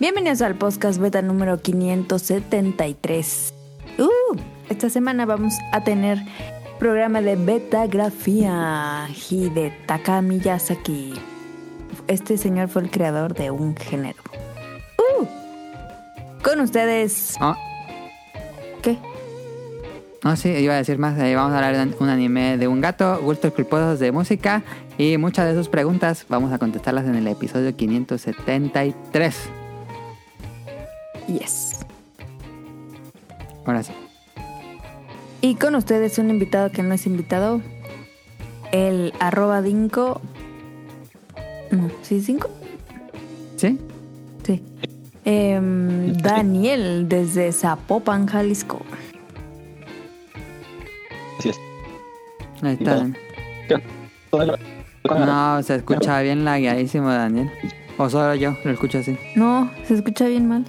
Bienvenidos al podcast beta número 573. Uh, esta semana vamos a tener programa de betagrafía Hidetaka Miyazaki. Este señor fue el creador de un género. Uh, con ustedes. Ah, ¿Qué? no, sí, iba a decir más. eh, vamos a hablar de un anime de un gato, gustos culposos de música y muchas de sus preguntas vamos a contestarlas en el episodio 573. Yes. Ahora sí. Y con ustedes un invitado que no es invitado. El arroba dinko. No, ¿sí cinco? ¿Sí? Sí. Em, Daniel desde Zapopan, Jalisco. Así es. Ahí está. No, se escucha bien lagueadísimo, Daniel. O solo yo lo escucho así. No, se escucha bien mal.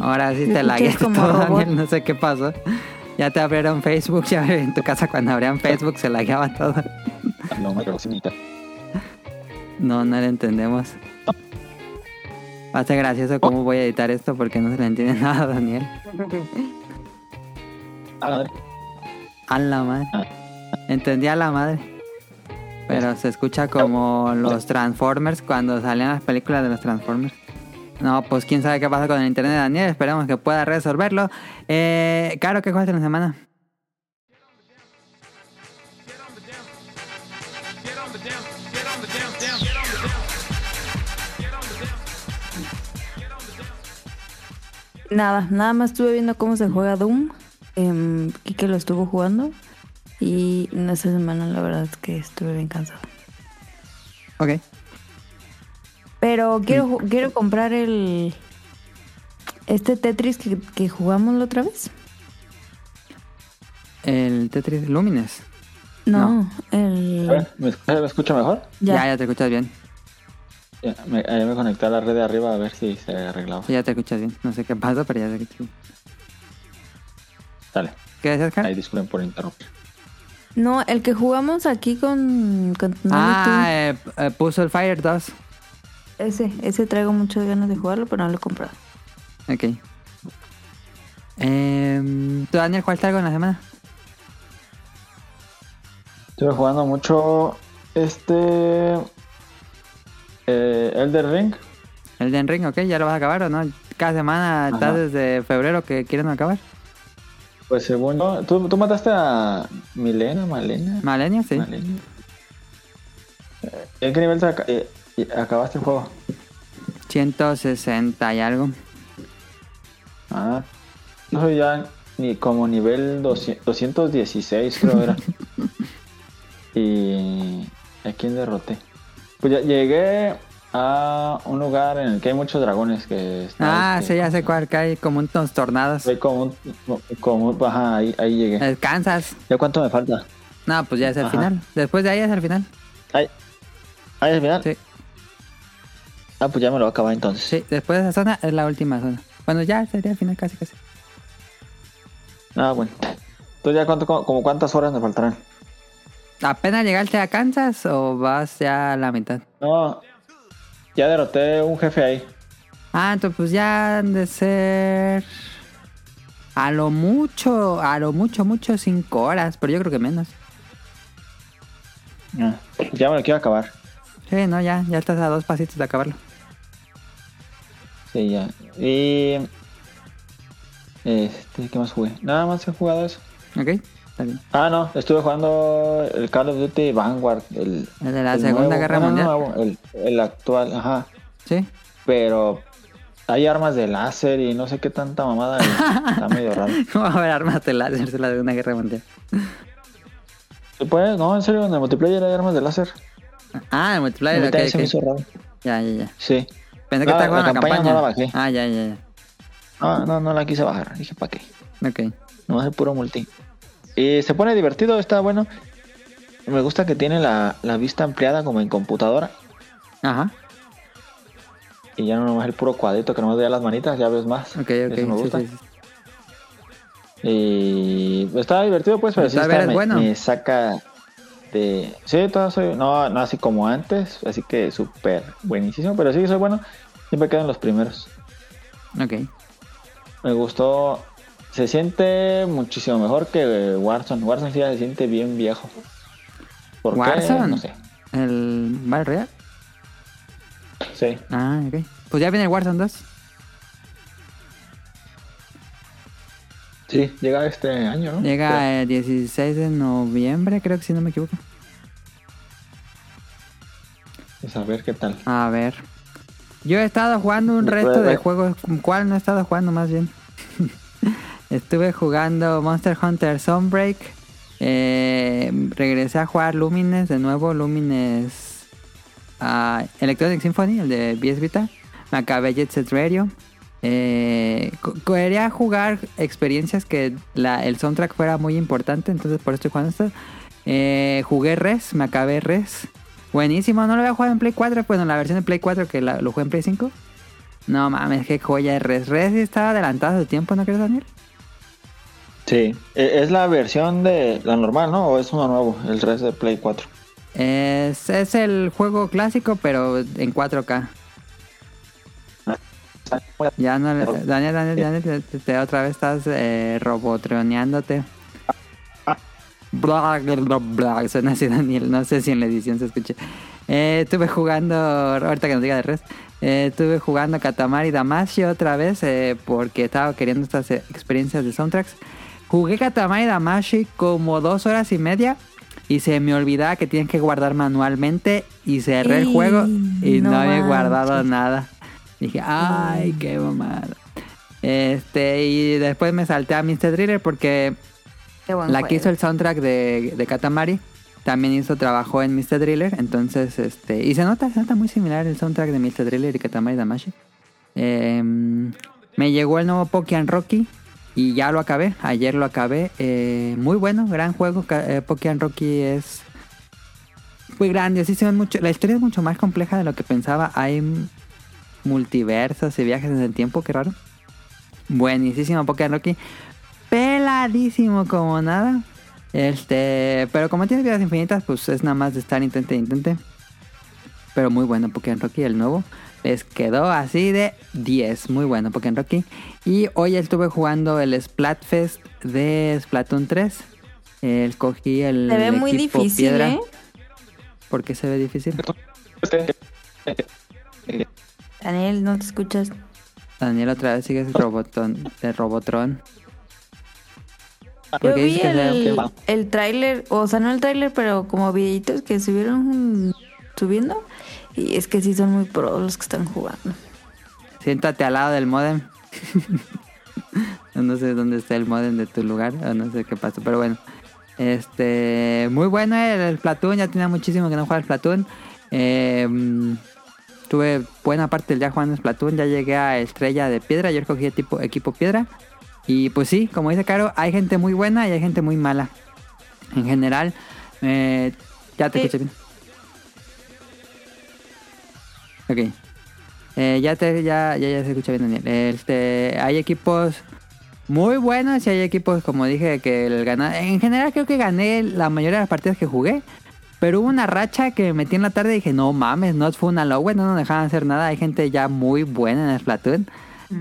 Ahora sí te como todo. Daniel. No sé qué pasó. Ya te abrieron Facebook. Ya en tu casa cuando abrían Facebook se lagueaba todo. No, me proximita. No, no le entendemos. Va a ser gracioso cómo voy a editar esto porque no se le entiende nada a Daniel. A la madre. A la madre. Ah. Entendí a la madre. Pero se escucha como los Transformers cuando salían las películas de los Transformers. No, pues quién sabe qué pasa con el internet Daniel. Esperemos que pueda resolverlo. Eh, Caro, ¿qué juegas en la semana? Nada, nada más estuve viendo cómo se juega Doom. Eh, Kike lo estuvo jugando. Y en esta semana la verdad es que estuve bien cansado. Ok. Pero quiero, ju- quiero comprar el... Este Tetris que, que jugamos la otra vez. El Tetris Lumines. No, A el... ver, ¿me escucha, me escucha mejor? Ya. Ya. ya, te escuchas bien. Ya, me, ahí me conecté a la red de arriba a ver si se arreglaba. Sí, ya te escuchas bien. No sé qué pasa, pero ya te escuchas bien. Dale, ¿Qué decías, Caro? ahí disculpen por interrumpir. No, el que jugamos aquí con... con Ah, eh, eh, puso el Fire 2. Ese, ese traigo muchas ganas de jugarlo, pero no lo he comprado. Ok. Em, ¿Tú, Daniel, jugaste algo en la semana? Estuve jugando mucho este. Eh, Elder Ring. El Den Ring, ok, ya lo vas a acabar o no? Cada semana Ajá. estás desde febrero que quieren acabar. Pues según yo. ¿Tú, tú mataste a Milena, Malena? Malenia, sí. Malenia. Eh, ¿En qué nivel te aca- eh, y- acabaste el juego? 160 y algo. Ah, no soy ya ni como nivel 200 216 creo era. y a quién derroté. Pues ya llegué a un lugar en el que hay muchos dragones que está, Ah, este, sí, ya sé cuál, que hay como unos tornados. Hay como un, como ajá, ahí, ahí llegué. Descansas. ¿Ya cuánto me falta? No, pues ya es el Ajá. final. Después de ahí es el final. Ahí, ahí es el final. Sí, Ah, pues ya me lo voy a acabar entonces. sí. Después de esa zona es la última zona. Bueno, ya sería el final casi, casi. Ah, bueno. Entonces ya cuánto, como, como cuántas horas me faltarán. ¿Apenas llegaste a Kansas o vas ya a la mitad? No, ya derroté un jefe ahí. Ah, entonces pues ya han de ser a lo mucho, a lo mucho, mucho cinco horas, pero yo creo que menos. Ah, ya me lo quiero acabar. Sí, no, ya, ya estás a dos pasitos de acabarlo. Sí, ya. Y. Este, ¿qué más jugué? Nada más he jugado eso. ¿Ok? Está bien. Ah, no, estuve jugando el Call of Duty Vanguard. El, El de la el Segunda nuevo. Guerra no Mundial. el, el actual, ajá. Sí. Pero hay armas de láser y no sé qué tanta mamada. está medio raro. ¿Cómo va a haber armas de láser de la Segunda Guerra Mundial? Pues, no, en serio, en el multiplayer hay armas de láser. Ah, el multiplayer, Ahorita ok, se me ok. hizo raro. Ya, ya, ya. Sí. Pensé que No, estaba jugando la la campaña no la bajé. Ah, ya, ya, Ah, no, no la quise bajar. Dije, ¿para qué? ya. Ok. No es el puro multi. Y se pone divertido, está bueno. Me gusta que tiene la, la vista ampliada como en computadora. Ajá. Y ya no nomás el puro cuadrito que nomás veía las manitas, ya ves más. Ok, ok. Eso me sí, gusta. sí, sí. Y estaba divertido, pues, pero sí Todavía está- me, bueno. me saca de. Sí, todavía soy. No, no así como antes, así que súper buenísimo, pero sí soy bueno. Siempre quedan los primeros. Ok. Me gustó. Se siente muchísimo mejor que Warzone. Warzone sí ya se siente bien viejo. ¿Por Warzone. qué? No sé. ¿El Battle Royale? Sí. Ah, ok. Pues ya viene el Warzone 2. Sí, llega este año, ¿no? Llega el 16 de noviembre, creo que si no me equivoco. Pues a ver qué tal. A ver. Yo he estado jugando un resto de juegos. ¿Cuál no he estado jugando más bien? Estuve jugando Monster Hunter Sunbreak. Eh, regresé a jugar Lumines de nuevo. Lumines ah, Electronic Symphony, el de PS Vita. Me acabé Jet Set Radio. Eh, quería jugar experiencias que la- el soundtrack fuera muy importante. Entonces por eso estoy jugando esto. Eh, jugué Res, me acabé Res. Buenísimo, no lo había jugado en Play 4. Bueno, la versión de Play 4 que la- lo jugué en Play 5. No mames, qué joya es Res. Res estaba adelantado su tiempo, ¿no crees, Daniel? Sí. E- Es la versión de la normal, ¿no? ¿O es uno nuevo? El resto de Play 4. Es, es el juego clásico, pero en 4K. Ya no le- Daniel, Daniel, Daniel, te, te- te- otra vez estás eh, robotreoneándote. Bla, bla, bla, suena así Daniel, no sé si en la edición se escucha. Eh, estuve jugando, ahorita que nos diga de res, eh, estuve jugando Katamari Damacy otra vez eh, porque estaba queriendo estas eh, experiencias de soundtracks. Jugué Katamari Damacy como dos horas y media y se me olvidaba que tienes que guardar manualmente y cerré el Y juego y no, no había guardado nada. Dije, ay, qué mamada. Este, y después me salté a Mr. Driller porque la que juego. hizo el soundtrack de, de Katamari también hizo trabajo en Mr. Driller. Entonces, este. Y se nota, se nota muy similar el soundtrack de Mr. Driller y Katamari Damacy. Eh, me llegó el nuevo Pokémon Rocky. Y ya lo acabé. Ayer lo acabé. Eh, muy bueno, gran juego. Eh, Pokémon Rocky es muy grandiosísimo. es Mucho, la historia es mucho más compleja de lo que pensaba. Hay multiversos y viajes en el tiempo, qué raro. Buenísimo Pokémon Rocky. Peladísimo como nada. Este, pero como tiene vidas infinitas, pues es nada más de estar intente, intente. Pero muy bueno Pokémon Rocky, el nuevo. Les quedó así de 10. Muy bueno Pokémon Rocky. Y hoy estuve jugando el Splatfest de Splatoon 3. Eh, Escogí el. Se ve muy equipo difícil, piedra. ¿eh? ¿Por qué se ve difícil? Daniel, no te escuchas. Daniel otra vez sigue ese robotón, de Robotron. Yo ¿Por qué vi el, el tráiler, o sea, no el tráiler, pero como videitos que subieron subiendo. Y es que sí son muy pros los que están jugando. Siéntate al lado del modem. no sé dónde está el modem de tu lugar, o no sé qué pasó, pero bueno. Este, muy bueno el, el Splatoon, ya tenía muchísimo que no jugaba el Splatoon. Eh, tuve buena parte del día jugando Splatoon, ya llegué a Estrella de Piedra, yo escogí tipo, equipo Piedra. Y pues sí, como dice Caro, hay gente muy buena y hay gente muy mala. En general, eh, ya te Sí. escuché bien. Ok. Eh, ya, te, ya, ya, ya se escucha bien, Daniel. Este, hay equipos muy buenos y hay equipos, como dije, que el gana... En general creo que gané la mayoría de las partidas que jugué. Pero hubo una racha que me metí en la tarde y dije, no mames, no fue una low, no nos dejaban hacer nada. Hay gente ya muy buena en Splatoon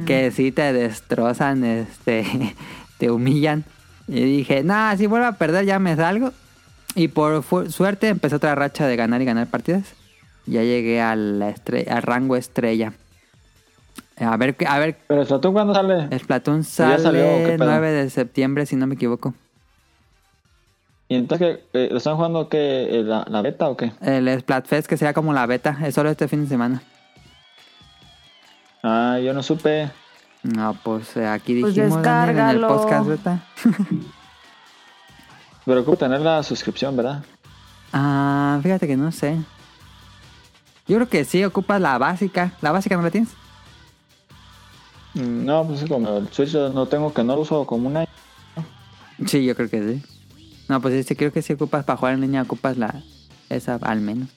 que sí te destrozan, este, te humillan. Y dije, nada, si vuelvo a perder ya me salgo. Y por suerte empezó otra racha de ganar y ganar partidas. Ya llegué a la estre- al rango estrella. A ver, qué- a ver, Pero Splatoon cuándo sale? Splatoon sale ¿qué pedo? 9 de septiembre, si no me equivoco. ¿Y entonces qué? Eh, ¿Lo están jugando qué? Eh, ¿La, la beta o qué? El Splatfest, que será como la beta, es solo este fin de semana. Ah, yo no supe. No, pues eh, aquí Pues dijimos Daniel, en el podcast beta. Pero ocupo tener la suscripción, ¿verdad? Ah, fíjate que no sé. Yo creo que sí, ocupas la básica. ¿La básica no la tienes? Mm, No, pues es como el Switch no tengo que no lo uso como un año. Sí, yo creo que sí. No, pues sí, creo que si ocupas para jugar en línea, ocupas la esa al menos.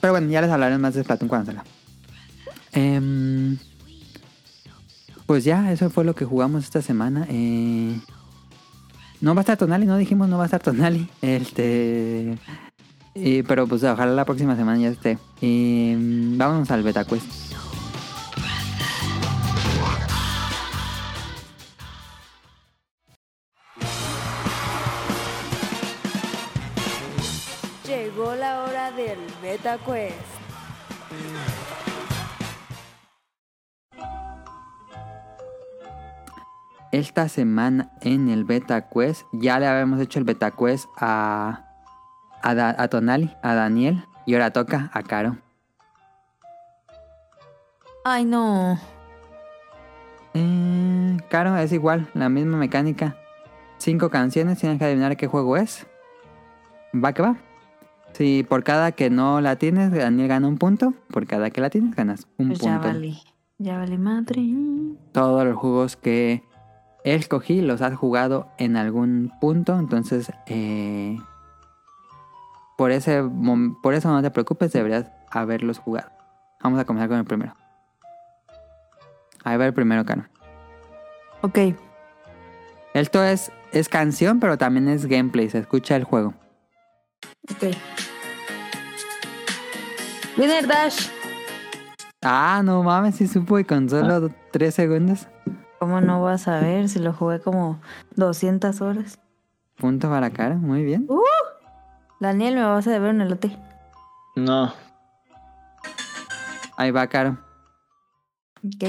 Pero bueno, ya les hablaré más de Splatoon cuando salga. Em, pues ya, eso fue lo que jugamos esta semana. Eh, no va a estar Tonali, no dijimos no va a estar Tonali. Este. Y, pero pues ojalá la próxima semana ya esté. Mm, vámonos al beta quest. Del Beta Quest. Esta semana en el beta quest ya le habíamos hecho el beta quest a, a, Da- a Tonali, a Daniel. Y ahora toca a Caro. Ay, no. Eh, Caro, es igual, la misma mecánica. Cinco canciones, tienes que adivinar qué juego es. Va que va. Si por cada que no la tienes, Daniel gana un punto. Por cada que la tienes, ganas un Pues ya punto. vale. Ya vale madre. Todos los juegos que escogí los has jugado en algún punto. Entonces, eh, por, ese, por eso no te preocupes, deberías haberlos jugado. Vamos a comenzar con el primero. Ahí va el primero, Caro. Ok. Esto es, es canción, pero también es gameplay. Se escucha el juego. Ok. Winner Dash. Ah, no mames, si supo y con solo 3 segundos. ¿Cómo no vas a ver si lo jugué como 200 horas? Punto para cara, muy bien. Daniel, me vas a deber un elote. No. Ahí va, Caro. Ok.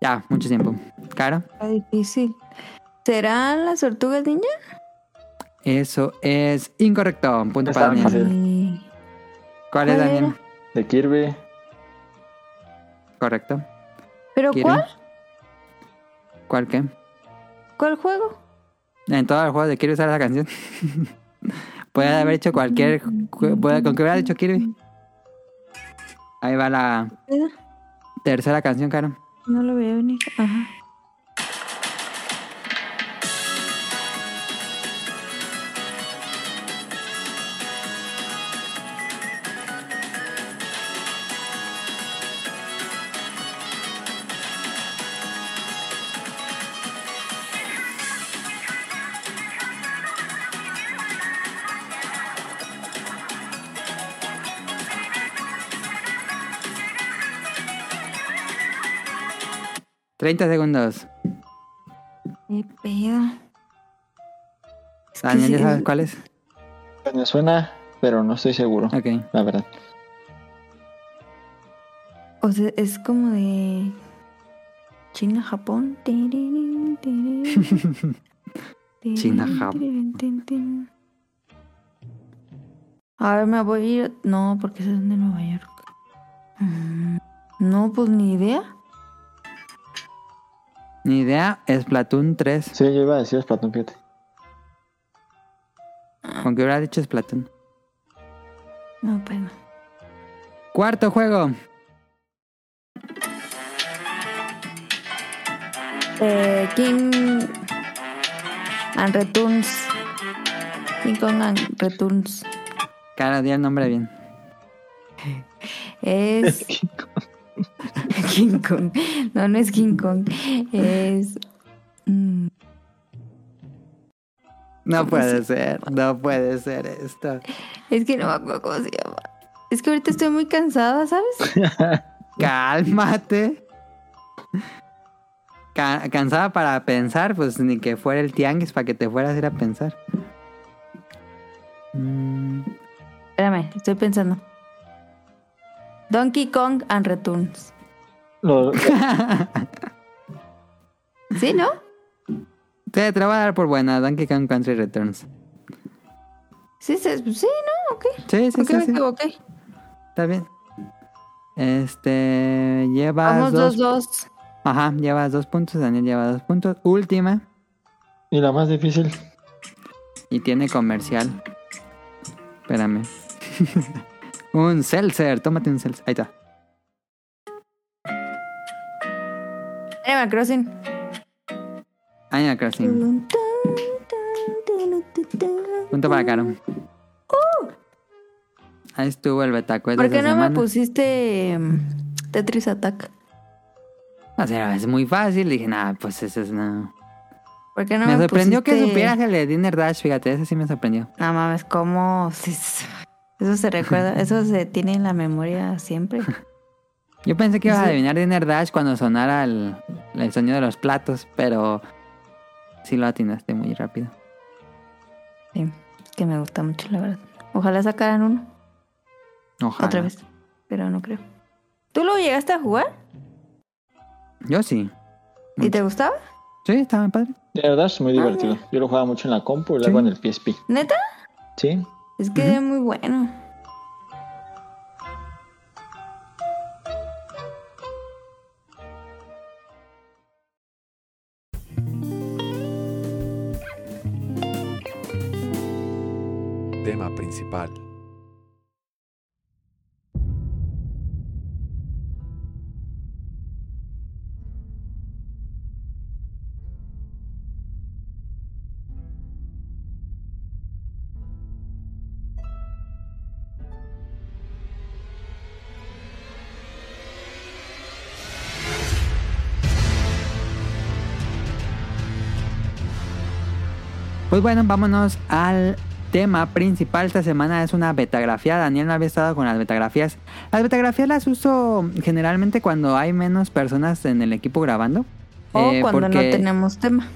Ya, mucho tiempo. Caro, Está difícil. ¿Serán las tortugas ninja? eso es incorrecto. Punto Está para Daniel. fácil. ¿Cuál es ¿Cuál Daniel? De Kirby. Correcto. ¿Pero cuál? ¿Cuál qué? ¿Cuál juego? En todo el juego de quiero usar esa canción. Puede haber hecho cualquier. puede- con que hubiera dicho Kirby. Ahí va la ¿Era? tercera canción, Caro. No lo veo venir. Ajá. Treinta segundos. ¿Qué pedo? Es Daniel, ¿ya sí, sabes cuál es? Me suena, pero no estoy seguro. Ok. La verdad. O sea, es como de China, Japón. China, Japón. A ver, me voy a ir. No, porque son de Nueva York. Mm, No, pues ni idea. Ni idea, es Splatoon 3. Sí, yo iba a decir Splatoon 7. Con que hubiera dicho Splatoon. No, pues no. Cuarto juego. Eh, King and Returns. King Kong and Returns. Cara, di el nombre bien. Es King Kong. No, no es King Kong. Es. mm, No puede ser, no puede ser esto. es que no me acuerdo cómo se llama. Es que ahorita estoy muy cansada, ¿sabes? Cálmate. Ca- cansada para pensar, pues ni que fuera el tianguis para que te fueras a ir a pensar. Mm, Espérame, estoy pensando. Donkey Kong and Returns. ¿Sí, no? te, te lo voy a dar por buena, Donkey Kong Country Returns. Sí, sí, sí ¿no? Ok. Sí, sí, ¿Por qué sí, me sí. equivoqué? Está bien. Este, llevas Vamos dos. dos, dos. Ajá, llevas dos puntos, Daniel lleva dos puntos. Última. y la más difícil. Y tiene comercial. Espérame. Un seltzer, tómate un seltzer. Ahí está. Animal Crossing. Animal Crossing. Punto para Caro. Ahí estuvo el betacuet de ¿Por qué no me pusiste mm, Tetris Attack? O sea, es muy fácil. Dije, nada, pues eso es no. ¿Por qué no me me, sorprendió que supieras el de Dinner Dash, fíjate, ese sí me sorprendió. No mames, ¿cómo? Eso se recuerda, eso se tiene en la memoria siempre. Yo pensé que ibas a adivinar Dinner Dash cuando sonara el, el sonido de los platos, pero sí lo atinaste muy rápido. Sí, es que me gusta mucho, la verdad. Ojalá sacaran uno Ojalá. otra vez, pero no creo. ¿Tú lo llegaste a jugar? Yo sí. ¿Y te gustaba? Sí, estaba padre. De verdad es muy divertido. Yo lo jugaba mucho en la compu y luego Sí. en el PSP. ¿Neta? Sí. Es que es muy bueno. Tema principal. Pues bueno, vámonos al tema principal esta semana. Es una betagrafía. Daniel no había estado con las betagrafías. Las betagrafías las uso generalmente cuando hay menos personas en el equipo grabando. O Eh, cuando no tenemos tema.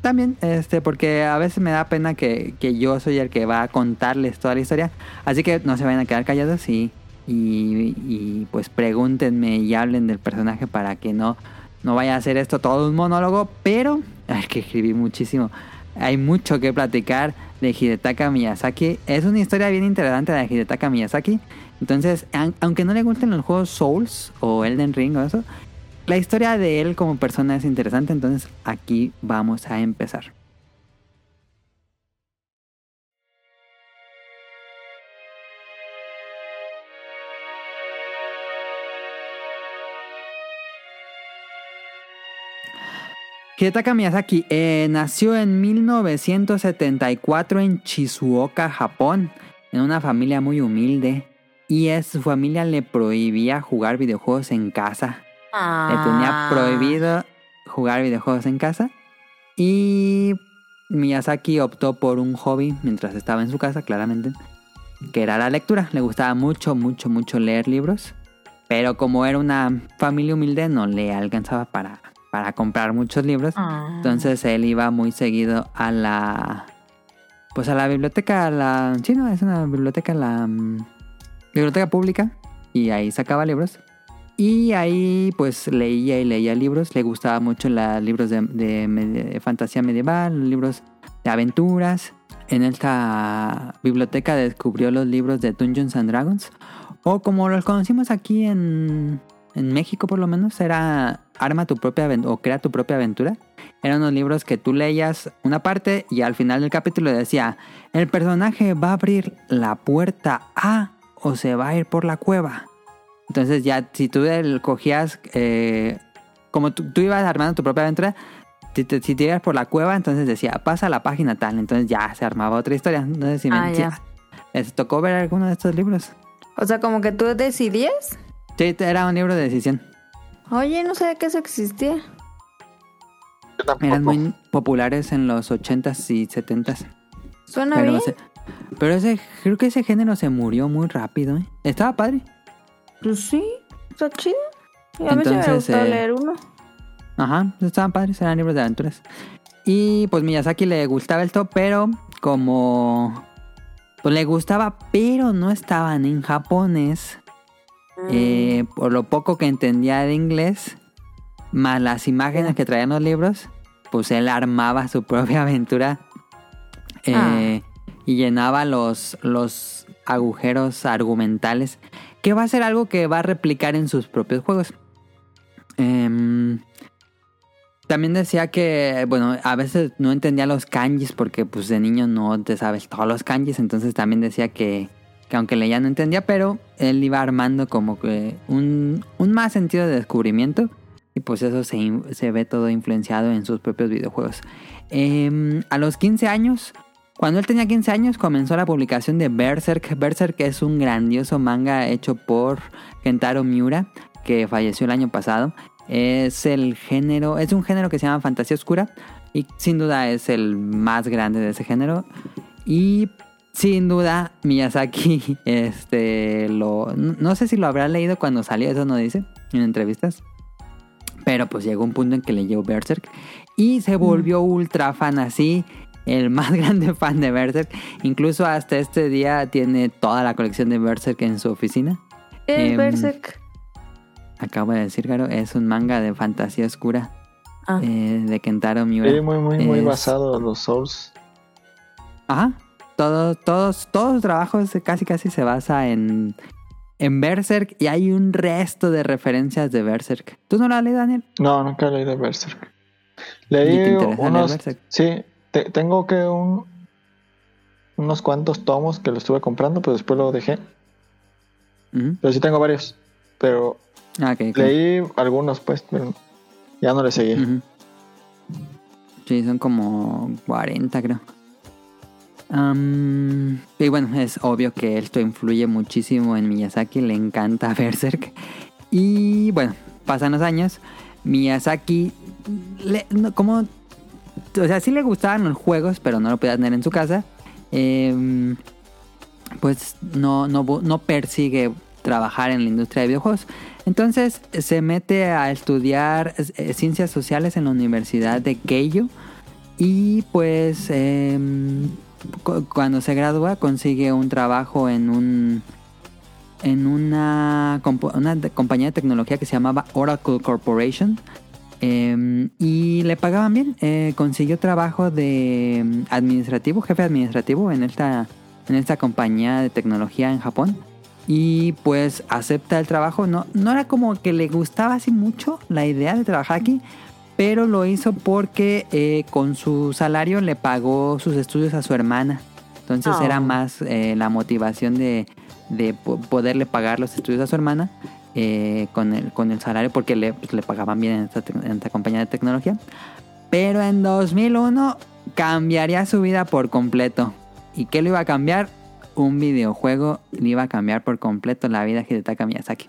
También, este, porque a veces me da pena que, que yo soy el que va a contarles toda la historia. Así que no se vayan a quedar callados y, y, y, pues pregúntenme y hablen del personaje para que no, no vaya a ser esto todo un monólogo. Pero, es que escribí muchísimo. Hay mucho que platicar de Hidetaka Miyazaki. Es una historia bien interesante de Hidetaka Miyazaki. Entonces, aunque no le gusten los juegos Souls o Elden Ring o eso, la historia de él como persona es interesante, entonces aquí vamos a empezar. Hidetaka Miyazaki eh, nació en 1974 en Shizuoka, Japón, en una familia muy humilde. Y es, su familia le prohibía jugar videojuegos en casa. Le tenía Ah. prohibido jugar videojuegos en casa. Y Miyazaki optó por un hobby mientras estaba en su casa, claramente, que era la lectura. Le gustaba mucho, mucho, mucho leer libros. Pero como era una familia humilde, no le alcanzaba para, para comprar muchos libros. Ah. Entonces él iba muy seguido a la. Pues a la biblioteca, a la. Sí, no, es una biblioteca, la. mm, biblioteca pública. Y ahí sacaba libros. Y ahí pues leía y leía libros. Le gustaba mucho los libros de, de medi- de fantasía medieval, libros de aventuras. En esta biblioteca descubrió los libros de Dungeons and Dragons. O como los conocimos aquí en, en México por lo menos, era Arma tu propia aventura o Crea tu propia aventura. Eran unos libros que tú leías una parte y al final del capítulo decía, el personaje va a abrir la puerta A o se va a ir por la cueva. Entonces ya si tú cogías, eh, como tú, tú ibas armando tu propia aventura, si te, si te ibas por la cueva, entonces decía, pasa a la página tal. Entonces ya se armaba otra historia. No sé si me Ah, ya. ¿Les tocó ver alguno de estos libros? O sea, como que tú decidías. Sí, era un libro de decisión. Oye, no sabía que eso existía. Yo tampoco. Eran muy populares en los 80s y 70s. Suena Pero, bien. se- pero ese, creo que ese género se murió muy rápido. ¿eh? Estaba padre. Pues sí, está chido. Y a mí sí me Entonces, gustó eh, leer uno. Ajá, estaban padres, eran libros de aventuras. Y pues Miyazaki le gustaba esto, pero como... Pues le gustaba, pero no estaban en japonés. Eh, por lo poco que entendía de inglés, más las imágenes que traían los libros, pues él armaba su propia aventura eh, y llenaba los, los agujeros argumentales, que va a ser algo que va a replicar en sus propios juegos. Em, también decía que, bueno, a veces no entendía los kanjis porque pues de niño no te sabes todos los kanjis, entonces también decía que, que aunque leía no entendía, pero él iba armando como que un, un más sentido de descubrimiento y pues eso se, se ve todo influenciado en sus propios videojuegos. Em, a los 15 años, cuando él tenía 15 años, comenzó la publicación de Berserk. Berserk es un grandioso manga hecho por Kentaro Miura, que falleció el año pasado. Es el género, es un género que se llama fantasía oscura y sin duda es el más grande de ese género. Y sin duda Miyazaki, este, lo, no sé si lo habrá leído cuando salió, eso no dice en entrevistas. Pero pues llegó un punto en que leyó Berserk y se volvió ultra fan así. El más grande fan de Berserk. Incluso hasta este día tiene toda la colección de Berserk en su oficina. El Em, Berserk. Acabo de decir, Garo, es un manga de fantasía oscura Ah, eh, de Kentaro Miura. Sí, muy, muy, muy Es- basado en los Souls. Ajá. Todo, todos, todos sus trabajos casi casi se basa en, en Berserk y hay un resto de referencias de Berserk. ¿Tú no lo has leído, Daniel? No, nunca he leído Berserk. ¿Ni te Leí unos. Berserk? Sí, te- tengo que un. Unos cuantos tomos que lo estuve comprando, pero después lo dejé. Pero sí tengo varios. Pero Ah, leí algunos, pues, pero ya no le seguí. Sí, son como 40, creo. Y bueno, es obvio que esto influye muchísimo en Miyazaki, le encanta Berserk. Y bueno, pasan los años, Miyazaki, como, o sea, sí le gustaban los juegos, pero no lo podía tener en su casa. Em, pues no, no, no persigue trabajar en la industria de videojuegos. Entonces se mete a estudiar eh, ciencias sociales en la Universidad de Keio y pues em, cuando se gradúa consigue un trabajo en un en una, una compañía de tecnología que se llamaba Oracle Corporation Em, y le pagaban bien Eh, consiguió trabajo de em, administrativo jefe administrativo en esta en esta compañía de tecnología en Japón y pues acepta el trabajo. No, no era como que le gustaba así mucho la idea de trabajar aquí, pero lo hizo porque eh, con su salario le pagó sus estudios a su hermana. Entonces Oh. era más eh, la motivación de, de po- poderle pagar los estudios a su hermana eh, con, el, con el salario porque le, pues, le pagaban bien en esta, en esta compañía de tecnología. Pero en 2001 cambiaría su vida por completo. ¿Y qué lo iba a cambiar? Un videojuego le iba a cambiar por completo la vida de Hidetaka Miyazaki.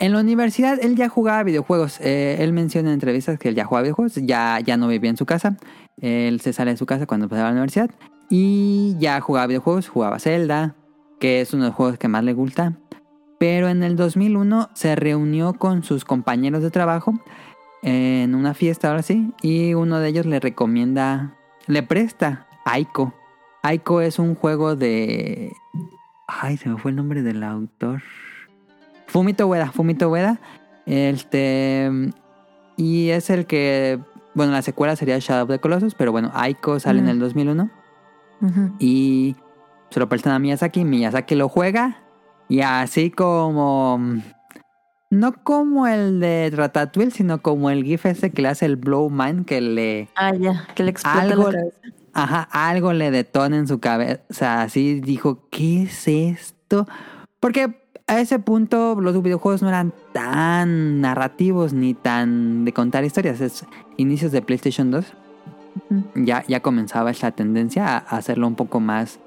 En la universidad él ya jugaba videojuegos. Eh, él menciona en entrevistas que él ya jugaba videojuegos. Ya, ya no vivía en su casa. Él se sale de su casa cuando pasaba a la universidad. Y ya jugaba videojuegos. Jugaba Zelda, que es uno de los juegos que más le gusta. Pero en el 2001 se reunió con sus compañeros de trabajo en una fiesta ahora sí. Y uno de ellos le recomienda, le presta Aiko. Aiko es un juego de... Ay, se me fue el nombre del autor. Fumito Ueda, Fumito Ueda. Este. Y es el que. Bueno, la secuela sería Shadow of the Colossus, pero bueno, Aiko sale en el 2001 ujú. y se lo prestan a Miyazaki. Miyazaki lo juega y así como. No como el de Ratatouille, sino como el GIF ese que le hace el Blow Mind, que le. Ah, ya, que le explota Algo- la cabeza. Ajá, algo le detona en su cabeza. O sea, así dijo, ¿qué es esto? Porque a ese punto los videojuegos no eran tan narrativos ni tan de contar historias. Es inicios de PlayStation 2. Ujú. Ya, ya comenzaba esta tendencia a hacerlo un poco más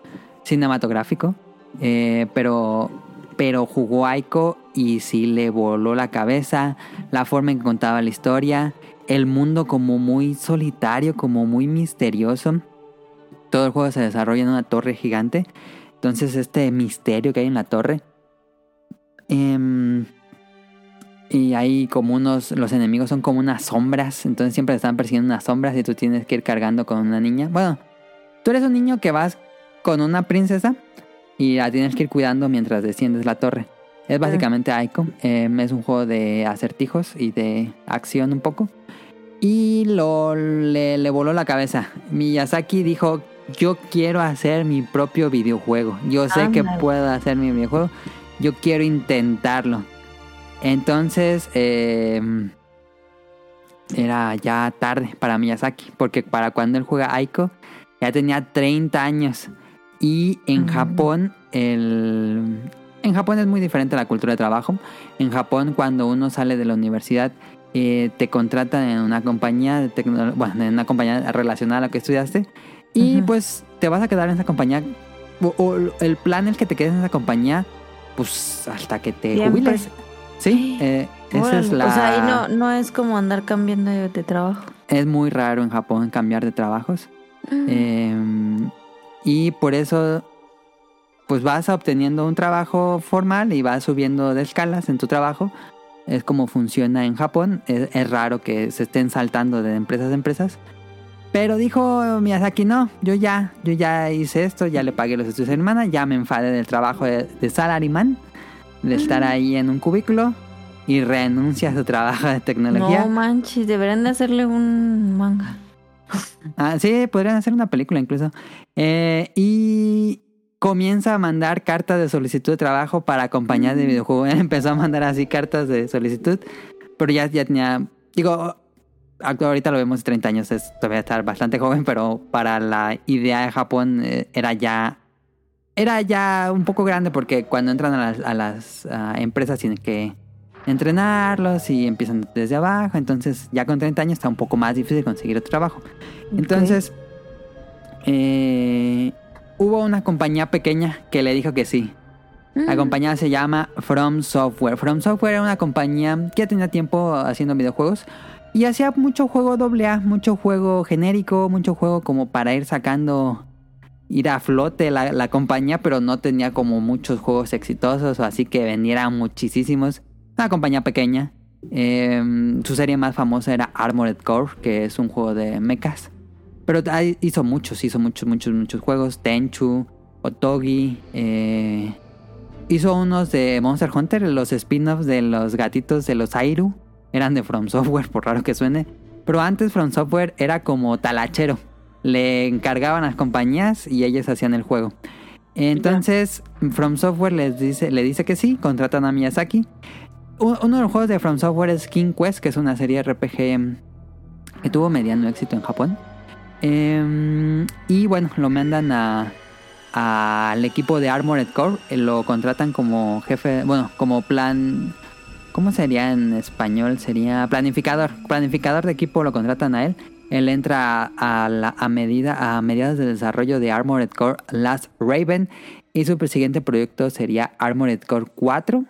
cinematográfico. Eh, pero, pero jugó Aiko y sí le voló la cabeza. La forma en que contaba la historia. El mundo como muy solitario, como muy misterioso. Todo el juego se desarrolla en una torre gigante. Entonces este misterio que hay en la torre. Em, y hay como unos... Los enemigos son como unas sombras. Entonces siempre te están persiguiendo unas sombras y tú tienes que ir cargando con una niña. Bueno, tú eres un niño que vas con una princesa y la tienes que ir cuidando mientras desciendes la torre. Es básicamente Aiko. em, es un juego de acertijos y de acción un poco. Y lo, le, le voló la cabeza. Miyazaki dijo, yo quiero hacer mi propio videojuego. Yo sé que puedo hacer mi videojuego. Yo quiero intentarlo. Entonces, eh, era ya tarde para Miyazaki, porque para cuando él juega Aiko ya tenía 30 años. Y en Mm. Japón, el... en Japón es muy diferente la cultura de trabajo. En Japón, cuando uno sale de la universidad, eh, te contratan en una compañía de tecno- bueno, en una compañía relacionada a lo que estudiaste. Y pues te vas a quedar en esa compañía. O, o el plan es que te quedes en esa compañía, pues hasta que te Siempre. jubiles. Sí, eh, esa es la... O sea, ahí no, no es como andar cambiando de, de trabajo. Es muy raro en Japón cambiar de trabajos. Eh, y por eso, pues vas obteniendo un trabajo formal y vas subiendo de escalas en tu trabajo. Es como funciona en Japón. Es, es raro que se estén saltando de empresas a empresas. Pero dijo Miyazaki, no, yo ya, yo ya hice esto, ya le pagué los estudios a mi hermana, ya me enfadé del trabajo de, de salaryman, de estar ahí en un cubículo y renuncia a su trabajo de tecnología. No manches, deberían de hacerle un manga. Ah, sí, podrían hacer una película incluso. Eh, y comienza a mandar cartas de solicitud de trabajo para compañías de videojuegos. Él empezó a mandar así cartas de solicitud, pero ya, ya tenía, digo, ahorita lo vemos 30 años, es todavía estar bastante joven, pero para la idea de Japón eh, era ya... Era ya un poco grande porque cuando entran a las, a las ah, empresas tienen que entrenarlos y empiezan desde abajo. Entonces, ya con 30 años está un poco más difícil conseguir otro trabajo. Entonces, eh, hubo una compañía pequeña que le dijo que sí. La compañía se llama From Software. From Software era una compañía que ya tenía tiempo haciendo videojuegos y hacía mucho juego AA, mucho juego genérico, mucho juego como para ir sacando, ir a flote la, la compañía, pero no tenía como muchos juegos exitosos así que vendiera muchísimos. Una compañía pequeña. Eh, su serie más famosa era Armored Core, que es un juego de mechas. Pero hizo muchos, hizo muchos, muchos, muchos juegos. Tenchu, Otogi. eh, hizo unos de Monster Hunter, los spin-offs de los gatitos de los Airu. Eran de From Software, por raro que suene. Pero antes From Software era como talachero. Le encargaban a las compañías y ellos hacían el juego. Entonces, From Software les dice, le dice que sí, contratan a Miyazaki. Uno de los juegos de From Software es King Quest, que es una serie RPG que tuvo mediano éxito en Japón. Em, y bueno, lo mandan a al equipo de Armored Core, eh, lo contratan como jefe, bueno, como plan, ¿cómo sería en español? Sería planificador, planificador de equipo lo contratan a él. Él entra a, la, medida a mediados del desarrollo de Armored Core Last Raven y su siguiente proyecto sería Armored Core 4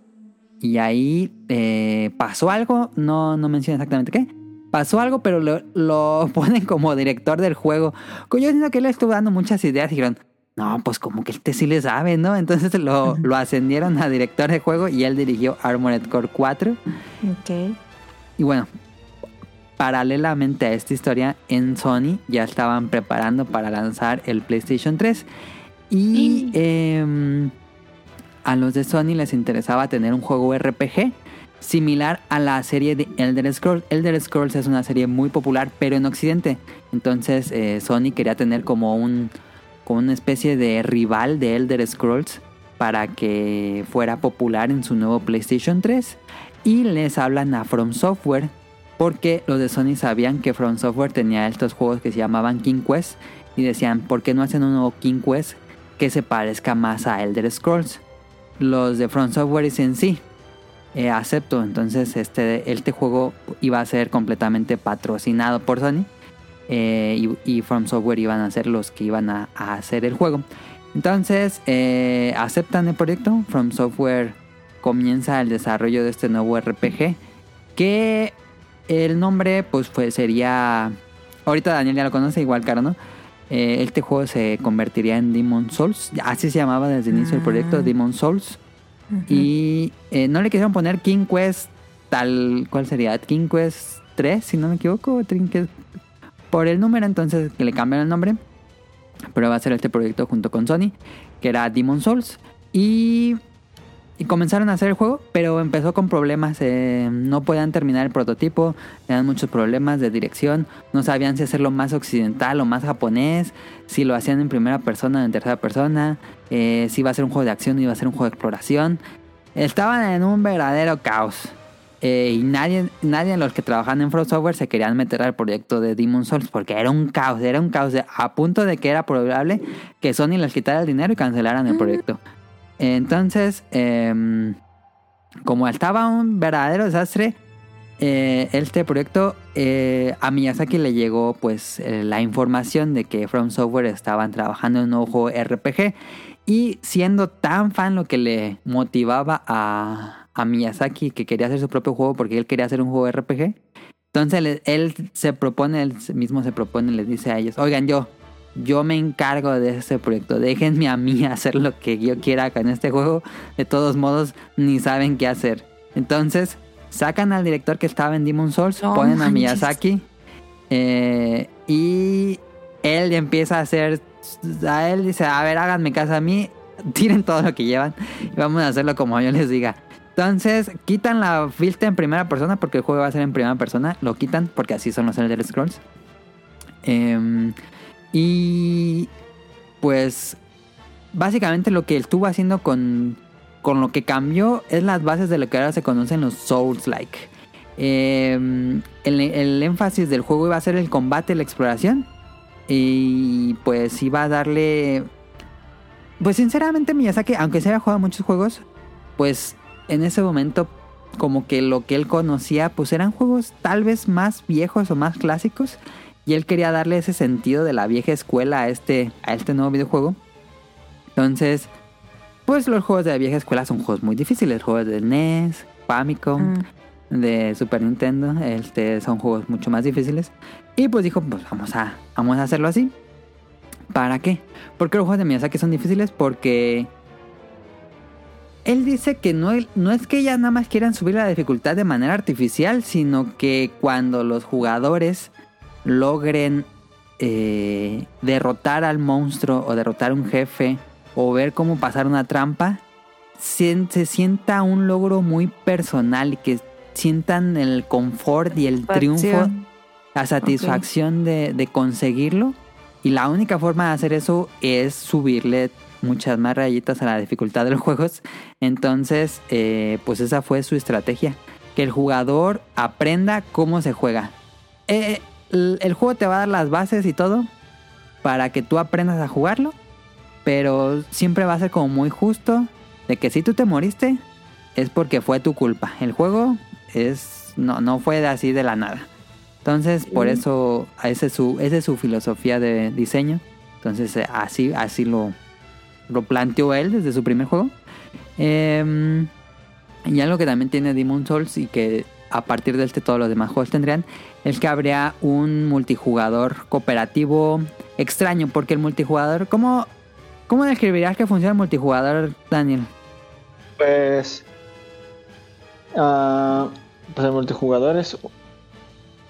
y ahí eh, pasó algo, no, no menciona exactamente qué. Pasó algo, pero lo, lo ponen como director del juego. Yo siento que él estuvo dando muchas ideas y dijeron, no, pues como que este sí le sabe, ¿no? Entonces lo, lo ascendieron a director de juego y él dirigió Armored Core 4. Ok. Y bueno, paralelamente a esta historia, en Sony ya estaban preparando para lanzar el PlayStation 3. Y em, a los de Sony les interesaba tener un juego RPG similar a la serie de Elder Scrolls. Elder Scrolls es una serie muy popular, pero en Occidente. Entonces eh, Sony quería tener como un como una especie de rival de Elder Scrolls para que fuera popular en su nuevo PlayStation 3. Y les hablan a From Software porque los de Sony sabían que From Software tenía estos juegos que se llamaban King Quest y decían, ¿por qué no hacen un nuevo King Quest que se parezca más a Elder Scrolls? Los de From Software dicen sí, eh, acepto. Entonces este, este juego iba a ser completamente patrocinado por Sony eh, y, y From Software iban a ser los que iban a, a hacer el juego. Entonces eh, aceptan el proyecto. From Software comienza el desarrollo de este nuevo RPG que el nombre pues fue, sería... Ahorita Daniel ya lo conoce, igual Caro, ¿no? Eh, este juego se convertiría en Demon Souls. Así se llamaba desde el inicio del proyecto, Demon Souls. Y eh, no le quisieron poner King Quest tal... ¿Cuál sería? King Quest 3, si no me equivoco. King Quest- Por el número entonces que le cambiaron el nombre. Pero va a ser este proyecto junto con Sony, que era Demon Souls. Y y comenzaron a hacer el juego, pero empezó con problemas. eh, no podían terminar el prototipo, tenían muchos problemas de dirección, no sabían si hacerlo más occidental o más japonés, si lo hacían en primera persona o en tercera persona, eh, si iba a ser un juego de acción o iba a ser un juego de exploración. Estaban en un verdadero caos. Eh, y nadie, nadie de los que trabajan en From Software se querían meter al proyecto de Demon Souls porque era un caos, era un caos de- a punto de que era probable que Sony les quitara el dinero y cancelaran el proyecto. Entonces, em, como estaba un verdadero desastre, eh, este proyecto eh, a Miyazaki le llegó pues la información de que From Software estaban trabajando en un nuevo RPG y siendo tan fan lo que le motivaba a, a Miyazaki que quería hacer su propio juego porque él quería hacer un juego RPG. Entonces él, se propone, él mismo se propone, les dice a ellos, oigan yo, yo me encargo de este proyecto, déjenme a mí hacer lo que yo quiera con este juego. De todos modos, ni saben qué hacer. Entonces, sacan al director que estaba en Demon Souls, ponen a. Miyazaki eh, y él empieza a hacer, a él dice, a ver, háganme caso a mí, tiren todo lo que llevan y vamos a hacerlo como yo les diga. Entonces, quitan la vista en primera persona porque el juego va a ser en primera persona, lo quitan porque así son los Elder Scrolls. Em, y pues básicamente lo que estuvo haciendo con, con lo que cambió es las bases de lo que ahora se conocen los Souls-like. Eh, el, énfasis del juego iba a ser el combate, la exploración. Y pues iba a darle... Pues sinceramente Miyazaki, aunque se haya jugado muchos juegos, pues en ese momento como que lo que él conocía pues eran juegos tal vez más viejos o más clásicos. Y él quería darle ese sentido de la vieja escuela a este, a este nuevo videojuego. Entonces, pues los juegos de la vieja escuela son juegos muy difíciles. Juegos de NES, Famicom, Mm. de Super Nintendo. Este, son juegos mucho más difíciles. Y pues dijo, pues vamos a, vamos a hacerlo así. ¿Para qué? Porque los juegos de Miyazaki son difíciles porque... Él dice que no, no es que ya nada más quieran subir la dificultad de manera artificial, sino que cuando los jugadores logren eh, derrotar al monstruo o derrotar a un jefe o ver cómo pasar una trampa, se sienta un logro muy personal y que sientan el confort y el triunfo, la satisfacción de, de conseguirlo. Y la única forma de hacer eso es subirle muchas más rayitas a la dificultad de los juegos. Entonces, eh, pues esa fue su estrategia. Que el jugador aprenda cómo se juega. Eh, el, el juego te va a dar las bases y todo para que tú aprendas a jugarlo. Pero siempre va a ser como muy justo de que si tú te moriste es porque fue tu culpa. El juego es no, no fue así de la nada. Entonces, por eso esa es su, esa es su filosofía de diseño. Entonces, eh, así, así lo, lo planteó él desde su primer juego. Em, y algo que también tiene Demon Souls y que a partir de este todos los demás juegos tendrían es que habría un multijugador cooperativo extraño. Porque el multijugador, ¿cómo, cómo describirías que funciona el multijugador, Daniel? Pues. ah, pues el multijugador es.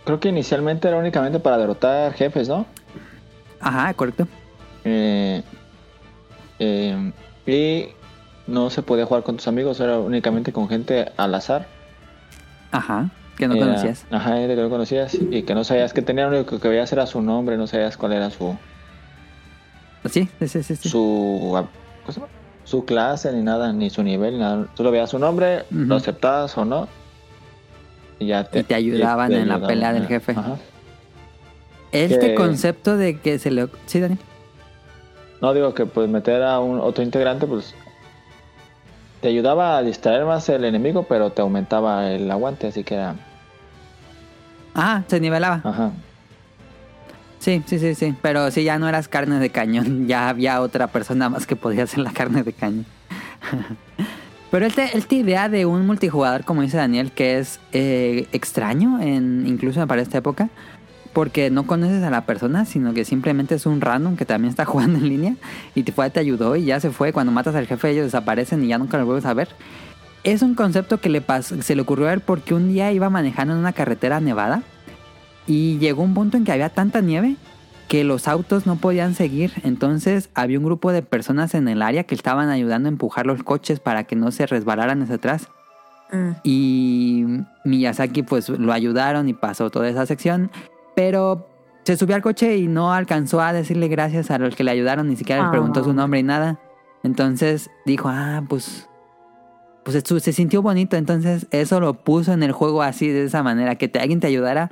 Creo que inicialmente era únicamente para derrotar jefes, ¿no? Ajá, correcto. Eh, eh, y no se podía jugar con tus amigos, era únicamente con gente al azar. Ajá, que no Era- conocías. Ajá, que no conocías y que no sabías que tenía, lo único que veías era su nombre, no sabías cuál era su Sí, sí, sí, sí. su su clase ni nada, ni su nivel, ni nada. Solo veías su nombre, lo aceptabas o no. Y ya te, Y te ayudaban en la pelea del jefe. ajá. Este que- concepto de que se le... Sí, Daniel. No digo que pues meter a un otro integrante pues te ayudaba a distraer más el enemigo, pero te aumentaba el aguante, así que era, Ah, se nivelaba. ajá. Sí, sí, sí, sí. Pero sí, ya no eras carne de cañón. Ya había otra persona más que podía hacer la carne de cañón. Pero este, esta idea de un multijugador, como dice Daniel, que es eh, extraño, en, incluso para esta época, porque no conoces a la persona, sino que simplemente es un random que también está jugando en línea y te fue, te ayudó y ya se fue. Cuando matas al jefe, ellos desaparecen y ya nunca los vuelves a ver. Es un concepto que le pas- se le ocurrió a él porque un día iba manejando en una carretera nevada y llegó un punto en que había tanta nieve que los autos no podían seguir. Entonces había un grupo de personas en el área que estaban ayudando a empujar los coches para que no se resbalaran hacia atrás. Mm. Y Miyazaki pues lo ayudaron y pasó toda esa sección. Pero se subió al coche y no alcanzó a decirle gracias a los que le ayudaron, ni siquiera le Ah. preguntó su nombre y nada. Entonces dijo, ah, pues pues se sintió bonito, entonces eso lo puso en el juego así, de esa manera, que te, alguien te ayudara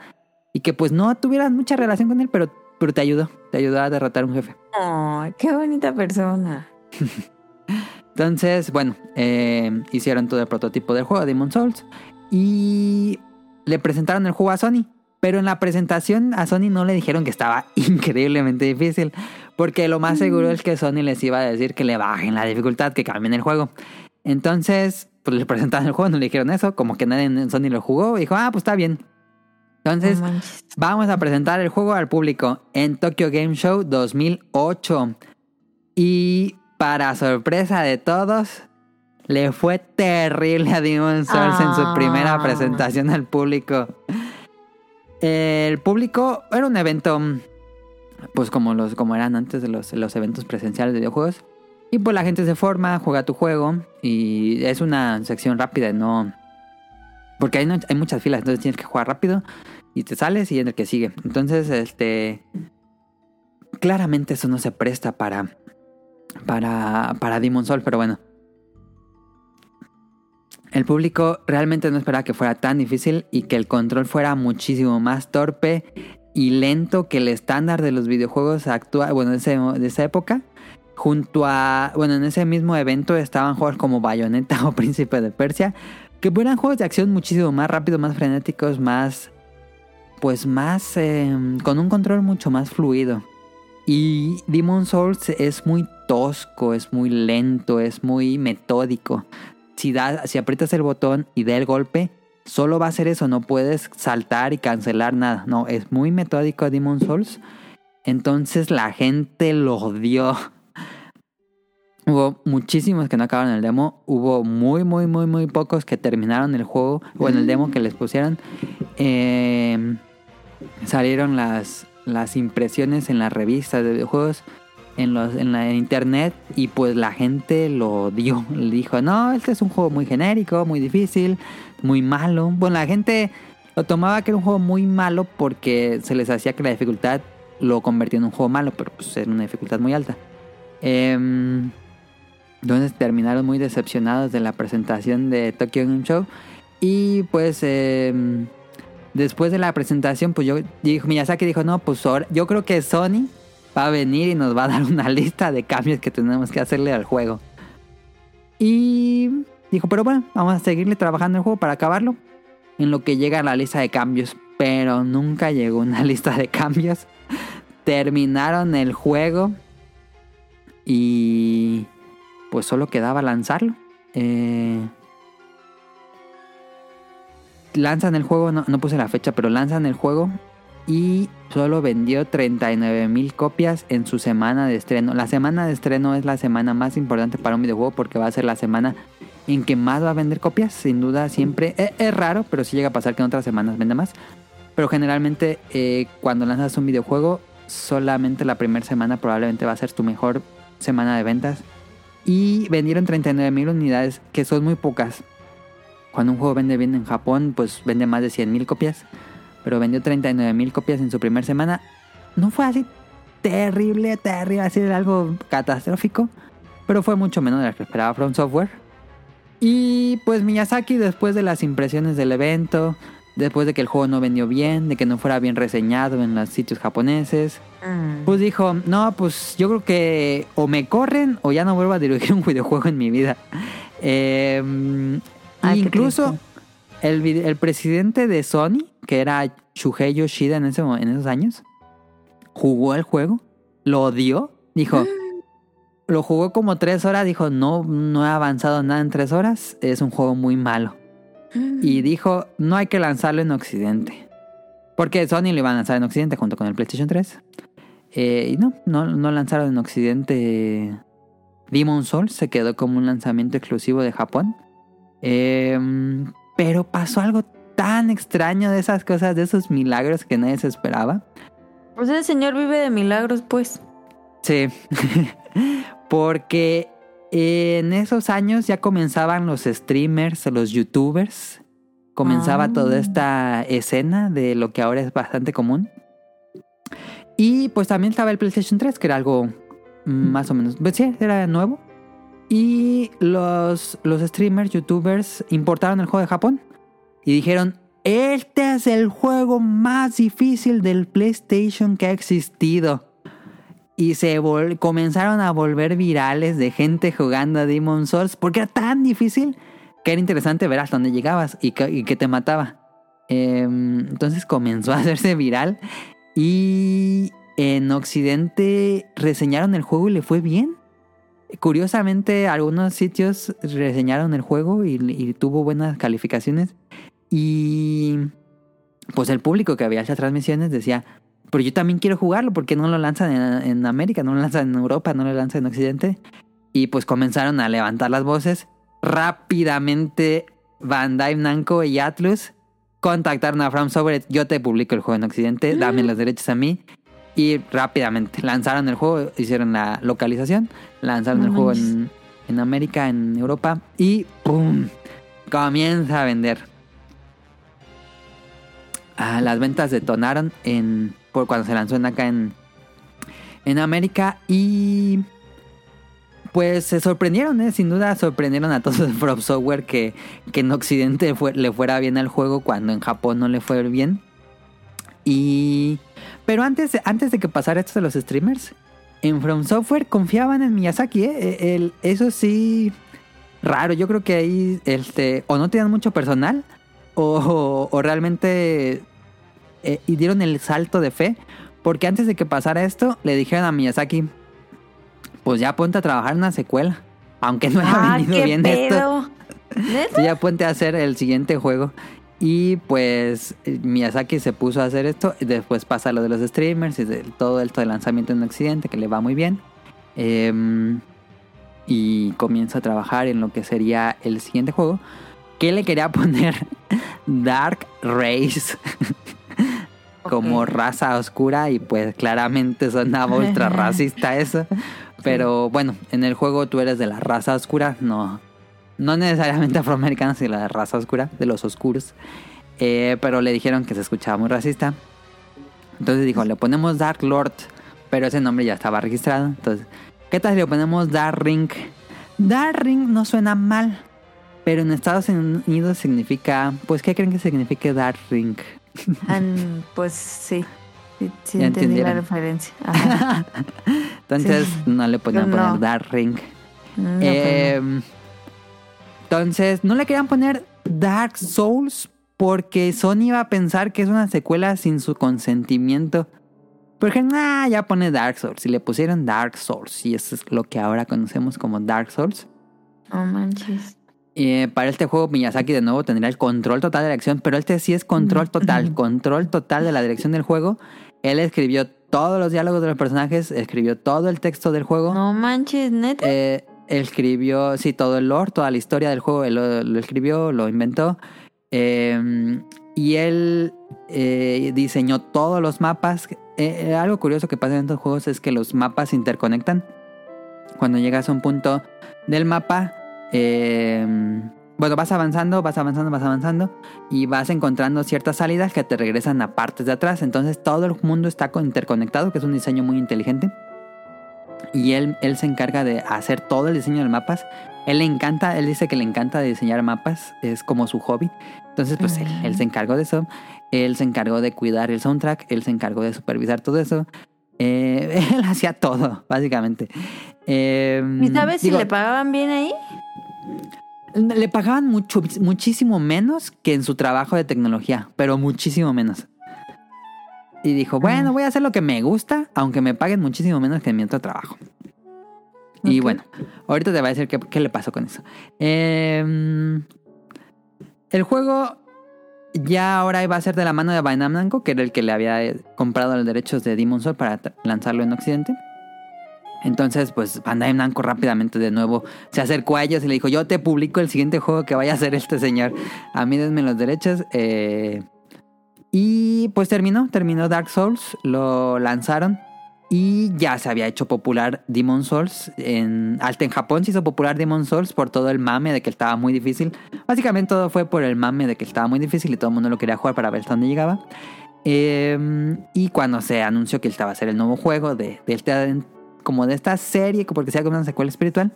y que pues no tuvieras mucha relación con él, pero, pero te ayudó, te ayudó a derrotar a un jefe. Ay, qué bonita persona. Entonces, bueno, eh, hicieron todo el prototipo del juego, Demon Souls, y le presentaron el juego a Sony. Pero en la presentación a Sony no le dijeron que estaba increíblemente difícil, porque lo más seguro es que Sony les iba a decir que le bajen la dificultad, que cambien el juego. Entonces, pues le presentaron el juego, no le dijeron eso, como que nadie en Sony lo jugó, y dijo, ah, pues está bien. Entonces. Vamos a presentar el juego al público en Tokyo Game Show 2008. Y para sorpresa de todos, le fue terrible a Demon Souls en su Ah. primera presentación al público. El público era un evento, pues como los como eran antes de los, los eventos presenciales de videojuegos. Y pues la gente se forma, juega tu juego y es una sección rápida, no... Porque hay, no- hay muchas filas, entonces tienes que jugar rápido y te sales y en el que sigue. Entonces, este. Claramente eso no se presta para. Para. Para Demon Soul, pero bueno. El público realmente no esperaba que fuera tan difícil y que el control fuera muchísimo más torpe y lento que el estándar de los videojuegos actual, bueno, de, de esa época. Junto a, bueno, en ese mismo evento estaban juegos como Bayonetta o Príncipe de Persia, que eran juegos de acción muchísimo más rápidos, más frenéticos, más, pues más, eh, con un control mucho más fluido. Y Demon Souls es muy tosco, es muy lento, es muy metódico. Si, da, si aprietas el botón y da el golpe, solo va a ser eso, no puedes saltar y cancelar nada. No, es muy metódico Demon Souls. Entonces la gente lo odió. Hubo muchísimos que no acabaron el demo. Hubo muy, muy, muy, muy pocos que terminaron el juego. O en el demo que les pusieron. Eh, salieron las, las impresiones en las revistas de videojuegos. En, los, en la internet. Y pues la gente lo odió. Le dijo, no, este es un juego muy genérico, muy difícil, muy malo. Bueno, la gente lo tomaba que era un juego muy malo porque se les hacía que la dificultad lo convertía en un juego malo. Pero pues era una dificultad muy alta. Em, entonces terminaron muy decepcionados de la presentación de Tokyo Game Show. Y pues eh, después de la presentación, pues yo dijo, Miyazaki dijo, no, pues ahora, yo creo que Sony va a venir y nos va a dar una lista de cambios que tenemos que hacerle al juego. Y dijo, pero bueno, vamos a seguirle trabajando el juego para acabarlo. En lo que llega la lista de cambios. Pero nunca llegó una lista de cambios. Terminaron el juego. Y pues solo quedaba lanzarlo. Eh, lanzan el juego, no, no puse la fecha, pero lanzan el juego y solo vendió 39 mil copias en su semana de estreno. La semana de estreno es la semana más importante para un videojuego porque va a ser la semana en que más va a vender copias. Sin duda, siempre es, es raro, pero sí llega a pasar que en otras semanas vende más. Pero generalmente, eh, cuando lanzas un videojuego, solamente la primera semana probablemente va a ser tu mejor semana de ventas. Y vendieron 39 mil unidades, que son muy pocas. Cuando un juego vende bien en Japón, pues vende más de 100 mil copias. Pero vendió 39 mil copias en su primera semana. No fue así terrible, terrible, así de algo catastrófico. Pero fue mucho menos de lo que esperaba From Software. Y pues Miyazaki, después de las impresiones del evento, después de que el juego no vendió bien, de que no fuera bien reseñado en los sitios japoneses, Mm. pues dijo, no, pues yo creo que o me corren o ya no vuelvo a dirigir un videojuego en mi vida. Eh, Ay, qué incluso. El, el presidente de Sony, que era Shuhei Yoshida en, ese, en esos años, jugó el juego, lo odió, dijo, lo jugó como tres horas, dijo, no, no he avanzado nada en tres horas, es un juego muy malo. Y dijo, no hay que lanzarlo en Occidente. Porque Sony lo iba a lanzar en Occidente junto con el PlayStation 3. Eh, y no, no, no lanzaron en Occidente Demon Souls. Se quedó como un lanzamiento exclusivo de Japón. Eh, pero pasó algo tan extraño de esas cosas, de esos milagros que nadie se esperaba. Pues el señor vive de milagros, pues. Sí, porque en esos años ya comenzaban los streamers, los youtubers, comenzaba Ah. toda esta escena de lo que ahora es bastante común. Y pues también estaba el PlayStation 3, que era algo mm, más o menos, pues sí, era nuevo. Y los, los streamers, youtubers, importaron el juego de Japón y dijeron, este es el juego más difícil del PlayStation que ha existido. Y se comenzaron a volver virales de gente jugando a Demon Souls porque era tan difícil que era interesante ver hasta dónde llegabas y que, y que te mataba. Em, entonces comenzó a hacerse viral y en Occidente reseñaron el juego y le fue bien. Curiosamente, algunos sitios reseñaron el juego y, y tuvo buenas calificaciones. Y pues el público que había esas transmisiones decía, pero yo también quiero jugarlo, porque no lo lanzan en, en América, no lo lanzan en Europa, no lo lanzan en Occidente? Y pues comenzaron a levantar las voces. Rápidamente Bandai Namco y Atlus contactaron a From Software, yo te publico el juego en Occidente, dame los derechos a mí. Y rápidamente lanzaron el juego, hicieron la localización, lanzaron No el juego en, en América, en Europa y ¡pum! Comienza a vender. Ah, las ventas detonaron en por cuando se lanzó en acá en, en América y pues se sorprendieron, ¿eh? sin duda sorprendieron a todos de From Software que, que en Occidente fue- le fuera bien al juego cuando en Japón no le fue bien. Y pero antes, antes de que pasara esto de los streamers, en From Software confiaban en Miyazaki, ¿eh? El- eso sí raro. Yo creo que ahí este o no tenían mucho personal o, o realmente eh, y dieron el salto de fe. Porque antes de que pasara esto, le dijeron a Miyazaki, pues ya ponte a trabajar en una secuela. Aunque no haya Ah, venido bien esto. pedo. ¿Neta? Tú ya ponte a hacer el siguiente juego. Y pues eh, Miyazaki se puso a hacer esto. Y después pasa lo de los streamers y de todo esto de lanzamiento en Occidente, que le va muy bien. Em, y comienza a trabajar en lo que sería el siguiente juego. Que le quería poner Dark Race como raza oscura. Y pues claramente sonaba ultra racista eso. Pero bueno, en el juego tú eres de la raza oscura, no, no necesariamente afroamericana, sino la raza oscura, de los oscuros. Eh, pero le dijeron que se escuchaba muy racista. Entonces dijo, le ponemos Dark Lord, pero ese nombre ya estaba registrado. Entonces, ¿qué tal si le ponemos Dark Ring? Dark Ring no suena mal, pero en Estados Unidos significa, pues, ¿qué creen que signifique Dark Ring? An- pues sí. Sí, sí Ya entendí la referencia. Ajá. Entonces Sí. no le podían no. poner Dark Ring. No, pues Eh, entonces, no le querían poner Dark Souls porque Sony iba a pensar que es una secuela sin su consentimiento. Porque, nah, ya pone Dark Souls. Y le pusieron Dark Souls. Y eso es lo que ahora conocemos como Dark Souls. no. No manches. Eh, para este juego, Miyazaki de nuevo tendría el control total de la dirección. Pero este sí es control total. Control total de la dirección del juego. Él escribió todos los diálogos de los personajes. Escribió todo el texto del juego. No manches, neta. Eh, escribió, sí, todo el lore, toda la historia del juego, él lo, escribió, lo inventó. Eh, y él eh, diseñó todos los mapas. Eh, eh, algo curioso que pasa en estos juegos es que los mapas se interconectan. Cuando llegas a un punto del mapa, eh, bueno, vas avanzando, vas avanzando, vas avanzando y vas encontrando ciertas salidas que te regresan a partes de atrás. Entonces todo el mundo está con- interconectado, que es un diseño muy inteligente. Y él, él se encarga de hacer todo el diseño de mapas. Él le encanta, él dice que le encanta diseñar mapas, es como su hobby. Entonces, pues él, él se encargó de eso. Él se encargó de cuidar el soundtrack, él se encargó de supervisar todo eso. Eh, él hacía todo, básicamente. Eh, ¿Y sabes digo, si le pagaban bien ahí? le pagaban mucho, muchísimo menos que en su trabajo de tecnología, pero muchísimo menos. Y dijo, bueno, voy a hacer lo que me gusta, aunque me paguen muchísimo menos que en mi otro trabajo. Y bueno, ahorita te voy a decir qué, qué le pasó con eso. Em, el juego ya ahora iba a ser de la mano de Bandai Namco, que era el que le había eh, comprado los derechos de Demon Soul para lanzarlo en Occidente. Entonces, pues Bandai Namco rápidamente de nuevo se acercó a ellos y le dijo, yo te publico el siguiente juego que vaya a hacer este señor. A mí denme los derechos. eh, y pues terminó, terminó Dark Souls, lo lanzaron y ya se había hecho popular Demon Souls. En, hasta en Japón se hizo popular Demon Souls por todo el mame de que estaba muy difícil. Básicamente todo fue por el mame de que estaba muy difícil y todo el mundo lo quería jugar para ver hasta dónde llegaba. Eh, y cuando se anunció que estaba a ser el nuevo juego de, de este, como de esta serie, porque sea como una secuela espiritual,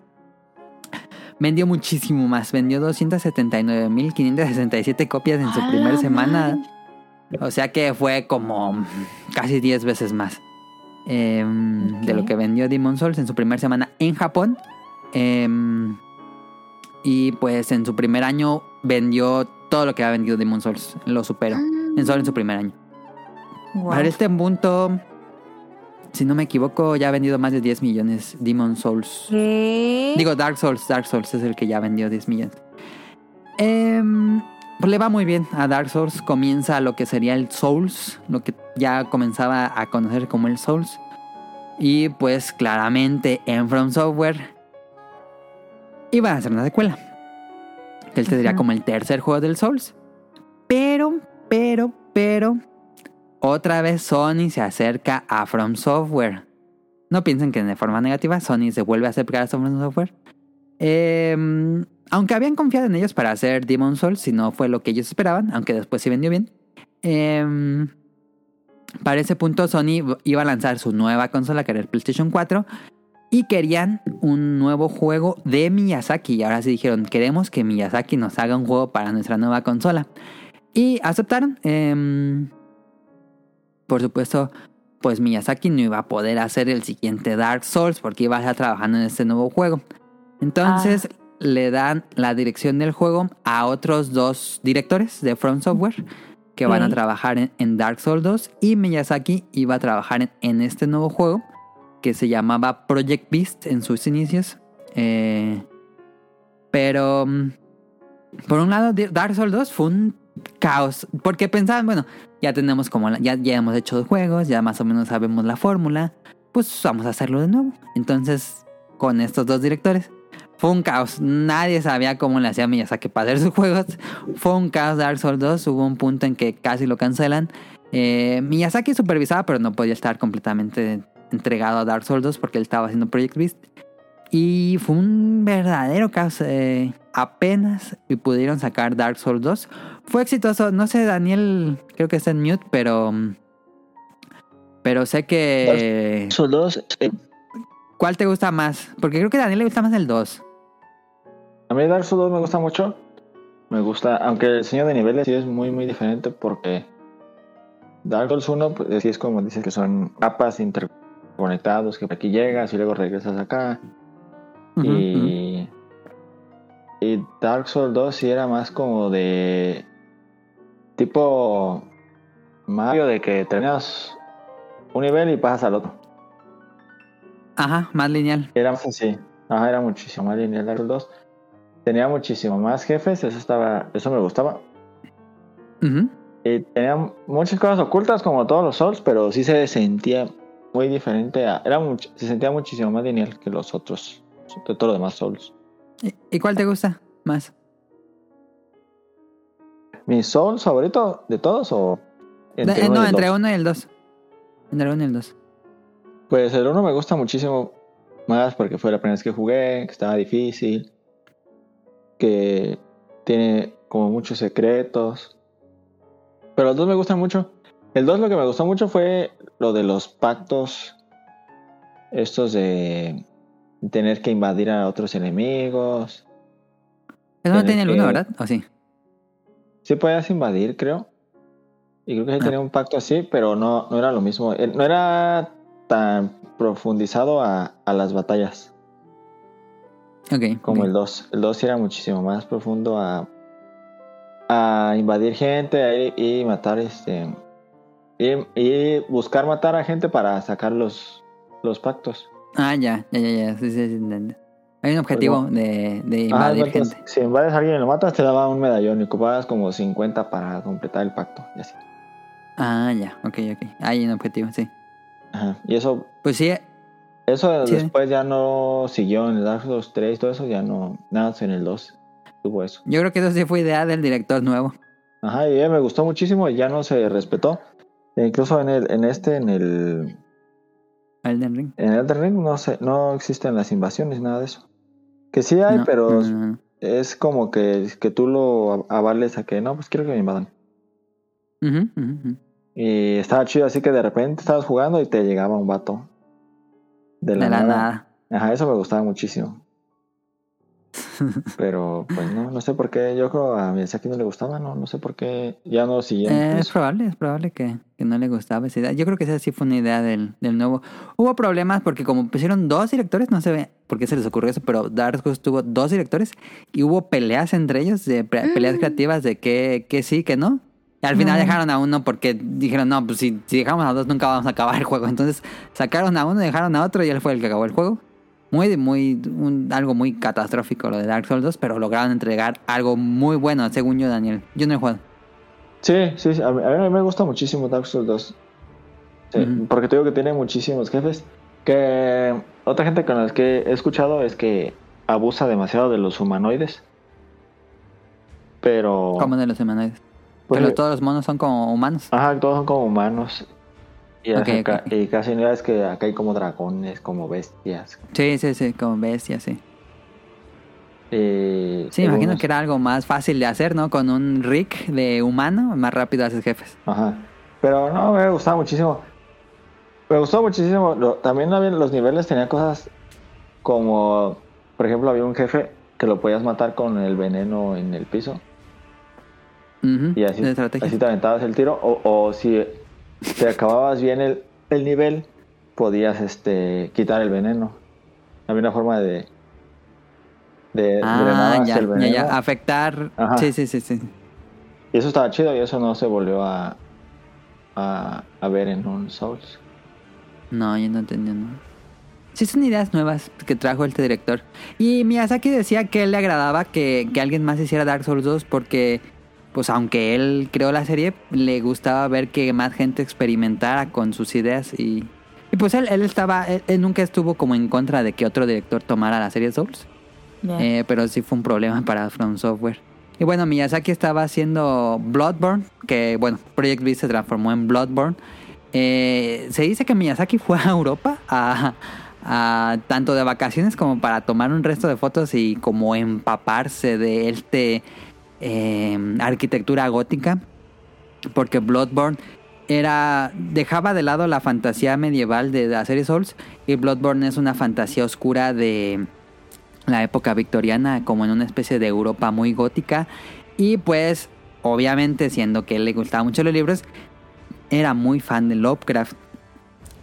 vendió muchísimo más. Vendió 279.567 copias en su ¡A primera semana. O sea que fue como casi 10 veces más em, de lo que vendió Demon Souls en su primera semana en Japón. Em, y pues en su primer año vendió todo lo que ha vendido Demon Souls. Lo superó. En solo en su primer año. Wow. Para este punto, si no me equivoco, ya ha vendido más de 10 millones Demon Souls. ¿Qué? Digo, Dark Souls. Dark Souls es el que ya vendió 10 millones. Pues le va muy bien a Dark Souls. Comienza lo que sería el Souls, lo que ya comenzaba a conocer como el Souls. Y pues claramente en From Software iban a hacer una secuela. Que este sería como el tercer juego del Souls. Pero, pero, pero, otra vez Sony se acerca a From Software. No piensen que de forma negativa Sony se vuelve a acercar a From Software. Eh, aunque habían confiado en ellos para hacer Demon Souls, si no fue lo que ellos esperaban, aunque después sí vendió bien. Eh, para ese punto Sony iba a lanzar su nueva consola, que era el PlayStation 4, y querían un nuevo juego de Miyazaki. Y ahora sí dijeron, queremos que Miyazaki nos haga un juego para nuestra nueva consola. Y aceptaron. em, por supuesto, pues Miyazaki no iba a poder hacer el siguiente Dark Souls porque iba a estar trabajando en este nuevo juego. Entonces le dan la dirección del juego a otros dos directores de From Software que van a trabajar en, en Dark Souls 2 y Miyazaki iba a trabajar en, en este nuevo juego que se llamaba Project Beast en sus inicios. Eh, pero mm, por un lado, Dark Souls 2 fue un caos. Porque pensaban, bueno, ya tenemos como, la- ya, ya hemos hecho dos juegos, ya más o menos sabemos la fórmula, pues vamos a hacerlo de nuevo. Entonces, con estos dos directores, fue un caos. Nadie sabía cómo le hacía Miyazaki para hacer sus juegos. Fue un caos Dark Souls 2. Hubo un punto en que casi lo cancelan. Eh, Miyazaki supervisaba, pero no podía estar completamente entregado a Dark Souls 2 porque él estaba haciendo Project Beast. Y fue un verdadero caos. eh, apenas pudieron sacar Dark Souls 2. Fue exitoso. No sé, Daniel, creo que está en mute, pero. Pero sé que. Esos dos, eh, ¿Cuál te gusta más? Porque creo que a Daniel le gusta más el 2. a mí Dark Souls 2 me gusta mucho. Me gusta, aunque el diseño de niveles sí es muy, muy diferente porque Dark Souls 1, pues sí es como dices que son mapas interconectados, que aquí llegas y luego regresas acá. Y, y Dark Souls 2 sí era más como de tipo Mario de que tenías un nivel y pasas al otro. Ajá, más lineal. Era más así. Ajá, era muchísimo más lineal Dark Souls 2. Tenía muchísimo más jefes, eso estaba, eso me gustaba. Ujú. Y tenía muchas cosas ocultas como todos los Souls, pero sí se sentía muy diferente a, era much- se sentía muchísimo más lineal que los otros, de todos los demás Souls. ¿Y- ¿Y cuál te gusta más? ¿Mi Souls favorito de todos o entre eh, uno y no, el entre dos? uno y el 2. Entre uno y el 2. Pues el 1 me gusta muchísimo más porque fue la primera vez que jugué, que estaba difícil, que tiene como muchos secretos. Pero el 2 me gusta mucho. El 2 lo que me gustó mucho fue lo de los pactos, estos de tener que invadir a otros enemigos. Eso no tenía el 1, que- ¿verdad? ¿O sí? Sí podías invadir, creo. Y creo que sí Ah. tenía un pacto así, pero no, no era lo mismo. Eh, No era tan profundizado a, a las batallas. Ok. como el 2. El 2 sí era muchísimo más profundo a, a invadir gente a ir- y matar este. Y, y buscar matar a gente para sacar los, los pactos. Ah, ya, ya, ya, ya. Sí, sí, sí. Hay un objetivo Pues de, de Ajá, invadir gente. Si invades a alguien y lo matas, te daba un medallón y ocupabas como 50 para completar el pacto. Y así. Ah, ya, ok, ok. Hay un objetivo, sí. Ajá. Y eso, Pues sí, eso Sí. después ya no siguió en el Dark Souls 3 todo eso, ya no. Nada en el 2 tuvo eso. yo creo que eso sí fue idea del director nuevo. Ajá, y me gustó muchísimo y ya no se respetó. E incluso en el, en este, en el, Elden Ring. en Elden Ring no sé, no existen las invasiones, nada de eso. Que sí hay, No, pero no, no, no. es como que, que tú lo avales a que no, pues quiero que me invadan. Ujú, ujú, ujú. Y estaba chido, así que de repente estabas jugando y te llegaba un vato. De De la, nada. nada. Ajá, eso me gustaba muchísimo. Pero pues no, no sé por qué. Yo creo a Miyazaki no le gustaba, no, no sé por qué. Ya no siguieron. Eh, es probable, es probable que, que no le gustaba esa idea. Yo creo que esa sí fue una idea del, del nuevo. Hubo problemas porque como pusieron dos directores, no se ve por qué se les ocurrió eso, pero Dark Souls tuvo dos directores y hubo peleas entre ellos, de pe- peleas creativas de que, que sí, que no. Y al final No. dejaron a uno porque dijeron, no, pues si, si dejamos a dos nunca vamos a acabar el juego. Entonces sacaron a uno, dejaron a otro y él fue el que acabó el juego. Muy, muy, un- algo muy catastrófico lo de Dark Souls 2, pero lograron entregar algo muy bueno, según yo, Daniel. Yo no he jugado. Sí, sí, sí, a mí, a mí me gusta muchísimo Dark Souls 2. Sí, Ujú. Porque te digo que tiene muchísimos jefes. Que otra gente con las que he escuchado es que abusa demasiado de los humanoides. Pero. Como de los humanoides. Pues, Pero todos los monos son como humanos. Ajá, todos son como humanos. Y, Ok, acá- y casi no es que acá hay como dragones, como bestias. Sí, sí, sí, como bestias, sí. Y Sí, me imagino que era algo más fácil de hacer, ¿no? Con un Rick de humano, más rápido haces jefes. Ajá. Pero no, me gustaba muchísimo. Me gustó muchísimo. También había, los niveles tenían cosas como, por ejemplo, había un jefe que lo podías matar con el veneno en el piso. Y así, así te aventabas el tiro. O, o si te acababas bien el, el nivel, podías este quitar el veneno. Había una forma de... de Ah, drenabas ya, el ya, veneno. ya. Afectar. Ajá. Sí, sí, sí, sí. Y eso estaba chido y eso no se volvió a, a, a ver en un Souls. No, yo no entendí, no. Sí, son ideas nuevas que trajo este director. Y Miyazaki decía que él le agradaba que, que alguien más hiciera Dark Souls 2 porque, pues aunque él creó la serie, le gustaba ver que más gente experimentara con sus ideas y... Y pues él, él estaba, él, él nunca estuvo como en contra de que otro director tomara la serie Souls. Eh, pero sí fue un problema para From Software. Y bueno, Miyazaki estaba haciendo Bloodborne, que bueno, Project V se transformó en Bloodborne. Eh, se dice que Miyazaki fue a Europa a, a- tanto de vacaciones como para tomar un resto de fotos y como empaparse de este eh, arquitectura gótica. Porque Bloodborne era dejaba de lado la fantasía medieval de la serie Souls y Bloodborne es una fantasía oscura de la época victoriana como en una especie de Europa muy gótica y pues obviamente siendo que le gustaban mucho los libros era muy fan de Lovecraft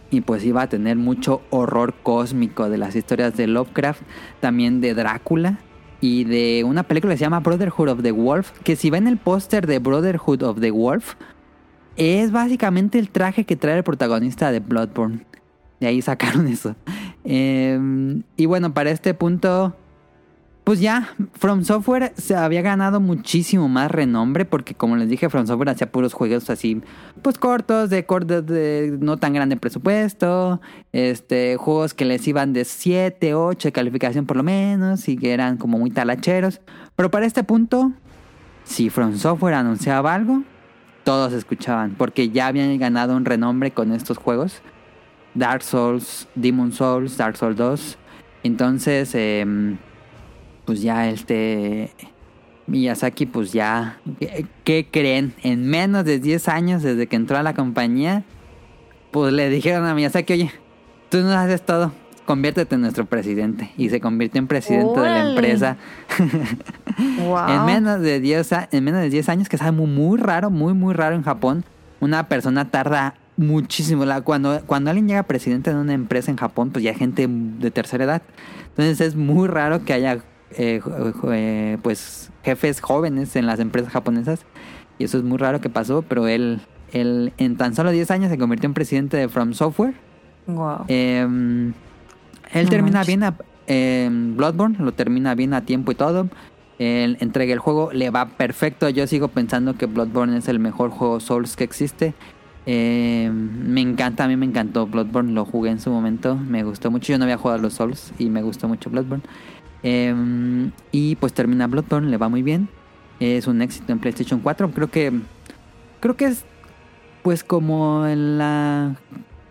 y pues iba a tener mucho horror cósmico de las historias de Lovecraft, también de Drácula y de una película que se llama Brotherhood of the Wolf, que si ven el póster de Brotherhood of the Wolf, es básicamente el traje que trae el protagonista de Bloodborne. De ahí sacaron eso. Eh, y bueno, para este punto, pues ya, From Software se había ganado muchísimo más renombre porque como les dije, From Software hacía puros juegos así, pues cortos, de cortos de no tan grande presupuesto, este, juegos que les iban de 7, 8 de calificación por lo menos y que eran como muy talacheros. Pero para este punto, si From Software anunciaba algo, todos escuchaban porque ya habían ganado un renombre con estos juegos. Dark Souls, Demon Souls, Dark Souls 2. Entonces, eh, pues ya este Miyazaki, pues ya, ¿qué, qué creen? En menos de 10 años desde que entró a la compañía, pues le dijeron a Miyazaki, oye, tú no haces todo, conviértete en nuestro presidente. Y se convirtió en presidente de la empresa. Wow. En menos de 10 a- en menos de 10 años, que es algo muy raro, muy muy raro en Japón, una persona tarda muchísimo. Cuando, cuando alguien llega presidente de una empresa en Japón, pues ya hay gente de tercera edad. Entonces es muy raro que haya eh, eh, pues jefes jóvenes en las empresas japonesas. Y eso es muy raro que pasó, pero él, él en tan solo 10 años se convirtió en presidente de From Software. Wow. Eh, él No termina manches. bien a, eh, Bloodborne, lo termina bien a tiempo y todo. Él entrega el juego, le va perfecto. Yo sigo pensando que Bloodborne es el mejor juego Souls que existe. Eh, me encanta, a mí me encantó Bloodborne, lo jugué en su momento, me gustó mucho. Yo no había jugado a los Souls y me gustó mucho Bloodborne. Eh, y pues termina Bloodborne, le va muy bien. Es un éxito en PlayStation 4. Creo que creo que es pues como la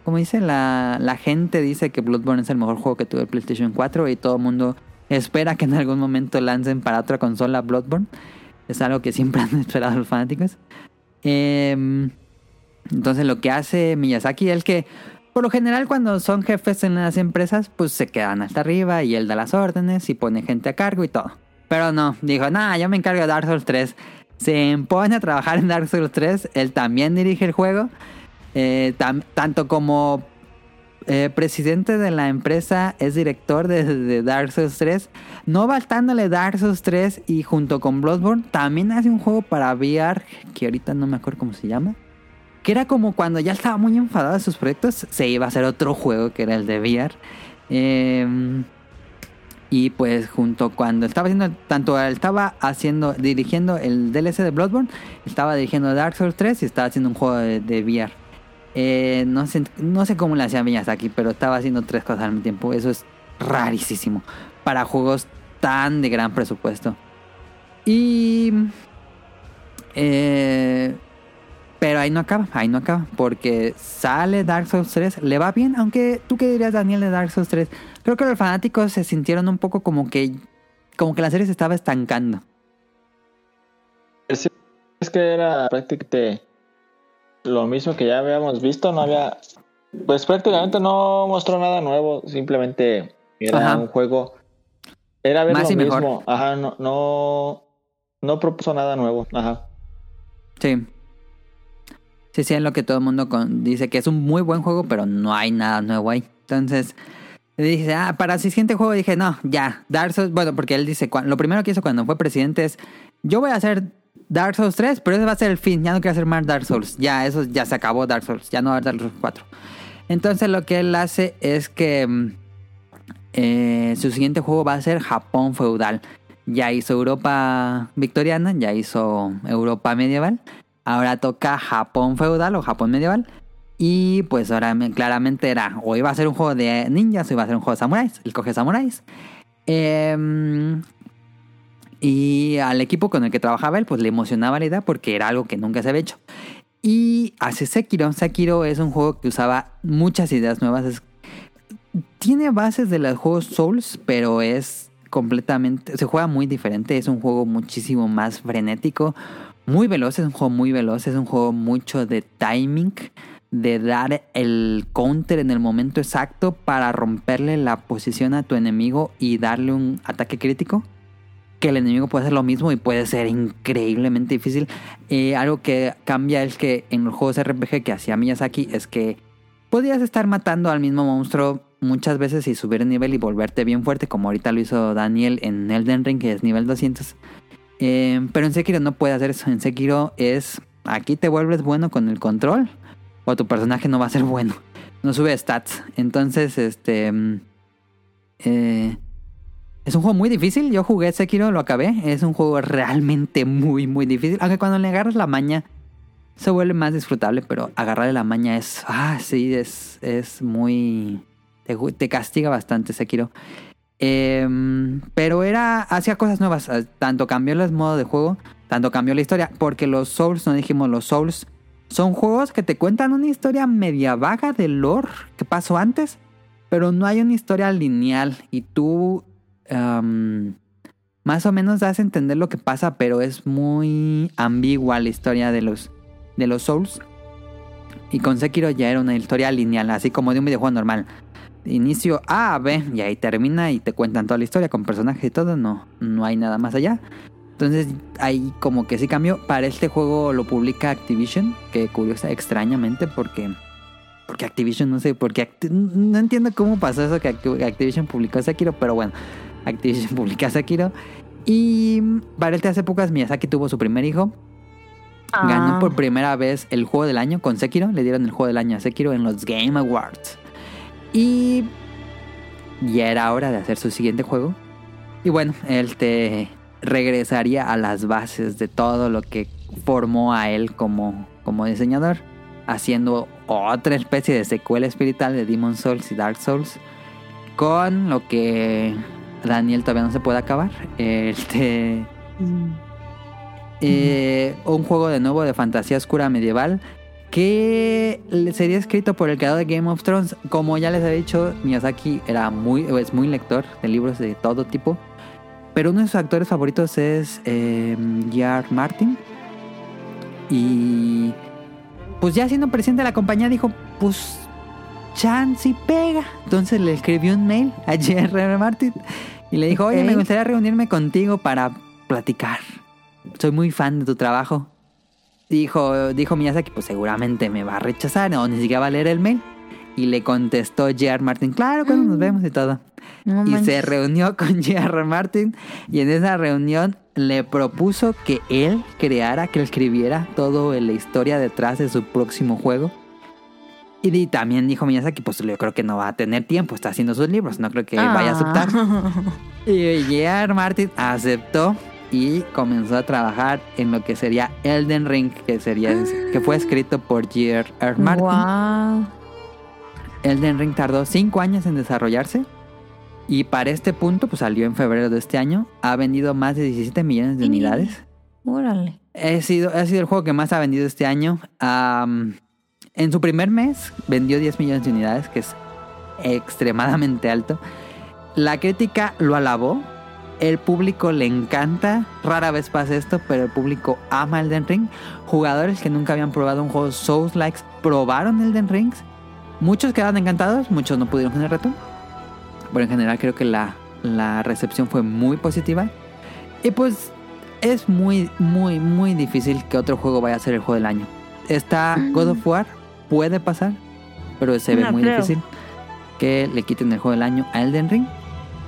como dice la, la gente dice que Bloodborne es el mejor juego que tuvo el PlayStation 4 y todo el mundo espera que en algún momento lancen para otra consola Bloodborne. Es algo que siempre han esperado los fanáticos. Em, entonces lo que hace Miyazaki es que por lo general cuando son jefes en las empresas pues se quedan hasta arriba y él da las órdenes y pone gente a cargo y todo. Pero no, dijo, nah, yo me encargo de Dark Souls 3. Se pone a trabajar en Dark Souls 3. Él también dirige el juego. Eh, tanto como eh, presidente de la empresa, es director de, de Dark Souls 3. No bastándole Dark Souls 3 y junto con Bloodborne, también hace un juego para VR, que ahorita no me acuerdo cómo se llama. Que era como cuando ya estaba muy enfadado de sus proyectos, se iba a hacer otro juego que era el de VR. Eh, y pues junto cuando estaba haciendo, tanto estaba haciendo, dirigiendo el DLC de Bloodborne, estaba dirigiendo Dark Souls 3 y estaba haciendo un juego de, de VR. Eh, no, sé, no sé cómo le hacía Miyazaki, pero estaba haciendo tres cosas al mismo tiempo. Eso es rarísimo para juegos tan de gran presupuesto. Y... eh, pero ahí no acaba, ahí no acaba, porque sale Dark Souls 3, le va bien, aunque tú qué dirías Daniel de Dark Souls 3, creo que los fanáticos se sintieron un poco como que como que la serie se estaba estancando. Es es que era prácticamente lo mismo que ya habíamos visto, no había, pues prácticamente no mostró nada nuevo, simplemente era Ajá. un juego, era ver Más lo y mejor. mismo, ajá, no, no, no propuso nada nuevo, ajá. Sí. Sí, sí, es lo que todo el mundo dice que es un muy buen juego, pero no hay nada nuevo ahí. Entonces, dice, ah, para el siguiente juego dije, no, ya, Dark Souls, bueno, porque él dice, lo primero que hizo cuando fue presidente es, yo voy a hacer Dark Souls 3, pero ese va a ser el fin, ya no quiero hacer más Dark Souls, ya, eso ya se acabó Dark Souls, ya no va a haber Dark Souls 4. Entonces lo que él hace es que mm, eh, su siguiente juego va a ser Japón feudal. Ya hizo Europa victoriana, ya hizo Europa medieval. Ahora toca Japón feudal o Japón medieval. Y pues ahora me- claramente era o iba a ser un juego de ninjas o iba a ser un juego de samuráis. Él coge samuráis. Em, y al equipo con el que trabajaba él, pues le emocionaba la idea porque era algo que nunca se había hecho. Y hace Sekiro. Sekiro es un juego que usaba muchas ideas nuevas. Es- tiene bases de los juegos Souls, pero es completamente. Se juega muy diferente. Es un juego muchísimo más frenético. Muy veloz, es un juego muy veloz. Es un juego mucho de timing. De dar el counter en el momento exacto para romperle la posición a tu enemigo y darle un ataque crítico que el enemigo puede hacer lo mismo y puede ser increíblemente difícil. Eh, algo que cambia es que en los juegos RPG que hacía Miyazaki es que podías estar matando al mismo monstruo muchas veces y subir el nivel y volverte bien fuerte, como ahorita lo hizo Daniel en Elden Ring, que es nivel 200. Eh, pero en Sekiro no puede hacer eso. En Sekiro es aquí te vuelves bueno con el control o tu personaje no va a ser bueno. No sube stats. Entonces, este... mm, eh, es un juego muy difícil. Yo jugué Sekiro, lo acabé. Es un juego realmente muy, muy difícil. Aunque cuando le agarras la maña, se vuelve más disfrutable. Pero agarrarle la maña es. Ah, sí, es, es muy. Te castiga bastante Sekiro. Em, pero era. Hacía cosas nuevas. Tanto cambió el modo de juego, tanto cambió la historia. Porque los Souls, no dijimos, los Souls son juegos que te cuentan una historia media vaga del lore que pasó antes. Pero no hay una historia lineal. Y tú um, más o menos das a entender lo que pasa, pero es muy ambigua la historia de los, de los Souls. Y con Sekiro ya era una historia lineal, así como de un videojuego normal. Inicio A a B y ahí termina y te cuentan toda la historia con personajes y todo. No, no hay nada más allá. Entonces ahí como que sí cambió. Para este juego lo publica Activision, que curiosa, extrañamente, porque... Porque Activision, no sé, porque Acti- no entiendo cómo pasó eso que Acti- Activision publicó Sekiro, pero bueno, Activision publica Sekiro. Y para este hace pocas Miyazaki tuvo su primer hijo. Ganó Ah. por primera vez el juego del año con Sekiro. Le dieron el juego del año a Sekiro en los Game Awards. Y ya era hora de hacer su siguiente juego. Y bueno, él te regresaría a las bases de todo lo que formó a él como, como diseñador. Haciendo otra especie de secuela espiritual de Demon Souls y Dark Souls. Con lo que Daniel todavía no se puede acabar. Este. Eh, un juego de nuevo de fantasía oscura medieval que sería escrito por el creador de Game of Thrones. Como ya les he dicho, Miyazaki era muy, es muy lector de libros de todo tipo. Pero uno de sus actores favoritos es eh. Martin. Y pues ya siendo presidente de la compañía dijo, pues chance y pega. Entonces le escribió un mail a J.R.R. Martin y le dijo, oye, me gustaría reunirme contigo para platicar. Soy muy fan de tu trabajo. Dijo, dijo Miyazaki, pues seguramente me va a rechazar o ni siquiera va a leer el mail. Y le contestó J.R. Martin, claro, cuando nos vemos y todo. No y manches. se reunió con J.R. Martin y en esa reunión le propuso que él creara, que él escribiera toda la historia detrás de su próximo juego. Y también dijo Miyazaki, pues yo creo que no va a tener tiempo, está haciendo sus libros, no creo que vaya a aceptar. Ah. Y J.R. Martin aceptó y comenzó a trabajar en lo que sería Elden Ring, que sería que fue escrito por J.R.R. Martin. Wow. Elden Ring tardó 5 años en desarrollarse y para este punto pues salió en febrero de este año. Ha vendido más de 17 millones de unidades. Órale. Ha sido, ha sido el juego que más ha vendido este año. En su primer mes vendió 10 millones de unidades, que es extremadamente alto. La crítica lo alabó. El público le encanta. Rara vez pasa esto, pero el público ama Elden Ring. Jugadores que nunca habían probado un juego Souls Likes probaron Elden Rings. Muchos quedaron encantados, muchos no pudieron con el reto. Pero en general creo que la, la recepción fue muy positiva. Y pues es muy, muy, muy difícil que otro juego vaya a ser el juego del año. Está God of War, puede pasar, pero se ve No muy creo. difícil que le quiten el juego del año a Elden Ring.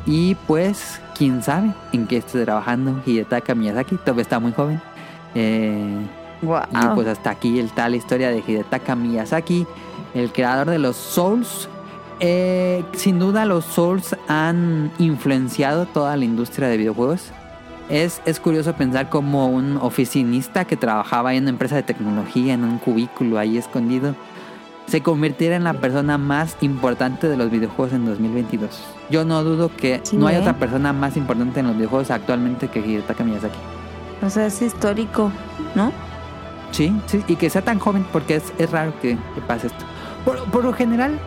Y pues, quién sabe en qué esté trabajando Hidetaka Miyazaki, todavía está muy joven. Eh, Wow. y pues hasta aquí está la historia de Hidetaka Miyazaki, el creador de los Souls. Eh, sin duda los Souls han influenciado toda la industria de videojuegos. Es, es curioso pensar como un oficinista que trabajaba en una empresa de tecnología, en un cubículo ahí escondido, se convirtiera en la persona más importante de los videojuegos en 2022. Yo no dudo que Sí, no hay ¿eh? otra persona más importante en los videojuegos actualmente que Hidetaka Miyazaki. O sea, es histórico, ¿no? Sí, sí, y que sea tan joven, porque es, es raro que, que pase esto. Por, por lo general,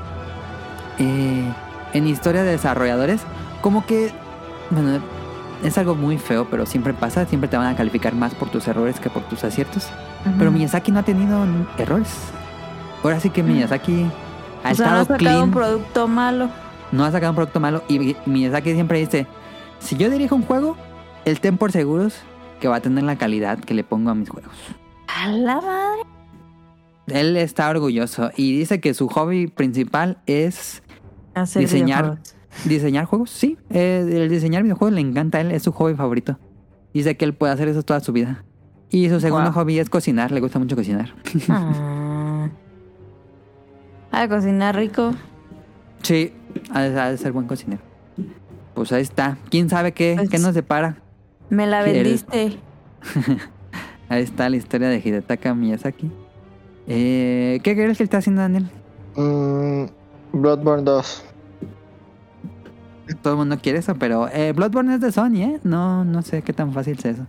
eh, en historia de desarrolladores, como que, bueno, es algo muy feo, pero siempre pasa, siempre te van a calificar más por tus errores que por tus aciertos. Pero. Miyazaki no ha tenido errores. Ahora sí que Miyazaki ha o sea, no estado ha sacado un producto malo. no ha sacado un producto malo, y Miyazaki siempre dice, si yo dirijo un juego, el ten por seguros que va a tener la calidad que le pongo a mis juegos. A la madre. Él está orgulloso y dice que su hobby principal es Hacer Diseñar. videojuegos. diseñar juegos. Sí, eh, el diseñar videojuegos le encanta a él, es su hobby favorito. Dice que él puede hacer eso toda su vida. Y su segundo Wow. hobby es cocinar, le gusta mucho cocinar. Ah. Ah, cocinar rico. Sí, ha de, ha de ser buen cocinero. Pues ahí está. ¿Quién sabe qué, Pues- qué nos depara? Me la vendiste. Ahí está la historia de Hidetaka Miyazaki. Eh, ¿Qué crees que está haciendo Daniel? Mm, Bloodborne 2. Todo el mundo quiere eso, pero eh, Bloodborne es de Sony, ¿eh? No, no sé qué tan fácil es eso.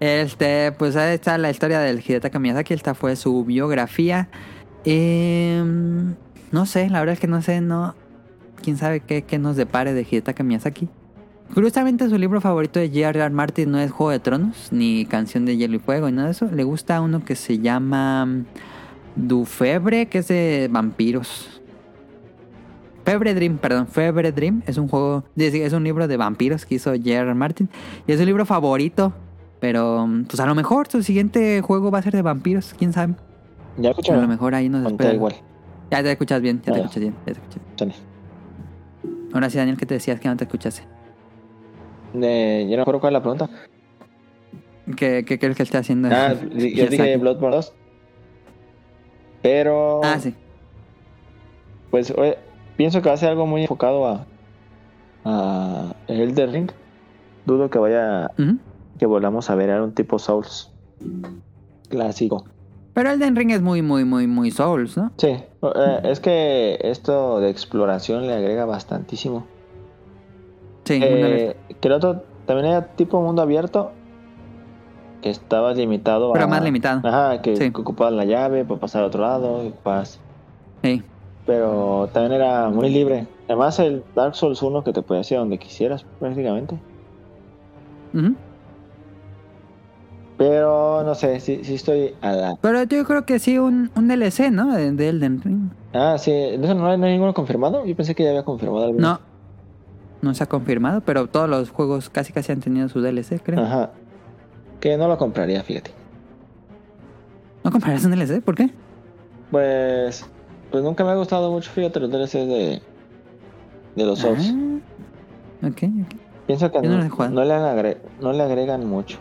Este, pues ahí está la historia del Hidetaka Miyazaki. Esta fue su biografía. Eh, no sé, la verdad es que no sé, no. Quién sabe qué, nos depare de Hidetaka Miyazaki. Curiosamente, su libro favorito de J.R.R. Martin no es Juego de Tronos, ni Canción de Hielo y Fuego, ni nada de eso. Le gusta uno que se llama Dufebre, que es de vampiros. Febre Dream, perdón, Febre Dream es un juego, es un libro de vampiros que hizo J.R.R. Martin y es su libro favorito. Pero, pues a lo mejor su siguiente juego va a ser de vampiros, quién sabe. ¿Ya A escucharon? lo mejor ahí nos Ponte espera. igual. Ya te escuchas bien, ya te ya. escuchas bien, ya te escuchas bien. Ahora sí, Daniel, ¿qué te decías que no te escuchaste? Eh, yo no recuerdo cuál es la pregunta. ¿Qué, qué crees que esté haciendo? Ah, yo dije? Bloodborne 2. Pero. Ah, sí. Pues oye, pienso que va a ser algo muy enfocado a. a Elden Ring. Dudo que vaya. Que volvamos a ver a un tipo Souls. Clásico. Pero Elden Ring es muy, muy, muy, muy Souls, ¿no? Sí, eh, es que esto de exploración le agrega bastantísimo. Sí. Eh, que el otro también era tipo mundo abierto. Que estabas limitado pero a. más limitado. Ajá, que, Sí. que ocupabas la llave para pasar al otro lado. y ocupabas- Sí. Pero también era muy libre. Además, el Dark Souls 1 que te podías ir a donde quisieras, prácticamente. Ujú. Pero no sé, sí, sí estoy a la. Pero yo creo que sí, un, un DLC, ¿no? De, de Elden Ring. Ah, sí, ¿no, no hay no hay ninguno confirmado? Yo pensé que ya había confirmado alguno. No. No se ha confirmado, pero todos los juegos casi casi han tenido su DLC, creo. Ajá. Que no lo compraría, fíjate. ¿No comprarás un DLC? ¿Por qué? Pues. Pues nunca me ha gustado mucho, fíjate, los DLCs de. De los Souls. Ah, ok, ok. Pienso que no no le agregan mucho.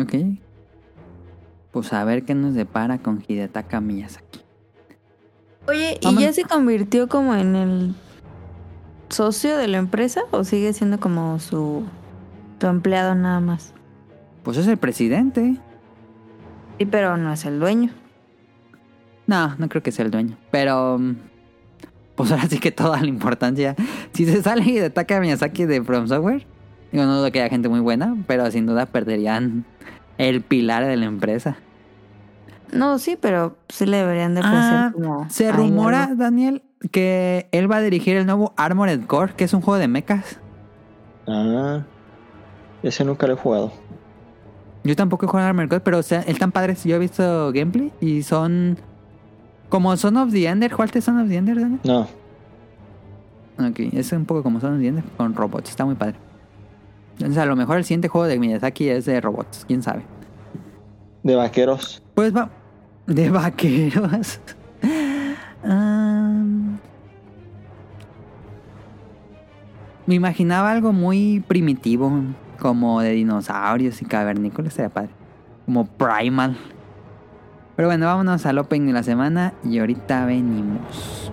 Ok. Pues a ver qué nos depara con Hidetaka Miyazaki. Oye, ¿y ya se convirtió como en el socio de la empresa o sigue siendo como su, su empleado nada más? Pues es el presidente. Sí, pero no es el dueño. No, no creo que sea el dueño. Pero. mm, Pues ahora sí que toda la importancia. Si se sale Hidetaka Miyazaki de From Software. Digo, no dudo que haya gente muy buena. Pero sin duda perderían el pilar de la empresa. No, sí, pero sí le deberían de ofrecer Ah, como... se rumora, algo. Daniel, que él va a dirigir el nuevo Armored Core, que es un juego de mechas. Ah. Ese nunca lo he jugado. Yo tampoco he jugado a Armored Core, pero o sea, están padres. Yo he visto gameplay y son. Como Son of the Ender. ¿Jugaste Son of the Ender, Daniel? No. Ok, es un poco como Son of the Ender con robots. Está muy padre. Entonces, a lo mejor el siguiente juego de Miyazaki es de robots. Quién sabe. De vaqueros. Pues va. De vaqueros. Me imaginaba algo muy primitivo. Como de dinosaurios y cavernícolas. Sería padre. Como Primal. Pero bueno, vámonos al Open de la semana. Y ahorita venimos.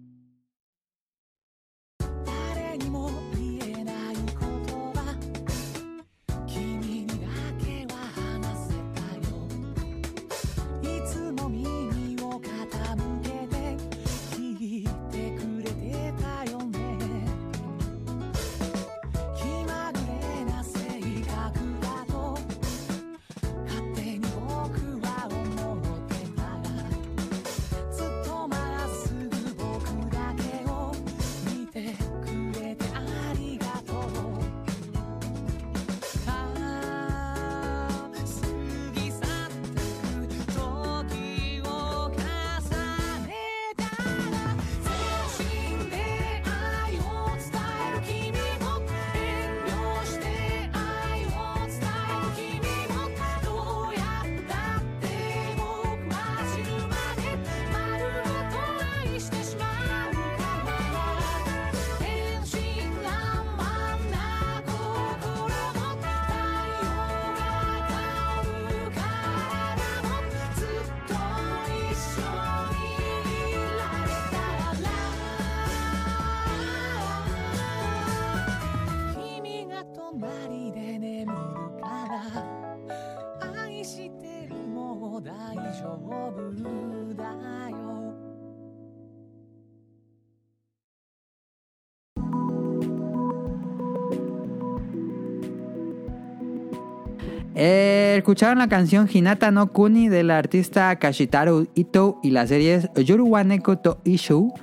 Escucharon la canción Hinata no Kuni del artista Kashitaru Ito y la serie es Yoruwa Neko to Ishu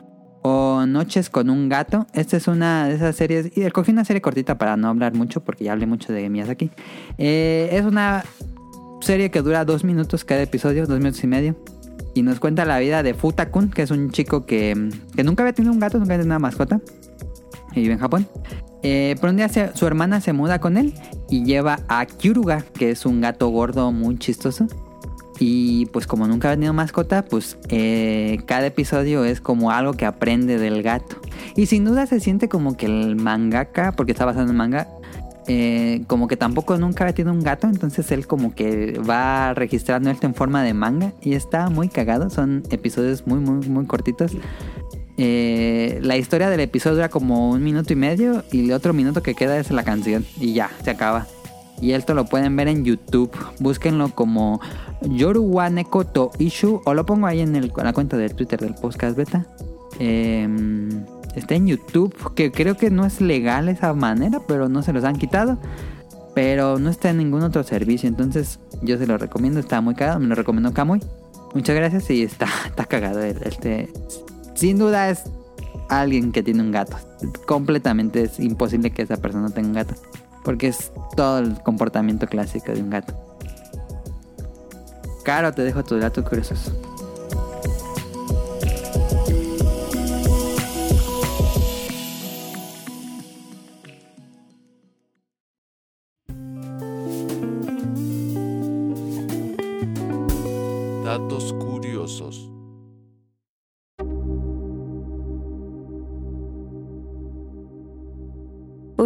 o Noches con un gato. Esta es una de esas series y escogí una serie cortita para no hablar mucho porque ya hablé mucho de Miyazaki. Eh, es una serie que dura dos minutos cada episodio, dos minutos y medio. Y nos cuenta la vida de Futakun, que es un chico que, que nunca había tenido un gato, nunca había tenido una mascota. Y vive en Japón. Eh, pero un día su hermana se muda con él y lleva a Kyuruga, que es un gato gordo muy chistoso. Y pues como nunca ha tenido mascota, pues eh, cada episodio es como algo que aprende del gato. Y sin duda se siente como que el mangaka, porque está basado en manga, eh, como que tampoco nunca había tenido un gato, entonces él como que va registrando esto en forma de manga y está muy cagado, son episodios muy muy muy cortitos. Eh, la historia del episodio dura como un minuto y medio y el otro minuto que queda es la canción y ya, se acaba. Y esto lo pueden ver en YouTube. Búsquenlo como Yoruwa Neko to Ishu o lo pongo ahí en, la cuenta de Twitter del podcast beta. Eh, está en YouTube, que creo que no es legal esa manera, pero no se los han quitado. Pero no está en ningún otro servicio. Entonces yo se lo recomiendo. Está muy cagado. Me lo recomendó Kamui. Muchas gracias. Y está, está cagado. Este, sin duda es alguien que tiene un gato. Completamente es imposible que esa persona tenga un gato. Porque es todo el comportamiento clásico de un gato. Caro, te dejo tus datos curiosos.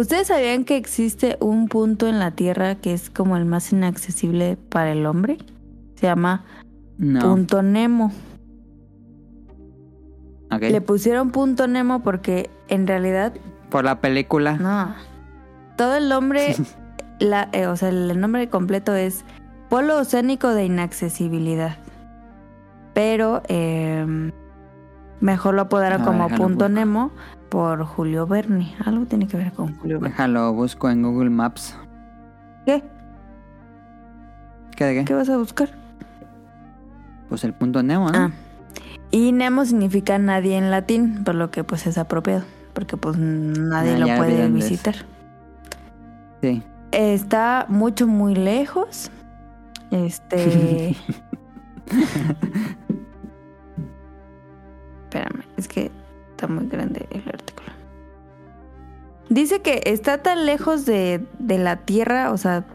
¿Ustedes sabían que existe un punto en la Tierra que es como el más inaccesible para el hombre? Se llama No. Punto Nemo. Le pusieron Punto Nemo porque en realidad Por la película. no. Todo el nombre, la, eh, o sea, el nombre completo es Polo Oceánico de Inaccesibilidad. Pero eh, mejor lo apodaron como Punto busco. Por Julio Verne. Algo tiene que ver con Julio Verne. Déjalo, busco en Google Maps. ¿Qué? ¿Qué de qué? ¿Qué vas a buscar? Pues el punto Nemo, ¿no? Ah. Y Nemo significa nadie en latín, por lo que pues es apropiado, porque pues nadie Ah, lo puede visitar. Sí. Está mucho, muy lejos. Este... Espérame, es que está muy grande el artículo. Dice que está tan lejos de, de la Tierra, o sea,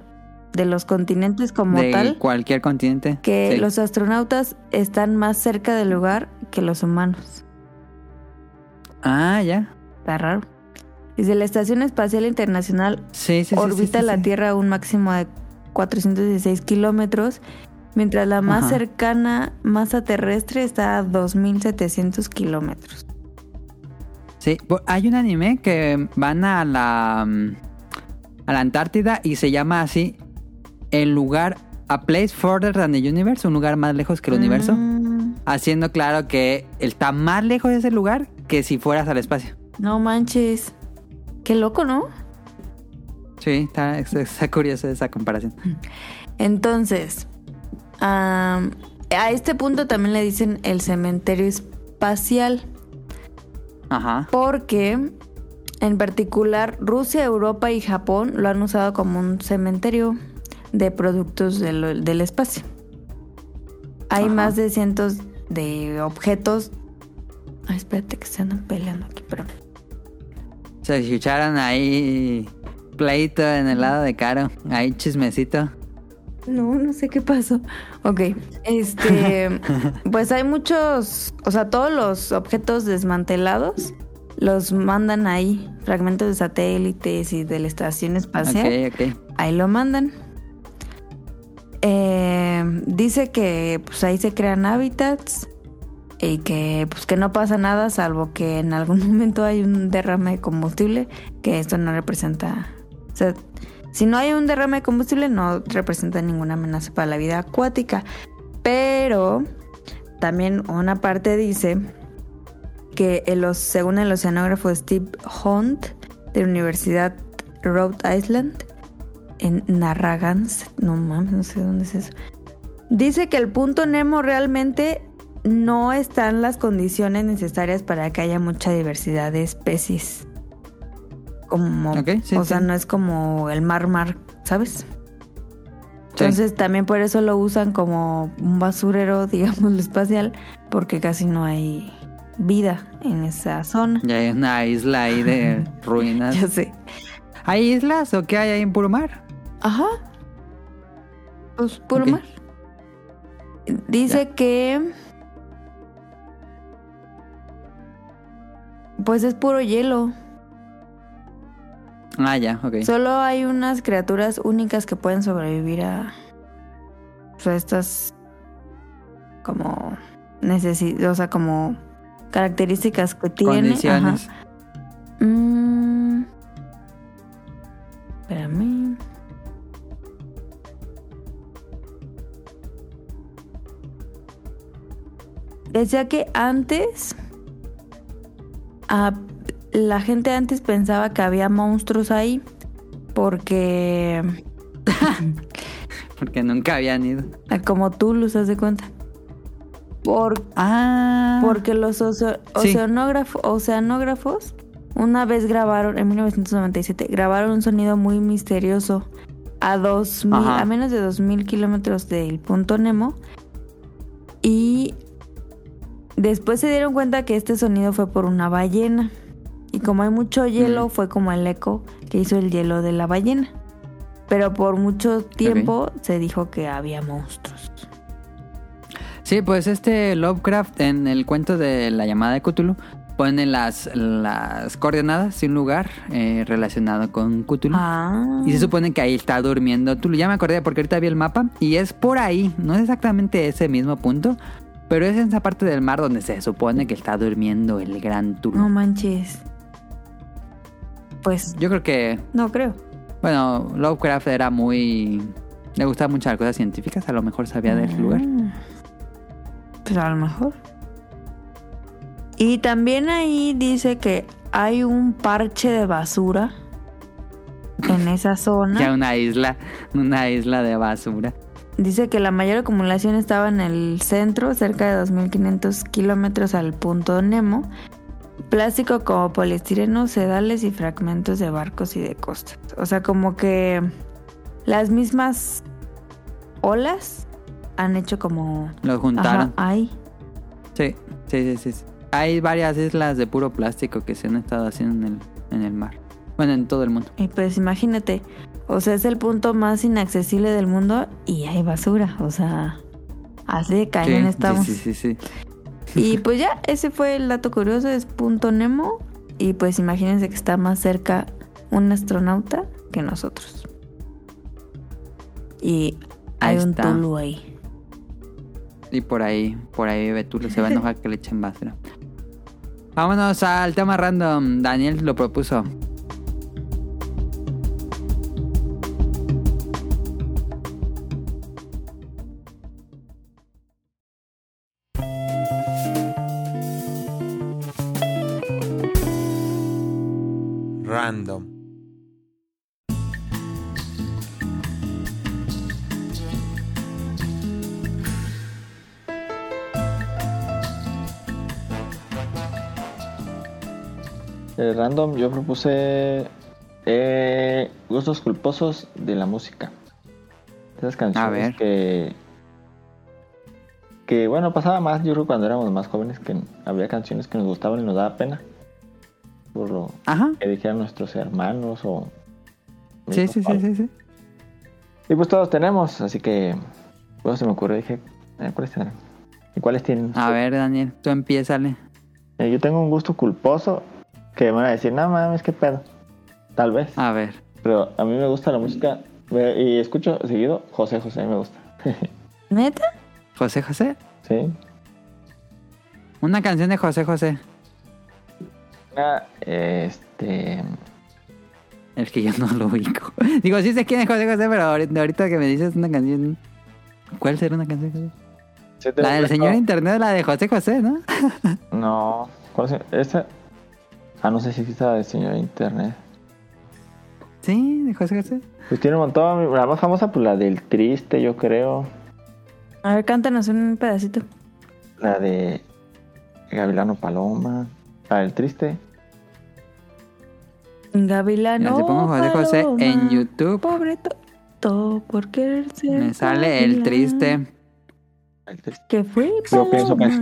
de los continentes como de tal, cualquier continente. que Sí. los astronautas están más cerca del lugar que los humanos. Ah, ya. Está raro. Dice, la Estación Espacial Internacional Sí, sí, sí, orbita la. Tierra a un máximo de 416 kilómetros, mientras la más Ajá. cercana masa terrestre está a 2.700 kilómetros. Sí, hay un anime que van a la mm, a la Antártida y se llama así el lugar a place further than the universe, un lugar más lejos que el universo, Mm, haciendo claro que está más lejos de ese lugar que si fueras al espacio. no manches. Qué loco, ¿no? Sí, está, está- curiosa esa comparación. Entonces, am, a este punto también le dicen el cementerio espacial. Ajá. Porque, en particular, Rusia, Europa y Japón lo han usado como un cementerio de productos del, del espacio. Hay Ajá. más de cientos de objetos. Ay, espérate que se andan peleando aquí, pero. Se escucharon ahí pleito en el lado de Caro, ahí chismecito. No, no sé qué pasó. Ok, este, pues hay muchos, o sea, todos los objetos desmantelados los mandan ahí, fragmentos de satélites y de la estación espacial. Ok, ok. Ahí lo mandan. Eh, dice que pues ahí se crean hábitats y que pues que no pasa nada salvo que en algún momento hay un derrame de combustible que esto no representa o sea si no hay un derrame de combustible no representa ninguna amenaza para la vida acuática pero también una parte dice que según el oceanógrafo Steve Hunt de la Universidad Rhode Island en Narragansett, no mames, no sé dónde es eso. Dice que el punto Nemo realmente no están las condiciones necesarias para que haya mucha diversidad de especies. Como, sí, o sí. sea, no es como el mar mar, ¿sabes? Entonces también por eso lo usan como un basurero, digamos, espacial, porque casi no hay vida en esa zona. Ya hay una isla ahí de ruinas. Ya sé. ¿Hay islas o qué hay ahí en puro mar? Ajá. Pues puro mar. Dice que. Pues es puro hielo. Ah, ya, ok. Solo hay unas criaturas únicas que pueden sobrevivir a. O sea, estas. Como. Necesi o sea, como. Características que tiene. Condiciones. Ajá. Mm. Espérame. Decía que antes. ah, la gente antes pensaba que había monstruos ahí. Porque Porque nunca habían ido. Como tú, Luz, haz de cuenta. Por, Ah. porque los oce- Sí. oceanógrafo- oceanógrafos una vez grabaron, en 1997, grabaron un sonido muy misterioso a, dos mil- a menos de 2.000 kilómetros del punto Nemo. Y después se dieron cuenta que este sonido fue por una ballena. Y como hay mucho hielo, Mm. fue como el eco que hizo el hielo de la ballena. Pero por mucho tiempo se dijo que había monstruos. Sí, pues este Lovecraft en el cuento de la llamada de Cthulhu pone las, las coordenadas de un lugar eh, relacionado con Cthulhu. Ah. Y se supone que ahí está durmiendo Tulu. Ya me acordé porque ahorita vi el mapa y es por ahí. No es exactamente ese mismo punto, pero es en esa parte del mar donde se supone que está durmiendo el gran Tulu. No manches. Pues Yo creo que, no creo. bueno, Lovecraft era muy... Le gustaban mucho las cosas científicas, a lo mejor sabía del lugar. Mm. Pues a lo mejor. Y también ahí dice que hay un parche de basura en esa Ya zona. una isla, una isla de basura. Dice que la mayor acumulación estaba en el centro, cerca de 2.500 kilómetros al punto Nemo. Plástico como poliestireno, sedales y fragmentos de barcos y de costas. O sea, como que las mismas olas han hecho como... Lo juntaron. Ajá, ahí. Sí, sí, sí, sí. Hay varias islas de puro plástico que se han estado haciendo en el, en el mar. Bueno, en todo el mundo. Y pues imagínate, o sea, es el punto más inaccesible del mundo y hay basura, o sea, así de cañón Sí, estamos. Sí, sí, sí, sí. Y pues ya, ese fue el dato curioso, es punto Nemo y pues imagínense que está más cerca un astronauta que nosotros. Y hay Ahí un está. Tulu ahí. Y por ahí, por ahí Betulo se va a enojar que le echen basura. Vámonos al tema random. Daniel lo propuso. Eh, random, yo propuse eh, gustos culposos de la música. Esas canciones ver. que. Que bueno, pasaba más, yo creo cuando éramos más jóvenes, que había canciones que nos gustaban y nos daba pena. Por lo Ajá. que dijeran nuestros hermanos o. Sí, sí, sí, sí, sí. Y pues todos tenemos, así que. Pues se me ocurrió, dije, eh, ¿cuáles tendrán? ¿Y cuáles tienen? A ver, Daniel, tú empiézale. Eh, yo tengo un gusto culposo que me van a decir, no mames, qué pedo. Tal vez. A ver. Pero a mí me gusta la música y escucho seguido José José, me gusta. ¿Neta? José José. sí. Una canción de José José. Una, este. Es que yo no lo ubico. Digo, sí sé quién es José José, pero ahorita, ahorita que me dices una canción. ¿Cuál será una canción? José? ¿sí te La del señor internet, la de José José, ¿no? No. ¿Cuál es? Esta. Ah, no sé si la del señor internet. Sí, de José José. Pues tiene un montón. La más famosa, pues la del triste, yo creo. A ver, cántanos un pedacito. La de Gavilano Paloma. La del triste. Gavilano. Mira, si pongo José José Paloma, en YouTube, Pobre tonto por querer ser. me sale el triste. El triste. Que fue Yo pienso que es.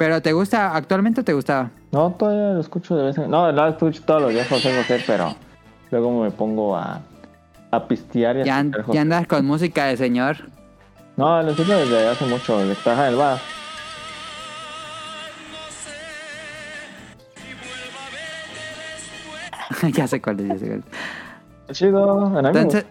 No. ¿Pero te gusta? ¿Actualmente te gustaba? No, todavía lo escucho de vez en No, no lo escucho todos los días José José, pero luego me pongo a, a pistear y a Ya, ya andas con música de señor. No, lo escucho desde hace mucho, desde que en el bar. ya sé cuál es, ya sé cuál es. Chido, Entonces,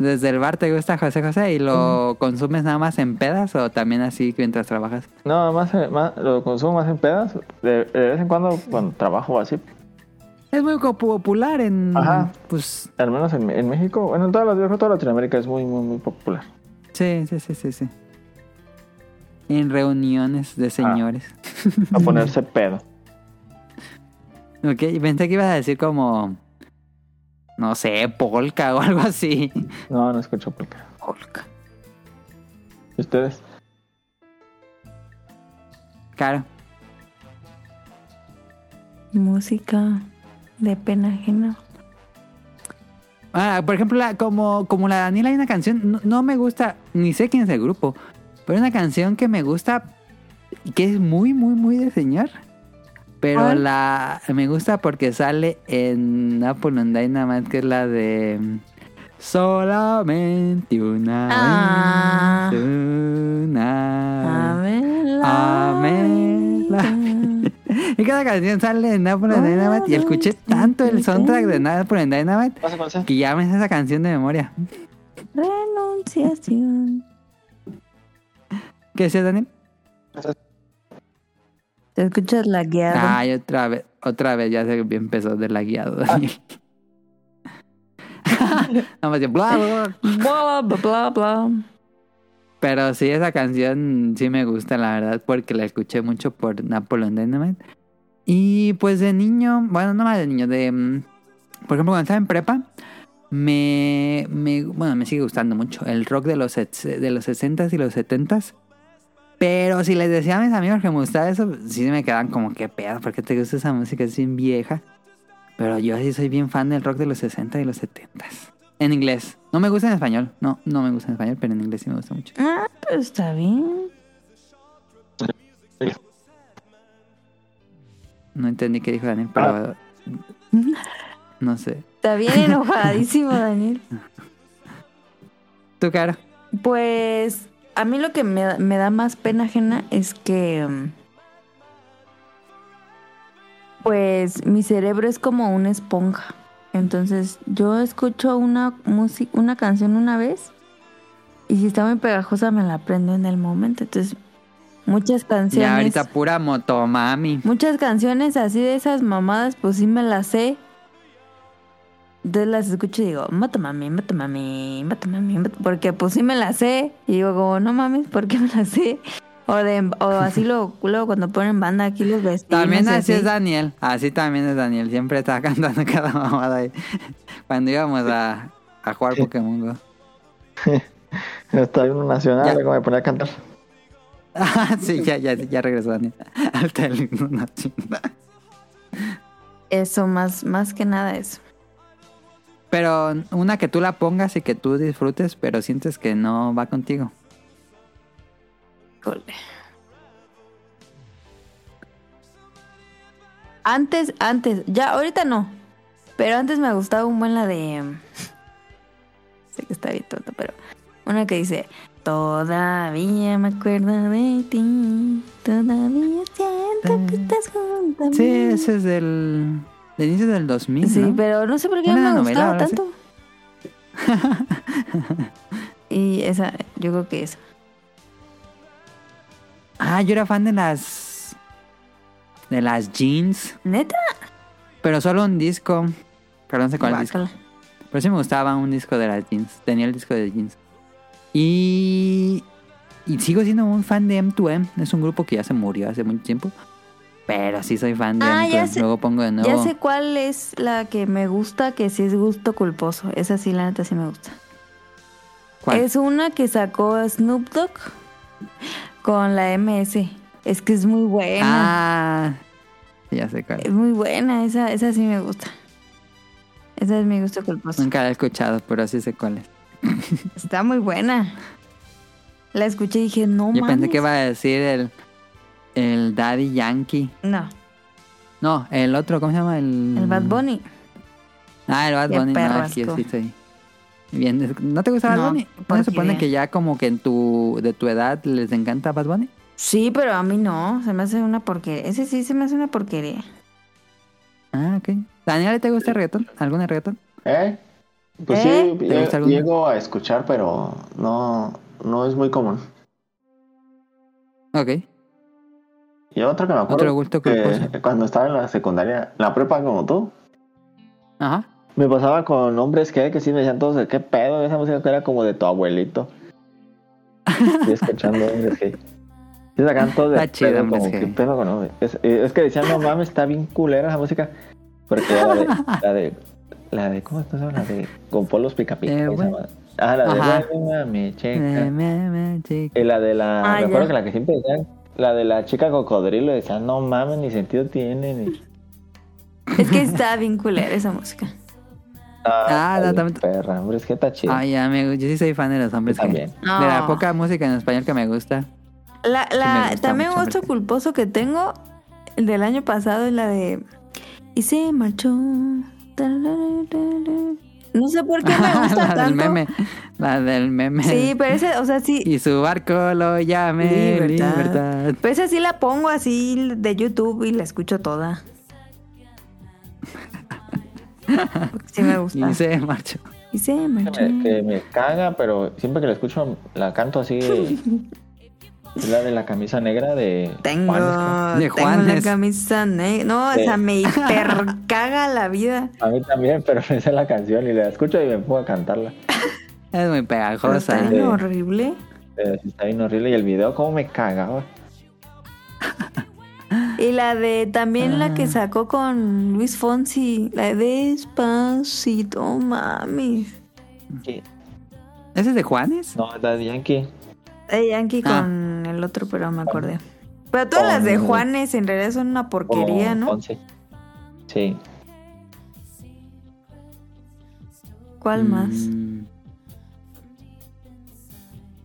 ¿desde el bar te gusta José José y lo consumes nada más en pedas o también así mientras trabajas? No, más, más- lo consumo más en pedas. De, de vez en cuando, cuando trabajo así. Es muy popular en... Ajá. Pues Al menos en, en México, bueno, en creo que toda Latinoamérica es muy, muy, muy popular. sí, sí, sí, sí, sí. En reuniones de señores. A ponerse pedo. Ok, pensé que ibas a decir como... no sé, polka o algo así. No, no escucho polka. Polka. ¿Y ustedes? Claro. Música de pena ajena. Ah, por ejemplo, la- como, como la Daniela hay una canción, no, no me gusta, ni sé quién es el grupo, pero hay una canción que me gusta y que es muy, muy, muy de señor. Pero la me gusta porque sale en Napoleon Dynamite, que es la de Solamente una Ah. vez, una Amén. Amén. Y cada canción sale en Napoleon Dynamite y escuché tanto el soundtrack de Napoleon Dynamite que ya me sé esa canción de memoria. Renunciación. ¿Qué decías, Daniel? Te escuchas la guiada. Ay, otra vez, otra vez ya se empezó de la guiado, Daniel. Nada más bla, bla, bla. Bla, bla, bla. Pero sí, esa canción sí me gusta, la verdad, porque la escuché mucho por Napoleon Dynamite. Y pues de niño, bueno, no más de niño, de... mm, Por ejemplo, cuando estaba en prepa, me, me... Bueno, me sigue gustando mucho el rock de los, de los 60s y los 70s. Pero si les decía a mis amigos que me gustaba eso, sí me quedan como, ¿qué pedo? ¿Por qué te gusta esa música así vieja? Pero yo sí soy bien fan del rock de los 60 y los 70s. En inglés. No me gusta en español. No, no me gusta en español, pero en inglés sí me gusta mucho. Ah, pero está bien. No entendí qué dijo Daniel, pero... No sé. Está bien enojadísimo, Daniel. ¿Tu cara? Pues a mí lo que me, me da más pena ajena es que pues mi cerebro es como una esponja. Entonces yo escucho una música, una canción una vez y si está muy pegajosa me la aprendo en el momento. Entonces muchas canciones, Ya ahorita pura motomami. muchas canciones así de esas mamadas, pues sí me las sé. Entonces las escucho y digo, mata mami, mata mami, mata mami, mata-", porque pues sí me las sé. Y digo, como, no mames, ¿por qué me las sé? O, de, o así lo, luego cuando ponen banda aquí los vestidos. También así es Daniel. Así también es Daniel. Siempre está cantando cada mamada ahí. Cuando íbamos a, a jugar Pokémon Go. Está en un nacional, Ya. luego me ponía a cantar. Ah, sí, ya, ya, ya regresó Daniel. Al teléfono nacional. Eso, más, más que nada eso. Pero una que tú la pongas y que tú disfrutes, pero sientes que no va contigo. Híjole. Antes, antes, ya, ahorita no. Pero antes me gustaba un buen la de. sé que está bien tonta, pero. Una que dice. Todavía me acuerdo de ti. Todavía siento que estás junto a mí. Sí, ese es del, del inicio del 2000, Sí, ¿no? pero no sé por qué ¿Era no me novela gustaba tanto. y esa, yo creo que esa. Ah, yo era fan de las... De las jeans. ¿Neta? Pero solo un disco. Pero no sé cuál disco. Pero sí me gustaba un disco de las jeans. Tenía el disco de jeans. Y... Y sigo siendo un fan de M2M. Es un grupo que ya se murió hace mucho tiempo. Pero sí soy fan de Ah, ya M2M. sé- Luego pongo de nuevo... Ya sé cuál es la que me gusta, que sí es gusto culposo. Esa sí, la neta sí me gusta. ¿Cuál? Es una que sacó Snoop Dogg con la MS. Es que es muy buena. Ah... Ya sé cuál. Es muy buena, esa, esa sí me gusta. Esa es mi gusto culposo. Nunca la he escuchado, pero sí sé cuál es. Está muy buena. La escuché y dije, no Yo mames. pensé que iba a decir el... El Daddy Yankee. No, No, el otro, ¿cómo se llama? El, el Bad Bunny. Ah, el Bad Bunny. perro No, es que yo sí estoy bien. ¿No te gusta Bad No, Bunny? ¿No se supone que ya como que en tu, de tu edad les encanta Bad Bunny? Sí, pero a mí no. Se me hace una porquería. Ese sí se me hace una porquería. Ah, ok. Daniel, ¿te gusta el reggaetón? ¿Alguna reggaetón? ¿Eh? Pues ¿Eh? sí, ¿Te lle- gusta alguno? llego a escuchar, pero no, no es muy común. Ok. Y otro que me acuerdo Otro gusto que cuando estaba en la secundaria, la prepa como tú, Ajá. me pasaba con hombres que, que sí me decían todos, ¿qué pedo? Esa música que era como de tu abuelito. Y escuchando hombres que... Sí sacan todos de Está chido, pedo, hombres como, que- ¿qué pedo con hombres? Es, es que decían, no mames, está bien culera esa música. Porque la de, la de la de, ¿cómo se llama? La de con polos pica pica. Eh, ¿cómo se bueno. Ah, la de, Ajá. "Bueno, mi chica". Eh, me- me- chica. Y la de la, Ah, me acuerdo ya. que la que siempre decían, la de la chica cocodrilo, decían, no mames, ni sentido tiene. Ni... Es que está bien culera esa música. Ah, está no, también- Perra, hombre, es que está chido. Ay, ya me, yo sí soy fan de los hombres también. De la poca música en español que me gusta. La, la, me gusta también mucho, culposo que tengo, el del año pasado, es la de... Y se marchó. No sé por qué me gusta la tanto. del meme. La del meme. Sí, pero ese, o sea, sí. Y su barco lo llame Libertad. Libertad. Pero esa sí la pongo así de YouTube y la escucho toda. Sí me gusta. Y se marchó. Y se Que marchó. me, que me caga, pero siempre que la escucho la canto así. es la de la camisa negra de Tengo, Juanes, De tengo la camisa negra. No, o sea, me hiper caga la vida. A mí también, pero esa es la canción y la escucho y me pongo a cantarla. Es muy Pero está pegajosa. bien horrible. Pero sí está bien horrible y el video, cómo me cagaba. Y la de también la Ah. que sacó con Luis Fonsi, la de Despacito, mami. Sí. ¿Ese es de Juanes? No, Daddy Yankee. De Yankee Ah. con el otro, pero no me acordé. Pero todas las de Con- Juanes en realidad son una porquería, Con ¿no? Fonse. Sí. ¿Cuál más? Mm.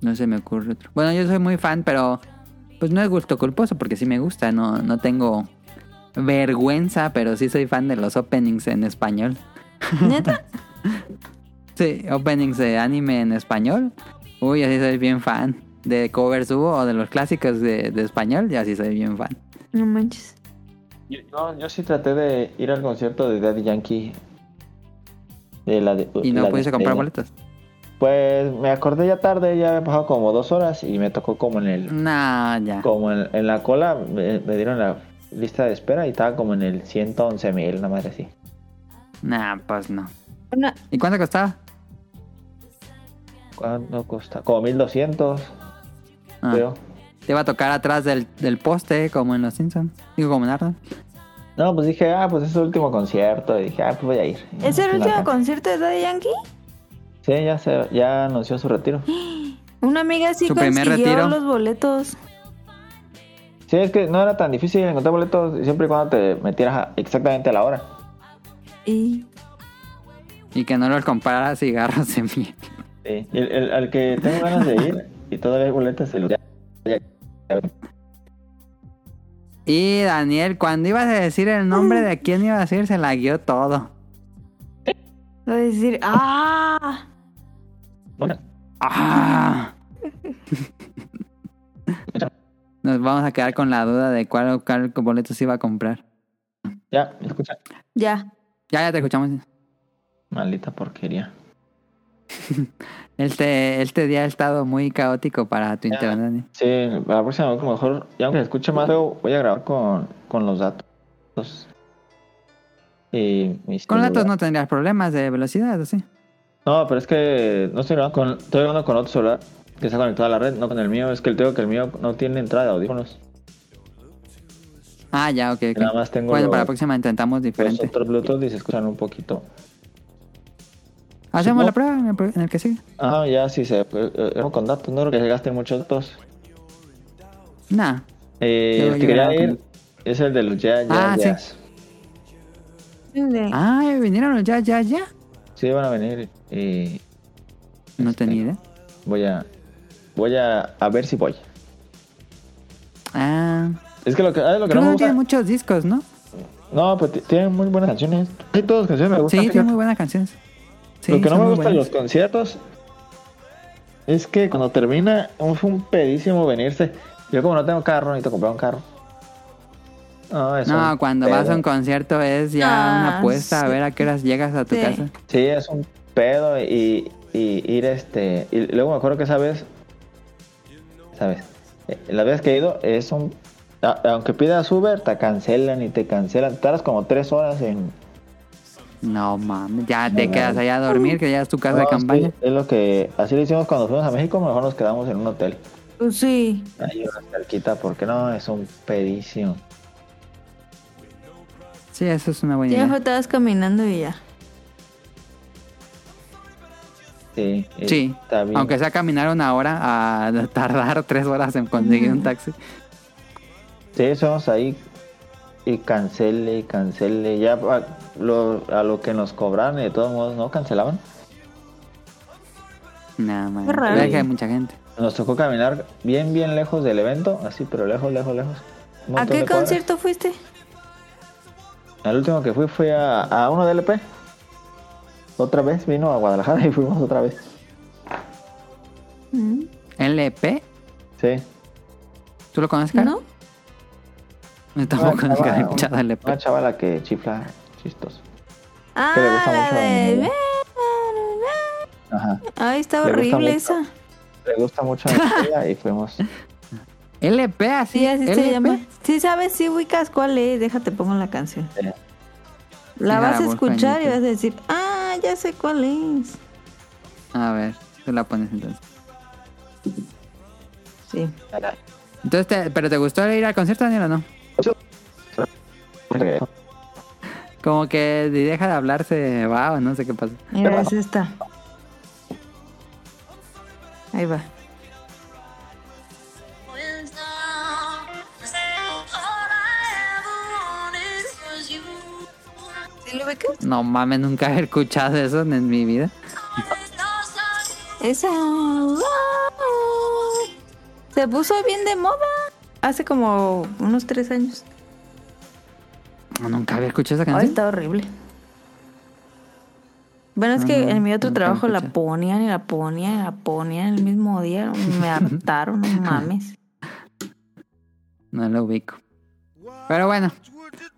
No se me ocurre otro. Bueno, yo soy muy fan, pero pues no es gusto culposo porque sí me gusta. No, no tengo vergüenza, pero sí soy fan de los openings en español. ¿Neta? Sí, openings de anime en español. Uy, así soy bien fan. De covers hubo o de los clásicos de, de español, y así soy bien fan. No manches. Yo, yo, yo sí traté de ir al concierto de Daddy Yankee. De la de, Y no la pudiste comprar boletos. Pues me acordé ya tarde, ya había pasado como dos horas y me tocó como en el, No, ya. como en, en la cola, me, me dieron la lista de espera y estaba como en el 111 mil, una madre así. Nah, pues no. Una- ¿Y cuánto costaba? ¿Cuánto cuesta? Como 1200, Ah, creo. te iba a tocar atrás del, del poste, como en Los Simpsons. Digo, como en Arnold. No, pues dije, ah, pues es el último concierto. Y dije, ah, pues voy a ir. ¿Es el último concierto de Daddy Yankee? Sí, ya, se, ya anunció su retiro. Una amiga sí Su consiguió retiro. los boletos. Sí, es que no era tan difícil encontrar boletos siempre y cuando te metieras a- exactamente a la hora. Y Y que no los comprara cigarros de miel. Sí. Y el, el- al que tengo ganas de ir y todavía hay ya- ya- ya- Y Daniel, cuando ibas a decir el nombre de quién iba a decir, se la guió todo. voy a decir, ¡ah! Bueno, ¡Ah! Nos vamos a quedar con la duda de cuál, cuál boleto se iba a comprar. ya, ¿me escucha? Ya. Ya, ya te escuchamos. Maldita porquería. Este, este día ha estado muy caótico para tu Ya. internet. Sí, la próxima vez, mejor, ya aunque escuche más voy a grabar con, con los datos. Y mis Con datos no tendrías problemas de velocidad, ¿o sí? No, pero es que no estoy grabando con, estoy grabando con otro celular que está conectado a la red, no con el mío. Es que el tengo que el mío no tiene entrada de audífonos. Ah, ya, ok, ok. Nada más tengo Bueno, los- para la próxima intentamos Los diferente. otros Bluetooth y se escuchan un poquito. Hacemos no. la prueba en el, pro- en el que sigue. Ah, ya sí se. eh, eh, con datos, no creo que se gasten muchos datos. Nah. Eh, el que quería ir con- es el de los ya, ya, Ah, sí. ya. Ah, ¿ya vinieron ya, ya, ya. Sí, van a venir y No Este. tenía idea. voy a. Voy a, a ver si voy. Ah. Es que lo que, ah, lo que no me gusta. muchos discos, ¿no? No, pues tienen muy buenas canciones. Hay todas canciones me Sí, gustan. tiene fíjate. muy buenas canciones. Sí, lo que no me gusta de los conciertos es que cuando termina es un pedísimo venirse. Yo como no tengo carro, necesito comprar un carro. No, es No, un cuando vas a un concierto es ya Ah, una apuesta a ver a qué horas llegas a tu Sí. casa. Sí, es un pedo y, y ir este... Y luego me acuerdo que esa vez... ¿Sabes? Eh, La vez que he ido es un... Aunque pidas Uber, te cancelan y te cancelan. Tardas como tres horas en... No mames, ya te No, quedas allá a dormir, que ya es tu casa de campaña. sí, es lo que... Así lo hicimos cuando fuimos a México. Mejor nos quedamos en un hotel. Pues sí. Ahí una cerquita porque no, es un pedísimo. Sí, eso es una buena Ya idea. mejor estabas caminando y ya. Sí, eh, Sí, está bien. aunque sea caminar una hora a tardar tres horas en conseguir un taxi. Sí, estamos ahí y cancele y cancele. Ya a lo, a lo que nos cobran y de todos modos no cancelaban. Nada más. Que hay mucha gente. Nos tocó caminar bien, bien lejos del evento, así, pero lejos, lejos, lejos. ¿A qué concierto fuiste? El último que fui fue a, a uno de LP. Otra vez vino a Guadalajara y fuimos otra vez. Mm, LP, Sí. ¿tú lo conoces, Caro? ¿No? Tampoco Una nunca he chava- escuchado LP. Una chavala que chifla chistos. Ah, Que le gusta la mucho de... Ajá. Ay, está Le horrible mucho. esa. Le gusta mucho a ella y fuimos. LP, así. Sí, así se llama. Sí, sabes, sí ubicas cuál es. Déjate, pongo la canción. Sí. La Sí, vas a la escuchar y vas a decir, ah, ya sé cuál es. A ver, tú la pones entonces. Sí. Entonces, te- ¿pero te gustó ir al concierto, Daniel, o no? Como que si deja de hablar se va o no sé qué pasa. Mira, es esta. Ahí va. ¿Sí lo? No mames, nunca he escuchado eso en mi vida. Esa. Se puso bien de moda. Hace como unos tres años. No, nunca había escuchado esa Ay, canción. está horrible. Bueno, es No, que no, en mi otro lo trabajo la ponían y la ponían y la ponían el mismo día. Me hartaron, no mames. No lo ubico. Pero bueno,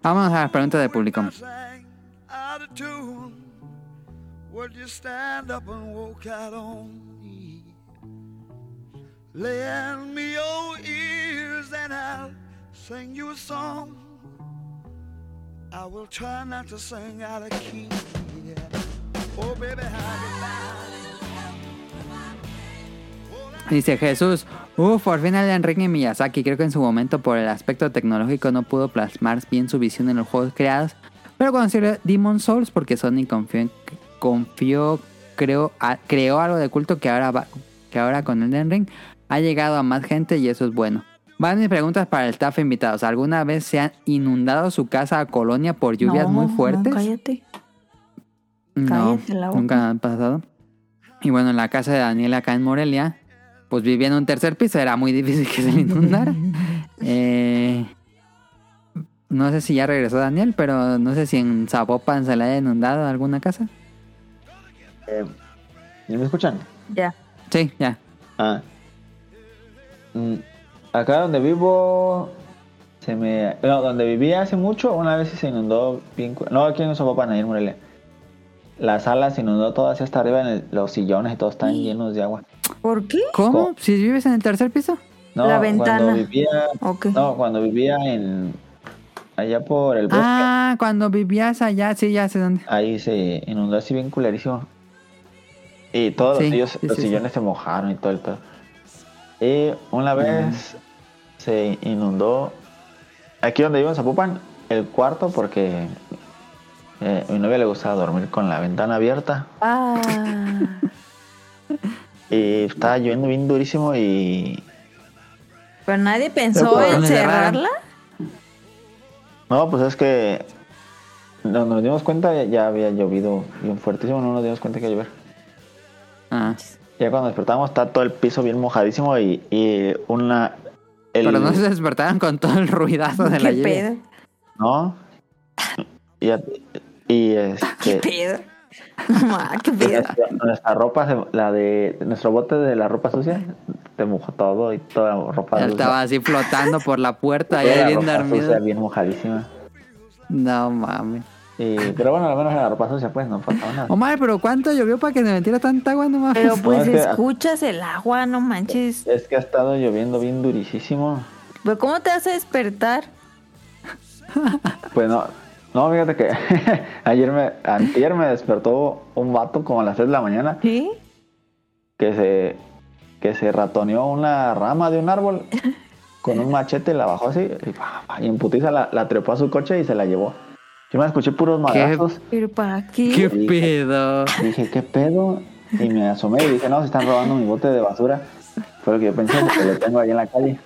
vámonos a las preguntas del público. Out of tune. Would you stand up and walk out on me? Lend me your ears and I'll sing you a song. I will try not to sing out of key. Baby, how Dice Jesús, uff, por fin el Enrique Miyazaki. Creo que en su momento por el aspecto tecnológico no pudo plasmar bien su visión en los juegos creados. Pero salió Demon Souls, porque Sony confió, creo, a- creó algo de culto que ahora, va, que ahora con Elden Ring ha llegado a más gente y eso es bueno. Van mis preguntas para el staff invitados. ¿Alguna vez se han inundado su casa o colonia por lluvias No, muy fuertes? No, cállate. No, Cállate la boca. nunca han pasado. Y bueno, en la casa de Daniel acá en Morelia, pues vivía en un tercer piso, era muy difícil que se le inundara. Eh, no sé si ya regresó Daniel, pero no sé si en Zapopan se le haya inundado alguna casa. Eh, ¿ya ¿Me escuchan? Ya. Sí, ya. Ah. Mm, Acá donde vivo, se me. No, donde vivía hace mucho, una vez se inundó bien. cu- No, aquí en Zapopan, ahí en Morelia. La sala se inundó toda hacia hasta arriba, en el- los sillones y todos están llenos de agua. ¿Por qué? ¿Cómo? ¿Si vives en el tercer piso? No, La ventana. Cuando vivía, Ok. no, cuando vivía en. Allá por el bosque, Ah, cuando vivías allá, sí, ya sé dónde. ahí se inundó así bien culerísimo. Y todos Sí, los, sillos- sí, los sí, sillones se mojaron y todo el pedo. Y una vez se inundó aquí donde vivo en Zapopan, el cuarto, porque eh, a mi novia le gustaba dormir con la ventana abierta. Ah. Y estaba lloviendo bien durísimo y. Pero nadie pensó Pero en cerrarla. No, pues es que. No, nos dimos cuenta, ya, ya había llovido bien fuertísimo, no nos dimos cuenta que iba a llover. Ah. Ya cuando despertamos está todo el piso bien mojadísimo y, y una... el- Pero no se despertaron con todo el ruidazo de la ¿Qué lluvia. pedo? ¿No? Y, y ¿Qué este... pedo? No, ma, ¿Qué pedo? Nuestra, nuestra ropa, se- la de... Nuestro bote de la ropa sucia, te mojó todo y toda la ropa Él sucia. estaba así flotando por la puerta y bien ropa dormido. sucia, bien mojadísima. No mames. Y, pero bueno, al menos en la ropa sucia, pues, no pasaba nada. Omar, pero ¿cuánto llovió para que se metiera tanta agua? No mames. Pero pues es que- escuchas el agua, no manches. Es que ha estado lloviendo bien durísimo. Pero ¿cómo te a despertar? Pues no, no, fíjate que ayer me, antier me despertó un vato como a las 3 de la mañana ¿Sí? que se, que se ratoneó una rama de un árbol con un machete, la bajó así y, pa, y en putiza la, la trepó a su coche y se la llevó. Yo me escuché puros madrazos. ¿Pero para qué? ¿Qué pedo? Dije, ¿qué pedo? Y me asomé y dije, no, se están robando mi bote de basura. Fue lo que yo pensé, porque lo tengo ahí en la calle.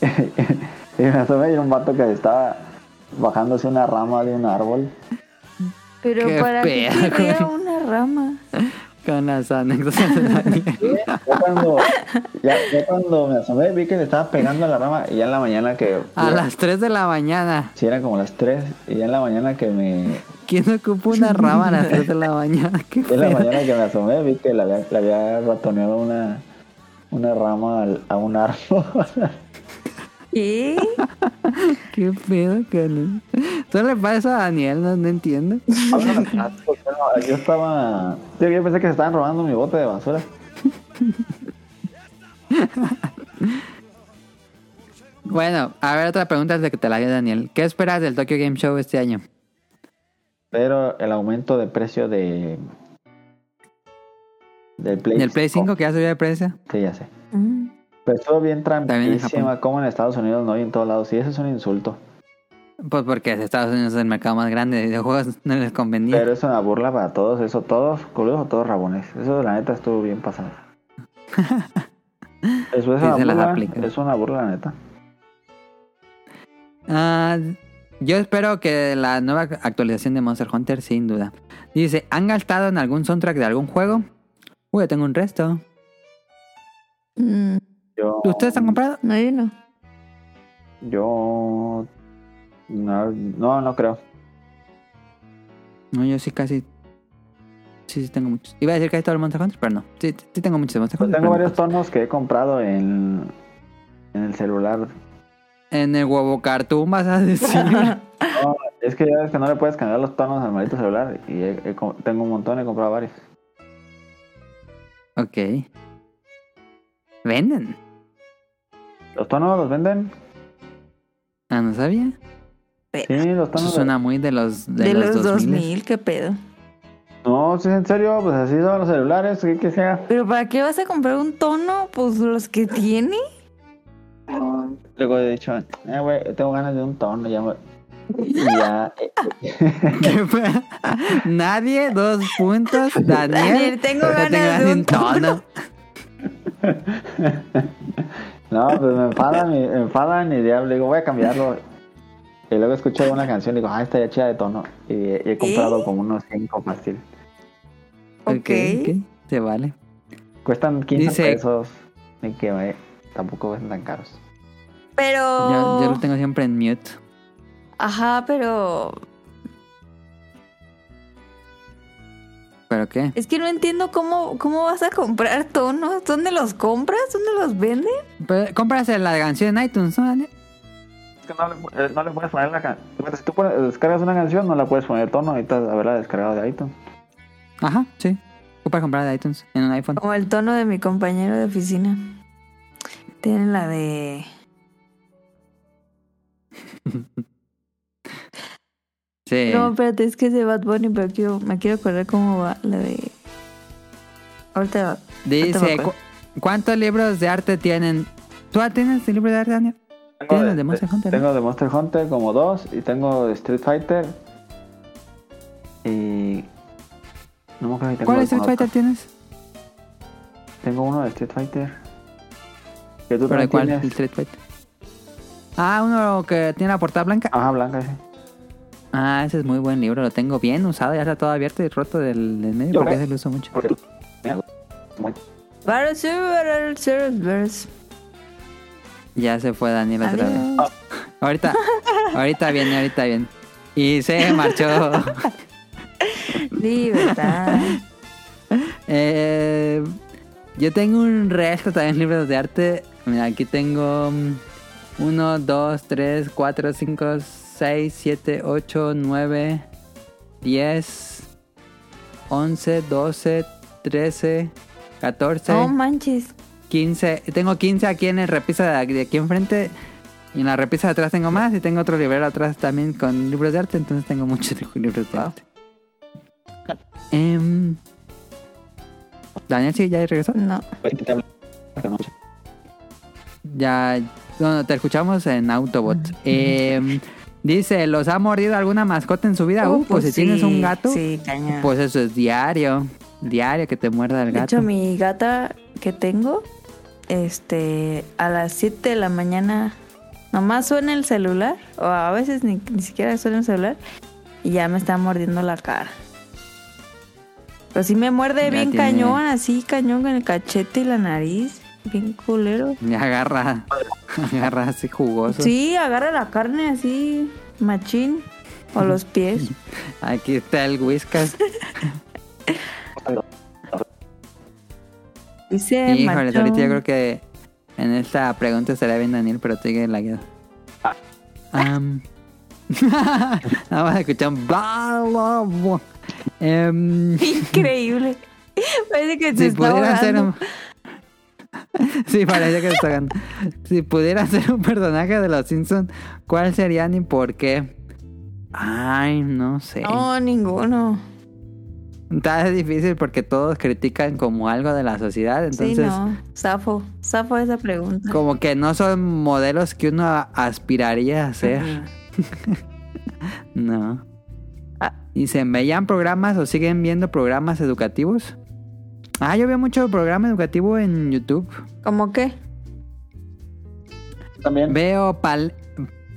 y me asomé y era un vato que estaba bajándose una rama de un árbol. Pero Qué para qué fea, quería una rama. Con las anécdotas de Daniel. Ya cuando, ya, ya cuando me asomé vi que le estaba pegando a la rama y ya en la mañana que... A las 3 de la mañana. Sí, eran como las 3 y ya en la mañana que me... ¿Quién ocupa una rama a las 3 de la mañana? Qué en la mañana que me asomé vi que le había, le había ratoneado una, una rama a un árbol. ¿Qué? Qué pedo, cabrón. Solo le pasa a Daniel, no, no entiendo. yo estaba... Yo pensé que se estaban robando mi bote de basura. Bueno, a ver, otra pregunta de que te la haga Daniel. ¿Qué esperas del Tokyo Game Show este año? Pero el aumento de precio de... Del Play, ¿Del Play 5 que ya subió de precio? Sí, ya sé. Mm. Pero estuvo bien También en trampísima, Japón. como en Estados Unidos no y en todos lados. Sí, eso es un insulto. Pues porque Estados Unidos es el mercado más grande de videojuegos, no les convenía. Pero es una burla para todos, eso, todos culos o todos rabones. Eso la neta estuvo bien pasado. Eso es Sí, una burla, es una burla la neta. Ah, yo espero que la nueva actualización de Monster Hunter, sin duda. Dice, ¿han gastado en algún soundtrack de algún juego? Uy, yo tengo un resto. Mm, Yo, ¿Ustedes han comprado? No, yo no. Yo no, no, no creo. No, yo sí casi... Sí, sí tengo muchos. Iba a decir que hay todo el Monster Hunter, pero no. Sí, sí tengo muchos de Monster Yo Hunter. tengo no varios tonos que he comprado en, en el celular. En el huevo cartoon vas a decir. No, es que ya ves que no le puedes cambiar los tonos al maldito celular. Y he- he co- tengo un montón, he comprado varios. ok. ¿Venden? ¿Los tonos los venden? Ah, no sabía. Sí, los Eso tonos. suena muy de los de, De, los, los 2000. 2000, qué pedo. No, si es en serio, pues así son los celulares, ¿qué que sea? ¿Pero para qué vas a comprar un tono? Pues los que tiene. Luego he dicho, eh, güey, tengo ganas de un tono, ya ya, eh. Nadie, dos puntos. Daniel, Daniel, tengo ganas de un tono. no, pues me enfadan, y, me enfadan y ya le digo, voy a cambiarlo. Y luego escucho una canción y digo, ah, esta ya chida de tono. Y, he- y he comprado ¿Eh? como unos 5 fácil. Ok. ok, ok, se vale. Cuestan 15 Dice- pesos. Y que eh, tampoco son tan caros. Pero. Yo, yo lo tengo siempre en mute. Ajá, pero. ¿Pero qué? Es que no entiendo cómo, cómo vas a comprar tonos. ¿Dónde los compras? ¿Dónde los venden? Pero, compras la canción en iTunes, ¿no, Daniel? Es que no le, eh, no le puedes poner la canción. Si tú descargas una canción, no la puedes poner tono. Ahorita haberla descargado de iTunes. Ajá, sí. Ocupa comprar de iTunes en un iPhone. Como el tono de mi compañero de oficina. Tienen la de. Sí. No, espérate, es que es de Bad Bunny, pero quiero, me quiero acordar cómo va la de. Ahorita. Dice. ¿cu- ¿cuántos libros de arte tienen? ¿Tú tienes el libro de arte, Daniel? Tienes los de Monster Hunter, ¿no? Tengo de Monster Hunter como dos. Y tengo de Street Fighter. Y. No me acuerdo si tengo ¿Cuál Street Fighter otro. tienes? Tengo uno de Street Fighter. Que ¿Pero tú también cuál? El tienes. Street Fighter. Ah, uno que tiene la portada blanca. Ajá, blanca, sí. Ah, ese es muy buen libro. Lo tengo bien usado. Ya está todo abierto y roto del, del medio porque ese lo uso mucho. Ya se fue Daniel otra vez. Adiós. Ahorita, ahorita viene, ahorita viene. Y se marchó. Libertad. Eh, yo tengo un resto también de libros de arte. Mira, aquí tengo 1, 2, 3, 4, 5, 6, 7, 8, 9, 10, 11, 12, 13, 14, No manches. 15. Tengo 15 aquí en el repisa de aquí enfrente. Y en la repisa de atrás tengo más. Y tengo otro librero atrás también con libros de arte. Entonces tengo muchos libros de arte. Em, Daniel, sí, ya regresó. No. Ya no, te escuchamos en Autobot. Em, Dice, ¿los ha mordido alguna mascota en su vida? Oh, Uh, pues, si tienes un gato, Sí, cañón. pues eso es diario. Diario que te muerda el de gato. hecho, mi gata que tengo, este, a las 7 de la mañana, nomás suena el celular, o a veces ni, ni siquiera suena el celular, y ya me está mordiendo la cara. Pero sí me muerde Ya bien tiene- cañón, así cañón con el cachete y la nariz. Bien culero. Y agarra, agarra así jugoso. Sí, agarra la carne así, machín. O los pies. Aquí está el whiskas. Dice Híjole, ahorita yo creo que en esta pregunta estaría bien Daniel, pero sigue la guía. Am. Nada más escuchar un bla. Em, Increíble. Parece que se si está pudiera ser. Sí, parece que se está ahogando. Si pudiera ser un personaje de los Simpsons, ¿cuál serían y por qué? Ay, no sé. No, ninguno. Está difícil porque todos critican como algo de la sociedad, entonces sí, no. Zafo. Zafo esa pregunta. como que no son modelos que uno aspiraría a ser. No. Ah. Dicen, ¿veían programas o siguen viendo programas educativos? Ah, yo veo mucho programa educativo en YouTube. ¿Cómo qué? También. Veo pal...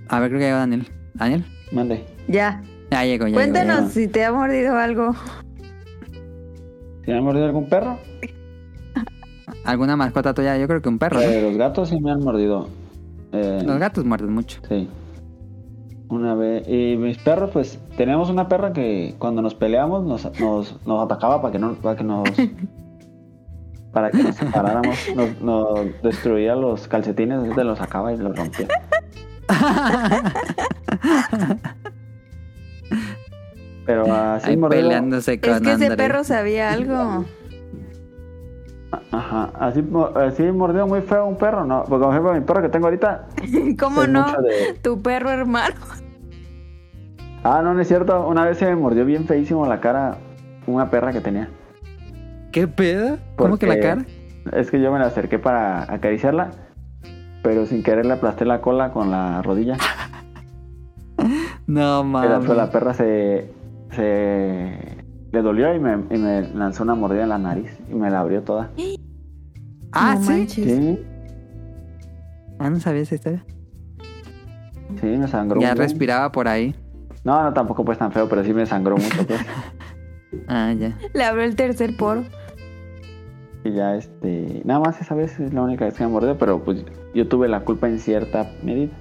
A ver, creo que llegó Daniel. ¿Daniel? Mande. Ya. Ya llegó, ya Cuéntanos llegó. si te ha mordido algo. ¿Si me ha mordido algún perro? ¿Alguna mascota tuya? Yo creo que un perro. Eh, los gatos sí me han mordido. Eh, Los gatos muerden mucho. Sí. Una vez. Y mis perros, pues, teníamos una perra que cuando nos peleamos nos, nos, nos atacaba para que no, para que nos. para que nos separáramos. Nos, nos destruía los calcetines, entonces los sacaba y los rompía. Pero así mordido. peleándose con Es que ese perro sabía algo. Ajá, así, mo- así mordido muy feo un perro, ¿no? Porque, por ejemplo, mi perro que tengo ahorita. ¿Cómo no? de- Tu perro hermano. Ah, no, no es cierto. Una vez se me mordió bien feísimo la cara una perra que tenía. ¿Qué pedo? ¿Cómo que la cara? Es que yo me la acerqué para acariciarla, pero sin querer le aplasté la cola con la rodilla. No después la mames. perra se, se le dolió y me, y me lanzó una mordida en la nariz y me la abrió toda. Ah, No ¿sí? manches. Sí, Ah, no sabía esa historia. sí, me sangró. Ya un buen. respiraba por ahí. No, no, tampoco pues tan feo, pero sí me sangró mucho. Pues. Ah, ya. Le abrió el tercer poro. Y ya, este, nada más esa vez es la única vez que me mordió, pero pues yo tuve la culpa en cierta medida.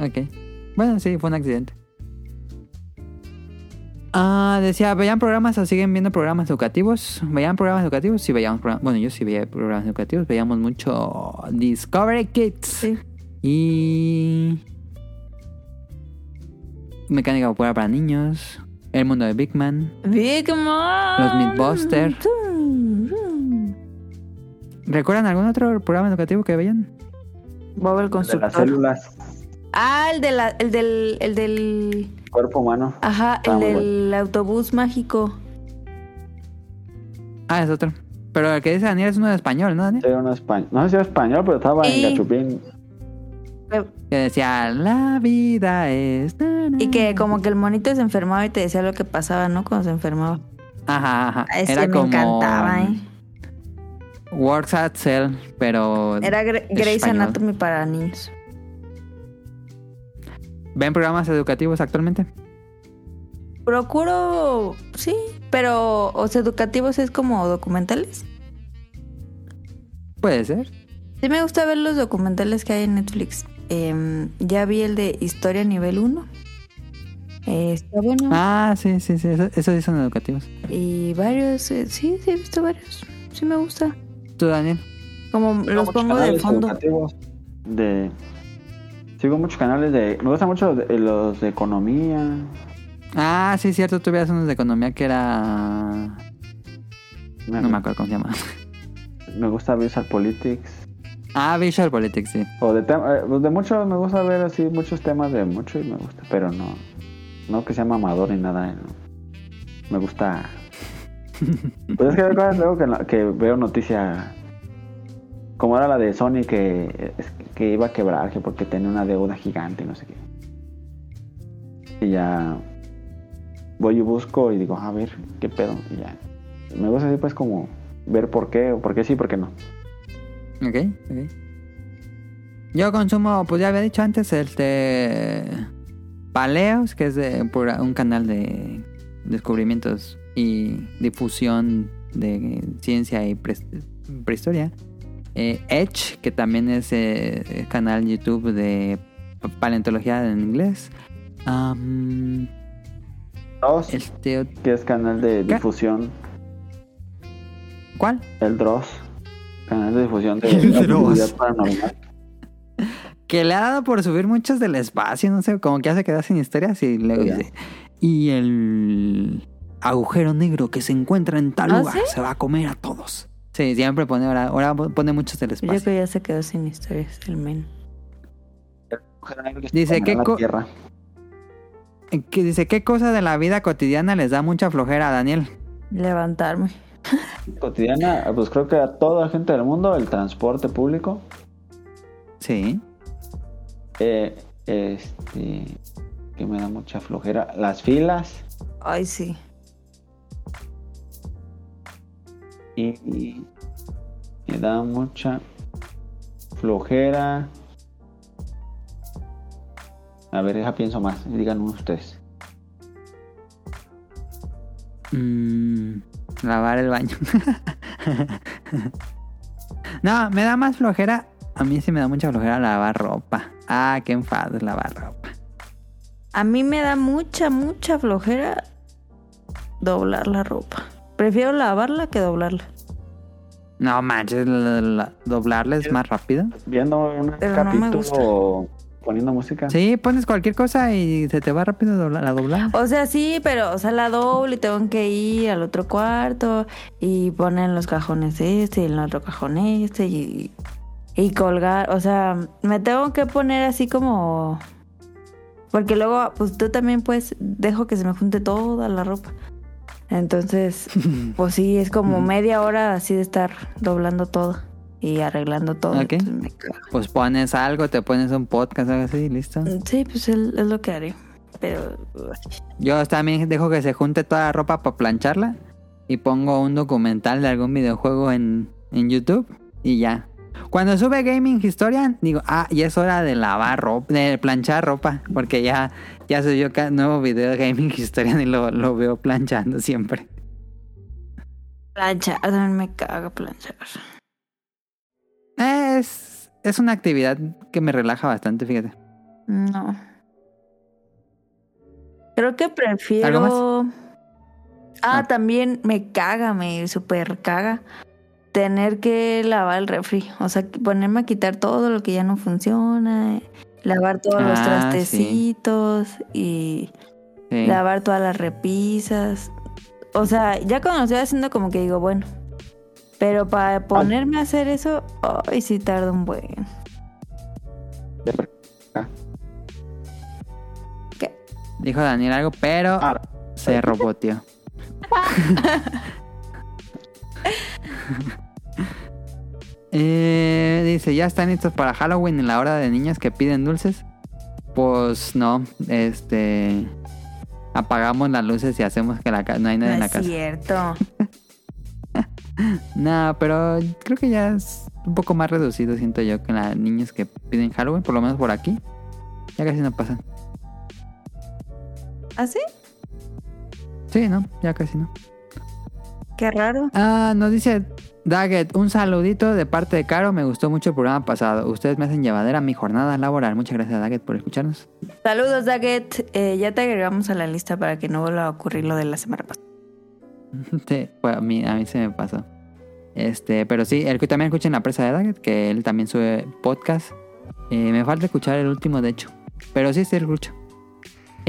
Ok. Bueno, sí, fue un accidente. Ah, decía, ¿veían programas o siguen viendo programas educativos? ¿Veían programas educativos? Sí, veíamos programas. Bueno, yo sí veía programas educativos. Veíamos mucho Discovery Kids. Sí. Y. Mecánica popular para niños. El mundo de Big Man. Big Mom. Los Mythbusters. ¿Recuerdan algún otro programa educativo que veían? Bob el De las constructor. células, Ah, el, de la, el del. El del. cuerpo humano. Ajá, Está el del autobús mágico. Ah, es otro. Pero el que dice Daniel es uno de español, ¿no, Daniel? Era uno español. No sé si era español, pero estaba Sí. en Gachupín. Que decía, la vida es... Y que na". como que el monito se enfermaba y te decía lo que pasaba, ¿no? Cuando se enfermaba. Ajá, ajá. Ese Era me como... encantaba, ¿eh? Works at Cell, pero... Era Gre- Grey's. Anatomy para niños. ¿Ven programas educativos actualmente? Procuro, sí, pero los educativos es como documentales. Puede ser. Sí me gusta ver los documentales que hay en Netflix. Em, ya vi el de Historia Nivel 1. Eh, está bueno. Ah, sí, sí, sí. Eso- Esos sí son educativos. Y varios, eh, sí, sí, he visto varios. Sí me gusta. ¿Tú, Daniel? Como los pongo de canales fondo. educativos De... Sigo muchos canales de... Me gustan mucho los de, los de economía. Ah, sí, cierto. Tú veías unos de economía que era... Me, No me acuerdo cómo se llama. me gusta Visual Politics. Ah, Visual Politics, sí. O de, eh, pues de muchos, me gusta ver así muchos temas de mucho y me gusta. Pero no... No que sea mamador ni nada. no. Me gusta... Pues es que luego que, veo noticia... Como era la de Sony que, que iba a quebrar, que porque tenía una deuda gigante y no sé qué. Y ya voy y busco y digo, a ver, qué pedo. Y ya. Me gusta así pues como ver por qué, o por qué sí, por qué no. Ok, ok. Yo consumo, pues ya había dicho antes, el de Paleos, que es de un canal de descubrimientos y difusión de ciencia y pre- prehistoria. Eh, Edge, que también es eh, canal YouTube de paleontología en inglés. Am, Dross, este, que es canal de ¿Qué? difusión. ¿Cuál? El Dross, canal de difusión de El Dross. paranormal. Que le ha dado por subir muchos del espacio, no sé, como que ya se queda sin historias y luego Ya. dice. Y el agujero negro que se encuentra en tal ¿Ah, lugar sí? se va a comer a todos. Sí, siempre pone ahora, ahora pone muchos del Yo espacio. creo que ya se quedó sin historias el men. Dice, ¿qué la co- tierra. Que dice, ¿qué cosa de la vida cotidiana les da mucha flojera a Daniel? Levantarme. cotidiana, pues creo que a toda la gente del mundo el transporte público, Sí. eh, este, que me da mucha flojera, las filas Ay, sí. Y, y me da mucha flojera. A ver, ya pienso más, digan ustedes. Mm, lavar el baño. no, me da más flojera. A mí sí me da mucha flojera lavar ropa. Ah, qué enfado es lavar ropa. A mí me da mucha, mucha flojera doblar la ropa. Prefiero lavarla que doblarla. No manches, la- la- doblarla es más rápido. Viendo un Pero no capítulo poniendo música. Sí, pones cualquier cosa y se te va rápido la doblar. O sea, sí, pero, o sea, la doblo y tengo que ir al otro cuarto y poner en los cajones este y en el otro cajón este y, y colgar. O sea, me tengo que poner así como... Porque luego, pues tú también, pues, dejo que se me junte toda la ropa. Entonces, pues sí, es como media hora así de estar doblando todo y arreglando todo. Ok. Entonces me caga. Pues pones algo, te pones un podcast, algo así, listo. Sí, pues es, es lo que haré. Pero... Yo también dejo que se junte toda la ropa para plancharla y pongo un documental de algún videojuego en, en YouTube y ya. Cuando sube Gaming Historian, digo, ah, ya es hora de lavar ropa, de planchar ropa, porque ya, ya subió ca- nuevo video de Gaming Historian y lo, lo veo planchando siempre. Planchar, también me caga planchar. Es, es una actividad que me relaja bastante, fíjate. No. Creo que ¿Algo prefiero. Ah, Ah. también me caga, me super caga tener que lavar el refri. O sea, ponerme a quitar todo lo que ya no funciona, lavar todos los Ah, sí. trastecitos y Sí. lavar todas las repisas. O sea, ya cuando lo estoy haciendo como que digo, bueno. Pero para ponerme a hacer eso, ay, sí tarda un buen. ¿Qué? Dijo Daniel algo, pero Ah, se roboteó. Eh, dice, ¿ya están listos para Halloween en la hora de niños que piden dulces? Pues no, este... Apagamos las luces y hacemos que la no hay nadie en la es casa. cierto. No, pero creo que ya es un poco más reducido, siento yo, que las niños que piden Halloween, por lo menos por aquí. Ya casi no pasan. ¿Así? Sí, no, ya casi no. Qué raro. Ah, nos dice Daggett, un saludito de parte de Caro. Me gustó mucho el programa pasado. Ustedes me hacen llevadera mi jornada laboral. Muchas gracias, Daggett, por escucharnos. Saludos, Daggett. Eh, ya te agregamos a la lista para que no vuelva a ocurrir lo de la semana pasada. Sí, pues a mí, a mí se me pasó. Este, pero sí, el que también escuchen la presa de Daggett, que él también sube podcast. Eh, me falta escuchar el último, de hecho. Pero sí, sí, escucho.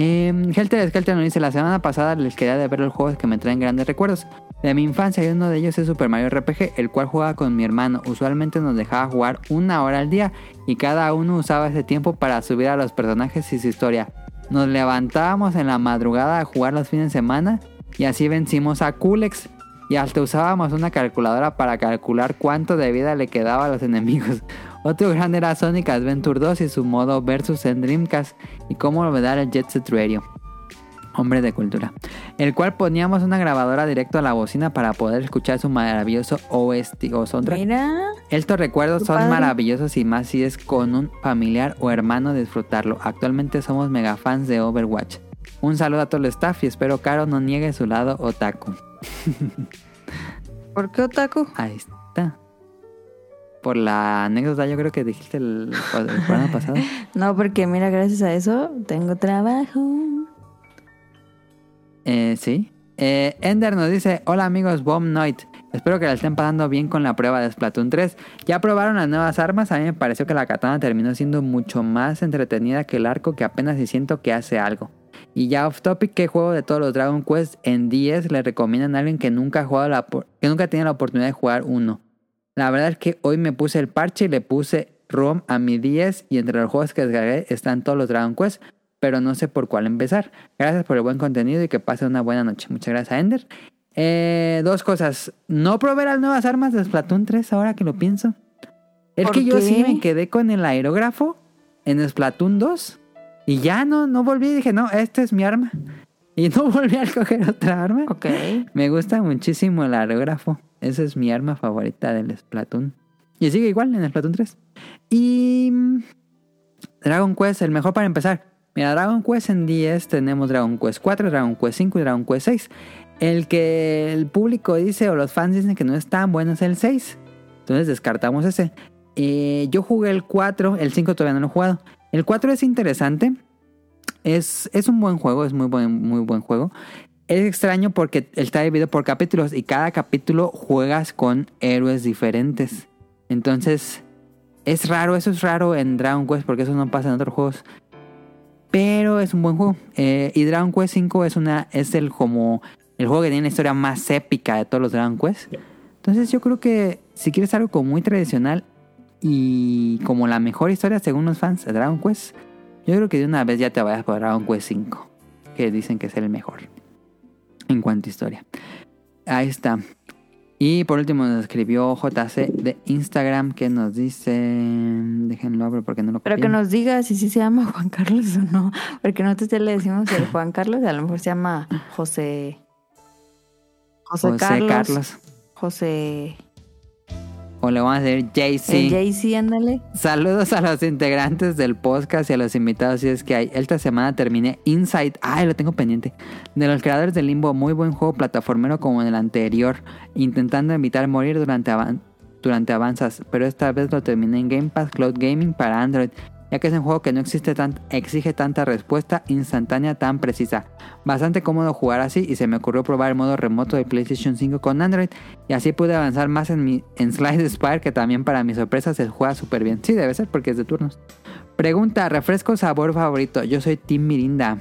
Eh, Helter Skelter nos dice, la semana pasada les quería de ver los juegos que me traen grandes recuerdos. De mi infancia y uno de ellos es Super Mario RPG, el cual jugaba con mi hermano. Usualmente nos dejaba jugar una hora al día y cada uno usaba ese tiempo para subir a los personajes y su historia. Nos levantábamos en la madrugada a jugar los fines de semana y así vencimos a Kulex. Y hasta usábamos una calculadora para calcular cuánto de vida le quedaba a los enemigos. Otro grande era Sonic Adventure 2 y su modo versus en Dreamcast y cómo olvidar el Jet Set Radio. Hombre de cultura. El cual poníamos una grabadora directo a la bocina para poder escuchar su maravilloso OST o soundtrack. Mira. Estos recuerdos son padre. maravillosos y más si es con un familiar o hermano disfrutarlo. Actualmente somos mega fans de Overwatch. Un saludo a todo el staff y espero Caro no niegue su lado otaku. ¿Por qué otaku? Ahí está. Por la anécdota yo creo que dijiste el, el programa pasado. No, porque mira, gracias a eso tengo trabajo. Eh, sí. Eh, Ender nos dice, hola amigos Bomb Night. Espero que la estén pasando bien con la prueba de Splatoon 3. ¿Ya probaron las nuevas armas? A mí me pareció que la katana terminó siendo mucho más entretenida que el arco que apenas si siento que hace algo. Y ya off topic, ¿qué juego de todos los Dragon Quest en 10 le recomiendan a alguien que nunca ha jugado la, que nunca tiene la oportunidad de jugar uno? La verdad es que hoy me puse el parche y le puse ROM a mi 10 y entre los juegos que descargué están todos los Dragon Quest, pero no sé por cuál empezar. Gracias por el buen contenido y que pasen una buena noche. Muchas gracias a Ender. Eh, dos cosas. No probé las nuevas armas de Splatoon 3 ahora que lo pienso. Es ¿Por que yo sí me quedé con el aerógrafo en Splatoon 2 y ya no, no volví. Dije, no, esta es mi arma. Y no volví a escoger otra arma. Ok. Me gusta muchísimo el aerógrafo. Esa es mi arma favorita del Splatoon. Y sigue igual en el Splatoon 3. Y mm, Dragon Quest, el mejor para empezar. Mira, Dragon Quest en 10 tenemos Dragon Quest 4, Dragon Quest 5 y Dragon Quest 6. El que el público dice o los fans dicen que no es tan bueno es el 6. Entonces descartamos ese. Eh, yo jugué el 4, el 5 todavía no lo he jugado. El 4 es interesante. Es, es un buen juego, es muy buen, muy buen juego. Es extraño porque está dividido por capítulos y cada capítulo juegas con héroes diferentes. Entonces, es raro, eso es raro en Dragon Quest porque eso no pasa en otros juegos. Pero es un buen juego. Eh, y Dragon Quest 5 es una es el como el juego que tiene la historia más épica de todos los Dragon Quest. Entonces, yo creo que si quieres algo como muy tradicional y como la mejor historia según los fans de Dragon Quest, yo creo que de una vez ya te vayas por Dragon Quest 5, que dicen que es el mejor en cuanto a historia. Ahí está. Y por último nos escribió JC de Instagram que nos dice... Déjenlo abro porque no lo Pero que copié. nos diga si sí se llama Juan Carlos o no. Porque nosotros ya le decimos el Juan Carlos, a lo mejor se llama José. José, José Carlos, Carlos. José. O le vamos a decir JC. Jay-Z, ándale. Saludos a los integrantes del podcast y a los invitados. Si es que hay. Esta semana terminé Inside. Ay, lo tengo pendiente. De los creadores de Limbo. Muy buen juego plataformero como en el anterior. Intentando evitar morir durante, avan- durante avanzas. Pero esta vez lo terminé en Game Pass Cloud Gaming para Android. Ya que es un juego que no existe tan, exige tanta respuesta instantánea tan precisa. Bastante cómodo jugar así y se me ocurrió probar el modo remoto de PlayStation 5 con Android y así pude avanzar más en, mi, en Slide Spire que también para mi sorpresa se juega súper bien. Sí, debe ser porque es de turnos. Pregunta, refresco sabor favorito. Yo soy Team Mirinda.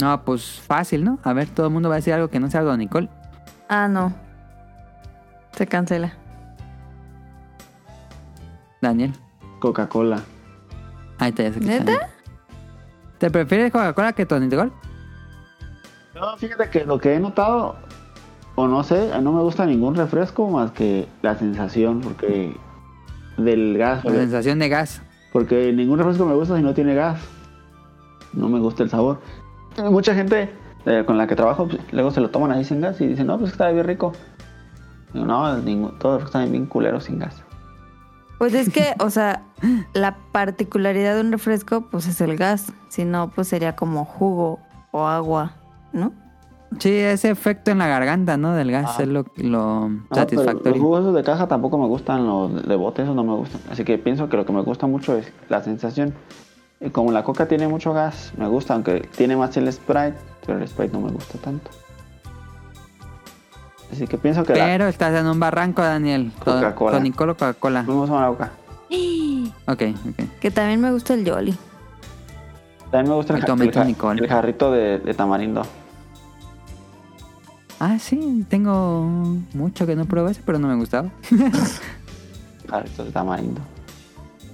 No, pues fácil, ¿no? A ver, todo el mundo va a decir algo que no sea Don Nicole. Ah, no. Se cancela. Daniel. Coca-Cola. Ahí te ¿Neta? ¿Te prefieres Coca-Cola que Don Nicole? No, fíjate que lo que he notado, o no sé, no me gusta ningún refresco más que la sensación, porque del gas, La sensación de gas. porque ningún refresco me gusta si no tiene gas. No me gusta el sabor. Mucha gente eh, con la que trabajo, pues, luego se lo toman ahí sin gas y dicen, no, pues está bien rico. Digo, no, ningún, todos los están bien culeros sin gas. Pues es que, o sea, la particularidad de un refresco, pues es el gas. Si no, pues sería como jugo o agua, ¿no? Sí, ese efecto en la garganta, ¿no? Del gas Ah. es lo, lo No, pero los satisfactorio. jugos esos de caja tampoco me gustan, los de bote, esos no me gustan. Así que pienso que lo que me gusta mucho es la sensación. Y como la coca tiene mucho gas, me gusta, aunque tiene más el Sprite, pero el Sprite no me gusta tanto. Así que pienso que la, Pero estás en un barranco, Daniel. Coca-Cola. Don Nicole o Coca-Cola. me gusta la coca. Ok, ok. Que también me gusta el Jolly. También me gusta el, el ja- Nicole. el jarrito de, de tamarindo. Ah, sí, tengo mucho que no ese, pero no me gustaba. Jarrito de tamarindo.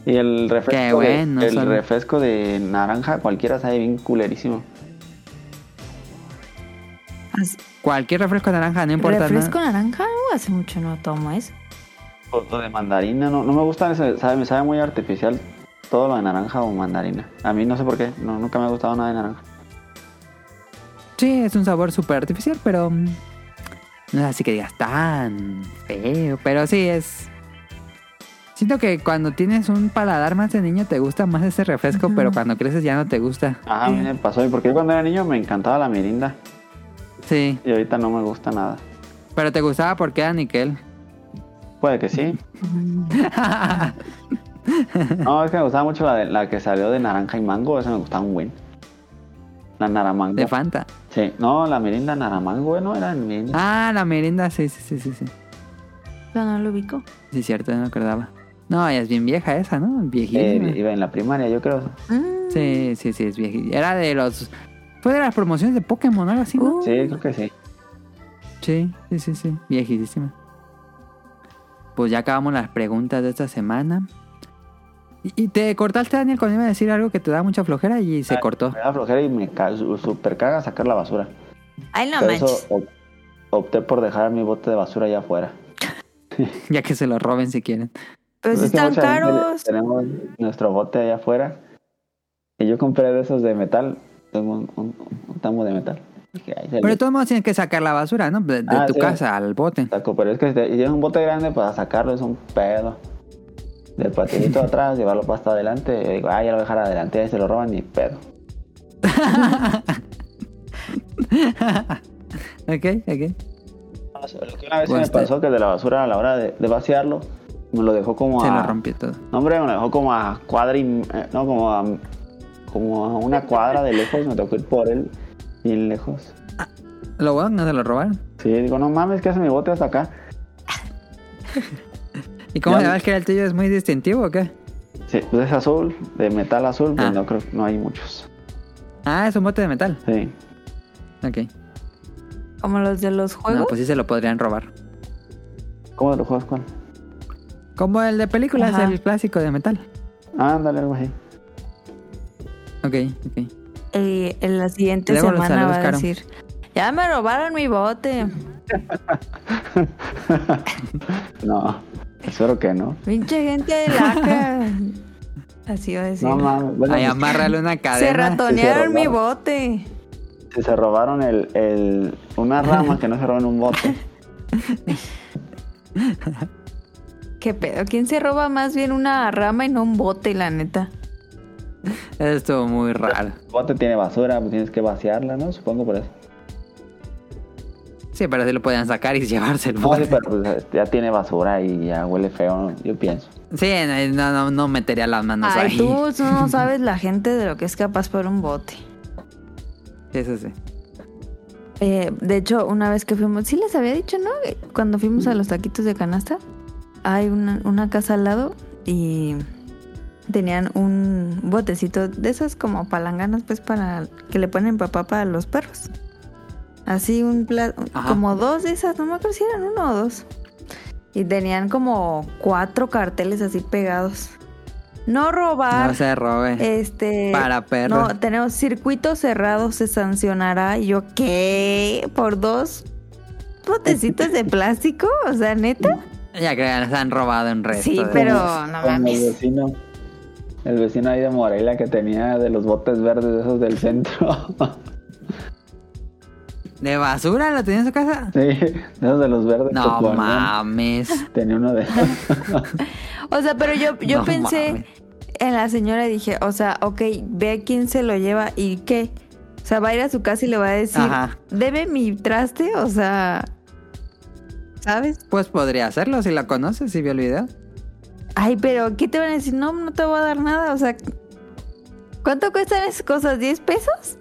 Y el refresco, Qué de- bueno, el refresco de naranja, cualquiera sabe bien culerísimo. Cualquier refresco de naranja, no importa. ¿Refresco ¿no? naranja? Uh, hace mucho no tomo eso. O lo de mandarina, no, no me gusta, ese, sabe, me sabe muy artificial todo lo de naranja o mandarina. A mí no sé por qué, no, nunca me ha gustado nada de naranja. Sí, es un sabor súper artificial, pero mm, no es así que digas tan feo. Pero sí es. Siento que cuando tienes un paladar más de niño te gusta más ese refresco, pero cuando creces ya no te gusta. Ajá, a mí me pasó. Y porque cuando era niño me encantaba la mirinda. Sí, Y ahorita no me gusta nada. pero te gustaba porque era Nickel. Puede que sí. No, es que me gustaba mucho la, de- la que salió de naranja y mango. Esa me gustaba un buen. La naramango. De Fanta. Sí. No, la mirinda naramango, ¿no? Era mirinda. Ah, la merinda, sí, sí, sí, sí. Sí, Yo no lo ubico. sí cierto, no me acordaba. No, ya es bien vieja esa, ¿no? Eh, Viejísima. iba en la primaria, yo creo. Mm, Sí, sí, sí, es viejísima. Era de los... Fue de las promociones de Pokémon, algo así, ¿no? Uh. Sí, creo que sí. Sí, sí, sí, sí. Viejísima. Pues ya acabamos las preguntas de esta semana. Y, te cortaste, Daniel, cuando iba a decir algo que te da mucha flojera y se Ah, cortó. Me da flojera y me super caga sacar la basura. Ay, no Por manches. eso op- opté por dejar mi bote de basura allá afuera. Ya que se lo roben si quieren. Pero si Es que están caros. Tenemos nuestro bote allá afuera. Y yo compré de esos de metal. Tengo un, un- un tamo de metal. Dije, "Ay, se Pero todos modos tienes que sacar la basura, ¿no? De, de Ah, tu sí. casa al bote. saco". Pero es que si tienes un bote grande para sacarlo es un pedo. Del patinito atrás, llevarlo para hasta adelante. Y digo, ah, ya lo voy a dejar adelante. Ahí se lo roban ni pedo. ok, ok. Lo que una vez Bueno, me está- pasó que de la basura a la hora de, de vaciarlo, me lo dejó como Se a. lo rompió todo. No, hombre, me lo dejó como a cuadra y. eh, no, como a. Como a una cuadra de lejos. Me tocó ir por él bien lejos. Lo bueno, no se lo robaron. Sí, digo, no mames, ¿qué hace mi bote hasta acá? ¿Y cómo sabes que el tuyo es muy distintivo o qué? Sí, pues es azul, de metal azul, pues Ah. no creo no hay muchos. Ah, es un bote de metal. Sí. Ok. Como los de los juegos. No, pues sí se lo podrían robar. ¿Cómo de los juegos cuál? Como el de películas, Ajá. el clásico de metal. Ah, ándale, algo así. Ok, ok. Eh, en la siguiente Luego semana va a decir: Ya me robaron mi bote. No, espero que no. Pinche gente de laca. Así va a decir. No mames. Bueno, Ahí pues, amárrale una Se cadena. ratonearon mi bote. se robaron el, el, una rama que no se robó en un bote. ¿Qué pedo? ¿Quién se roba más bien una rama y no un bote, la neta? Estuvo muy raro. El bote tiene basura, pues tienes que vaciarla, ¿no? Supongo por eso. Sí, pero sí lo podían sacar y llevarse el No, sí, bote. pero pues, ya tiene basura y ya huele feo, yo pienso. Sí, no, no, no metería las manos Ay, ahí. tú, tú no sabes la gente de lo que es capaz por un bote. Eso sí. Eh, de hecho, una vez que fuimos, sí les había dicho, ¿no? Cuando fuimos a los taquitos de canasta, hay una, una casa al lado y tenían un botecito de esas como palanganas, pues para que le ponen papá para los perros. Así un pla- Ajá. como dos de esas, no me acuerdo si eran uno o dos. Y tenían como cuatro carteles así pegados. No robar. No se robe. Este. Para perros. No, tenemos circuito cerrado, se sancionará. Y yo, ¿qué? ¿Por dos botecitos de plástico? O sea, neta. Ya que les han robado un resto. Sí, pero no como mames. El vecino, ahí de Morelia que tenía de los botes verdes de esos del centro. ¿De basura lo tenía en su casa? sí, de esos de los verdes. No que ponían. mames. Tenía uno de esos. O sea, pero yo, yo No pensé mames. en la señora y dije, o sea, ok, ve a quién se lo lleva y qué. O sea, va a ir a su casa y le va a decir, Ajá. debe mi traste, o sea, ¿sabes? Pues podría hacerlo si la conoces, si vio el video. Ay, pero ¿qué te van a decir? No, no te voy a dar nada, o sea, ¿cuánto cuestan esas cosas? ¿10 pesos?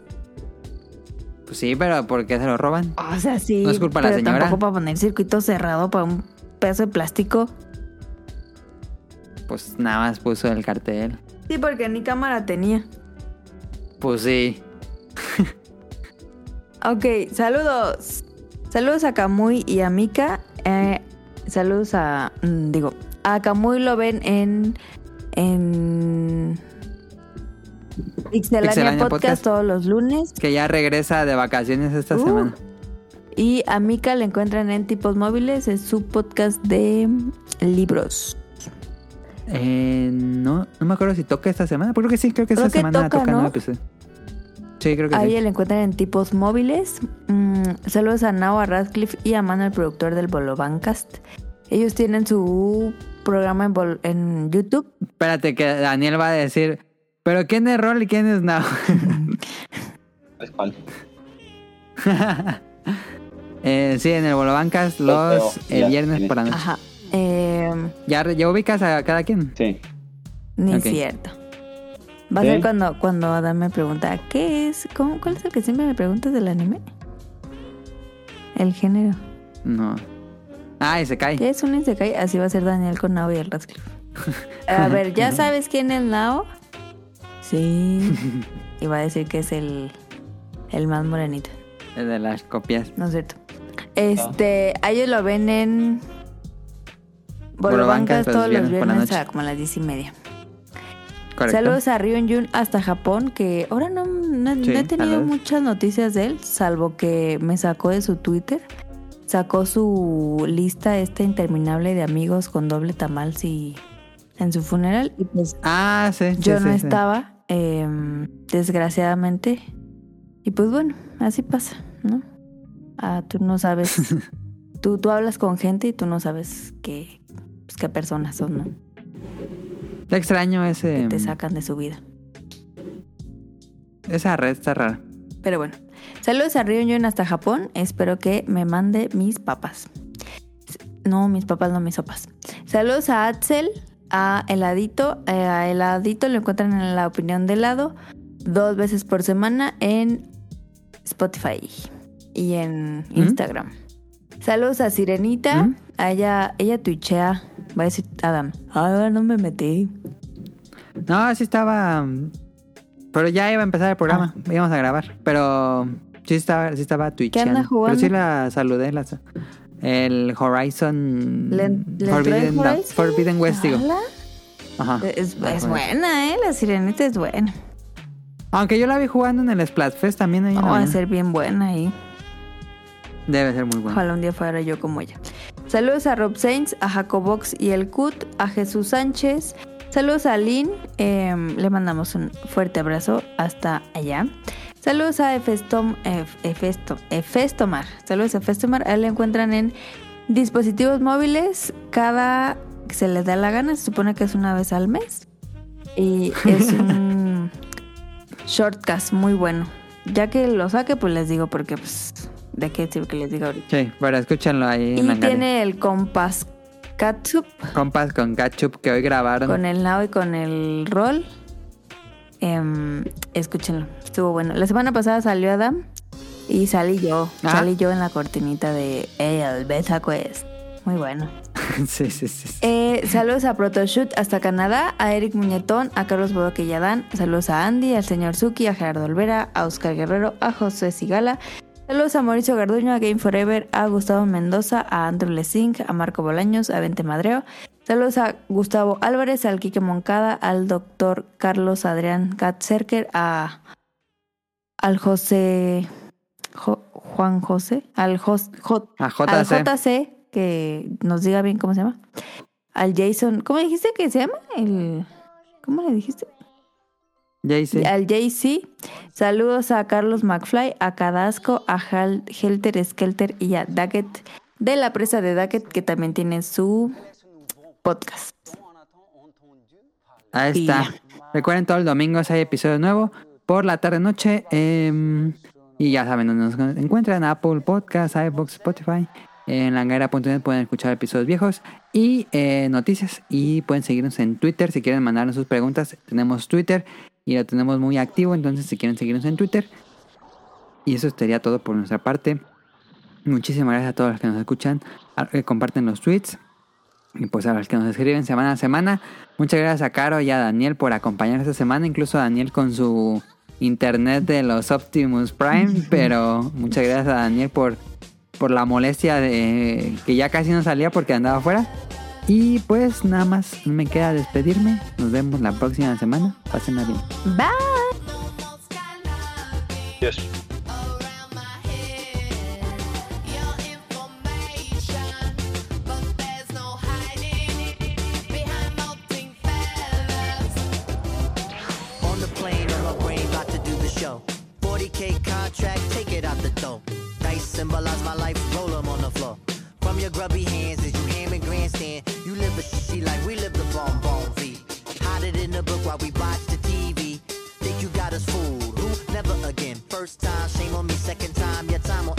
Pues sí, pero ¿por qué se lo roban? O sea, sí. No es culpa de la pero señora. tampoco para poner circuito cerrado para un pedazo de plástico. Pues nada más puso el cartel. Sí, porque ni cámara tenía. Pues sí. Ok, saludos. Saludos a Kamui y a Mika. Eh, saludos a. mm, digo, a Kamui lo ven en. En. Pixelania, Pixelania Podcast, Podcast. todos los lunes. Que ya regresa de vacaciones esta Uh. semana. Y a Mika la encuentran en Tipos Móviles, es su podcast de libros. Eh, no, no me acuerdo si toca esta semana. Creo que sí, creo que Creo esta que semana toca, toca ¿no? episodio. Sí, creo que a sí. ella la encuentran en tipos móviles. Mm, saludos a Nao, a Radcliffe y a Mano, el productor del Bolobancast. Ellos tienen su programa en, YouTube. Espérate que Daniel va a decir, pero ¿quién es Rol y quién es Now? ¿Es cuál? eh, sí, en el Bolobancas los eh, viernes por la noche. Ajá. Eh, ¿Ya, ¿Ya ubicas a cada quien? Sí. ni cierto. Va a ser cuando, cuando Adam me pregunta, ¿qué es? ¿Cómo, ¿Cuál es el que siempre me preguntas del anime? El género. No. Ah, y se cae. ¿Qué es un Isekai? Así va a ser Daniel con Nao y el Radcliffe. A ver, ¿ya sabes quién es Nao? Sí. Y va a decir que es el, el más morenito. El de las copias. No es cierto. Este, a ellos lo ven en Bolobancas los todos los viernes a como a las diez y media. Correcto. Saludos a Ryun Jun hasta Japón, que ahora no, no- he tenido muchas noticias de él, salvo que me sacó de su Twitter. Sacó su lista esta interminable de amigos con doble tamal si, en su funeral. Y pues Ah, sí. sí, yo no sí, estaba, em, desgraciadamente. Y pues bueno, así pasa, ¿no? Ah, tú no sabes. tú, tú hablas con gente y tú no sabes qué, pues, qué personas son, ¿no? Está extraño ese. Que te sacan de su vida. Esa red está rara. Pero bueno, saludos a Ryun hasta Japón. Espero que me mande mis papas. No, mis papas, no mis sopas. Saludos a Axel, a Heladito. Eh, a Heladito lo encuentran en la opinión de helado dos veces por semana en Spotify y en Instagram. Saludos a Sirenita. ¿Mm? A ella, ella tuichea. Va a decir Adam. Ah, no me metí. No, sí estaba. Pero ya iba a empezar el programa. Íbamos a grabar. Pero sí estaba, sí estaba twitchando. anda jugando? Pero sí la saludé. la el Horizon. ¿Le, le Forbidden, West, digo. Ajá. Es, Ah, buena, ¿eh? La Sirenita es buena. Aunque yo la vi jugando en el Splatfest también. Ahí la Va a ser bien buena ahí. Debe ser muy bueno. Ojalá un día fuera yo como ella. Saludos a Rob Sainz, a Jacobox y el Cut, a Jesús Sánchez. Saludos a Lynn. em, le mandamos un fuerte abrazo hasta allá. Saludos a Efestom, Ef- Efesto, Efestomar. Saludos a Efestomar. A él le encuentran en dispositivos móviles cada que se les da la gana. Se supone que es una vez al mes. Y es un shortcast muy bueno. Ya que lo saque, pues les digo porque pues de qué sirve que les diga ahorita. Sí, pero escúchenlo ahí en Y tiene el Compass Catsup Compas con Ketchup que hoy grabaron. con el Now y con el Roll. Em, escúchenlo, estuvo bueno. La semana pasada salió Adam y salí yo. Ah. Salí yo en la cortinita de El Beta Quest. Muy bueno. sí, sí, sí. Eh, saludos a Protoshoot hasta Canadá, a Eric Muñetón, a Carlos Bodoque y Adán. Saludos a Andy, al señor Suki, a Gerardo Olvera, a Oscar Guerrero, a José Sigala. Saludos a Mauricio Garduño, a Game Forever, a Gustavo Mendoza, a Andrew Lesing, a Marco Bolaños, a Vente Madreo. Saludos a Gustavo Álvarez, al Quique Moncada, al doctor Carlos Adrián Katzerker, a al José Jo- Juan José, al Jos- Jo- A al JC. JC, que nos diga bien cómo se llama. Al Jason, ¿cómo dijiste que se llama? El, ¿Cómo le dijiste? JC. Al JC. Saludos a Carlos McFly, a Cadasco, a Hal- Helter Skelter y a Daggett de la presa de Daggett, que también tiene su podcast. Ahí Y está. ya. Recuerden, todos los domingos hay episodio nuevo. Por la tarde-noche. em, y ya saben dónde nos encuentran. Apple Podcast, iVoox, Spotify. En langaira.net pueden escuchar episodios viejos y eh, noticias. Y pueden seguirnos en Twitter. Si quieren mandarnos sus preguntas, tenemos Twitter. Y lo tenemos muy activo. Entonces, si quieren seguirnos en Twitter. Y eso sería todo por nuestra parte. Muchísimas gracias a todos los que nos escuchan. a- que comparten los tweets. Y pues a los que nos escriben semana a semana. Muchas gracias a Caro y a Daniel por acompañar esta semana. Incluso a Daniel con su internet de los Optimus Prime. pero muchas gracias a Daniel por, por la molestia de que ya casi no salía porque andaba afuera. Y pues nada más me queda despedirme. Nos vemos la próxima semana. Pásenla bien. Bye. Yes. On the plane, on my brain, about to do the show. 40 symbolize my life, roll 'em on the floor. From your grubby hands as you ham and grandstand, a shitty life, we live the bon bon V. Hide it in the book while we watch the TV. Think you got us fooled? Who? Never again. First time, shame on me. Second time, your time will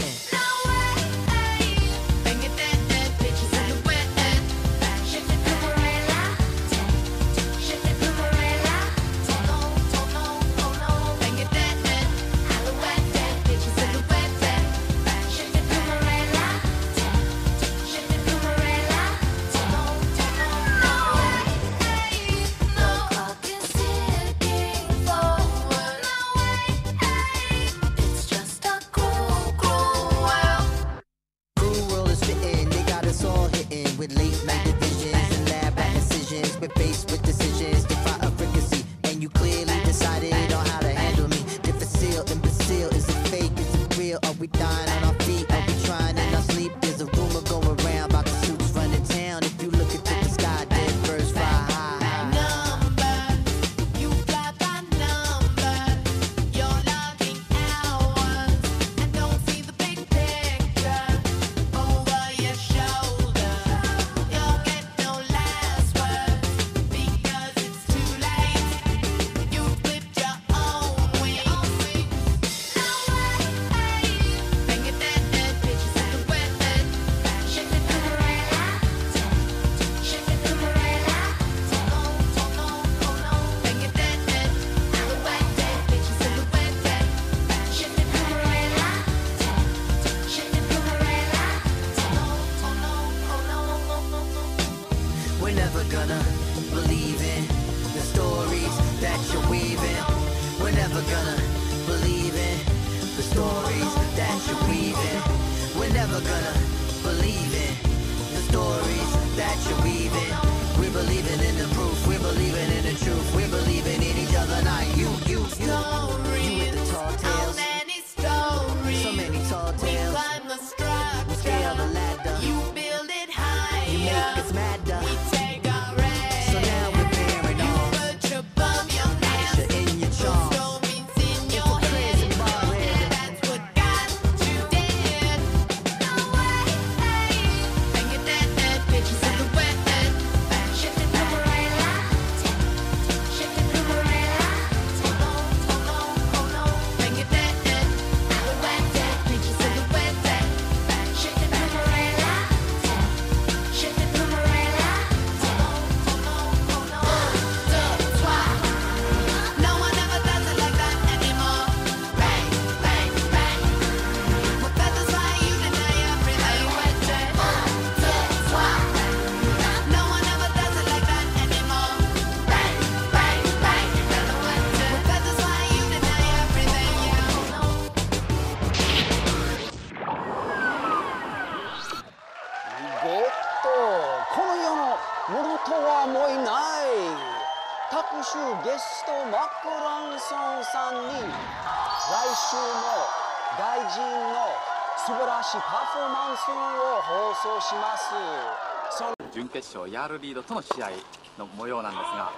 勝ヤールリードとの試合の模様なんですが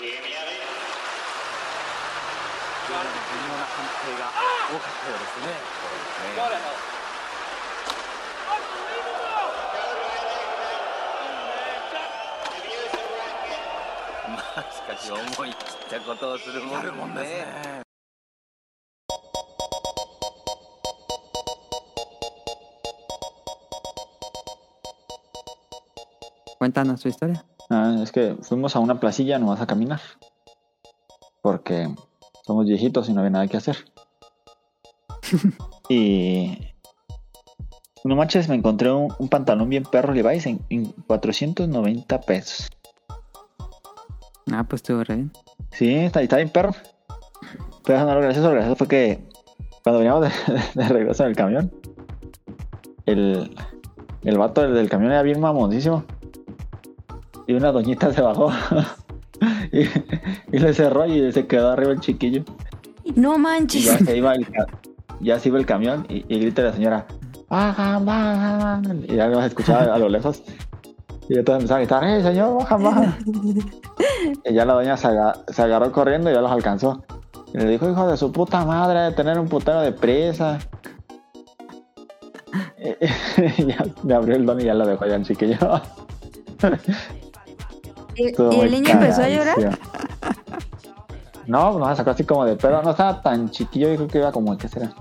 微妙な判定が多かったようですね。そうですねまあしかし思い切ったことをするもんですね。Cuéntanos tu historia. Ah, es que fuimos a una placilla nomás a caminar. Porque somos viejitos y no había nada que hacer. y. No manches, me encontré un, un pantalón bien perro Levi's en, en 490 pesos. Ah, pues estuvo re bien. Sí, está, está bien perro. Pero no, lo gracioso, lo gracioso fue que cuando veníamos de, de regreso en el camión, el, el vato del, del camión era bien mamoncísimo. Y una doñita se bajó y, y le cerró y se quedó arriba el chiquillo. No Y manches. ya se iba el, ca- ya se iba el camión y, y grita la señora, baja, baja. Y ya lo escuchaba a lo lejos. Y yo todo empezaba a gritar, ¡eh, señor, baja, baja! y ya la doña se, aga- se agarró corriendo y ya los alcanzó. Y le dijo, hijo de su puta madre, de tener un putero de presa. ya me abrió el don y ya lo dejó ya el chiquillo. ¿Y, y el niño empezó a llorar? No, no, sacó así como de pedo. No estaba tan chiquillo, yo creo que iba como, ¿qué será?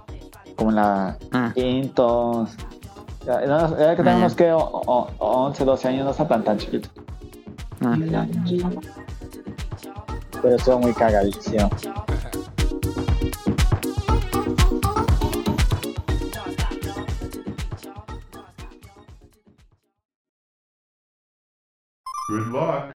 Como en la Ah. quintos. Ya, no, ya que Ah, tenemos ya. que o- o- 11, 12 años, no está tan tan chiquito. Ah. Ya. Pero estuvo muy cagadísimo. Good luck.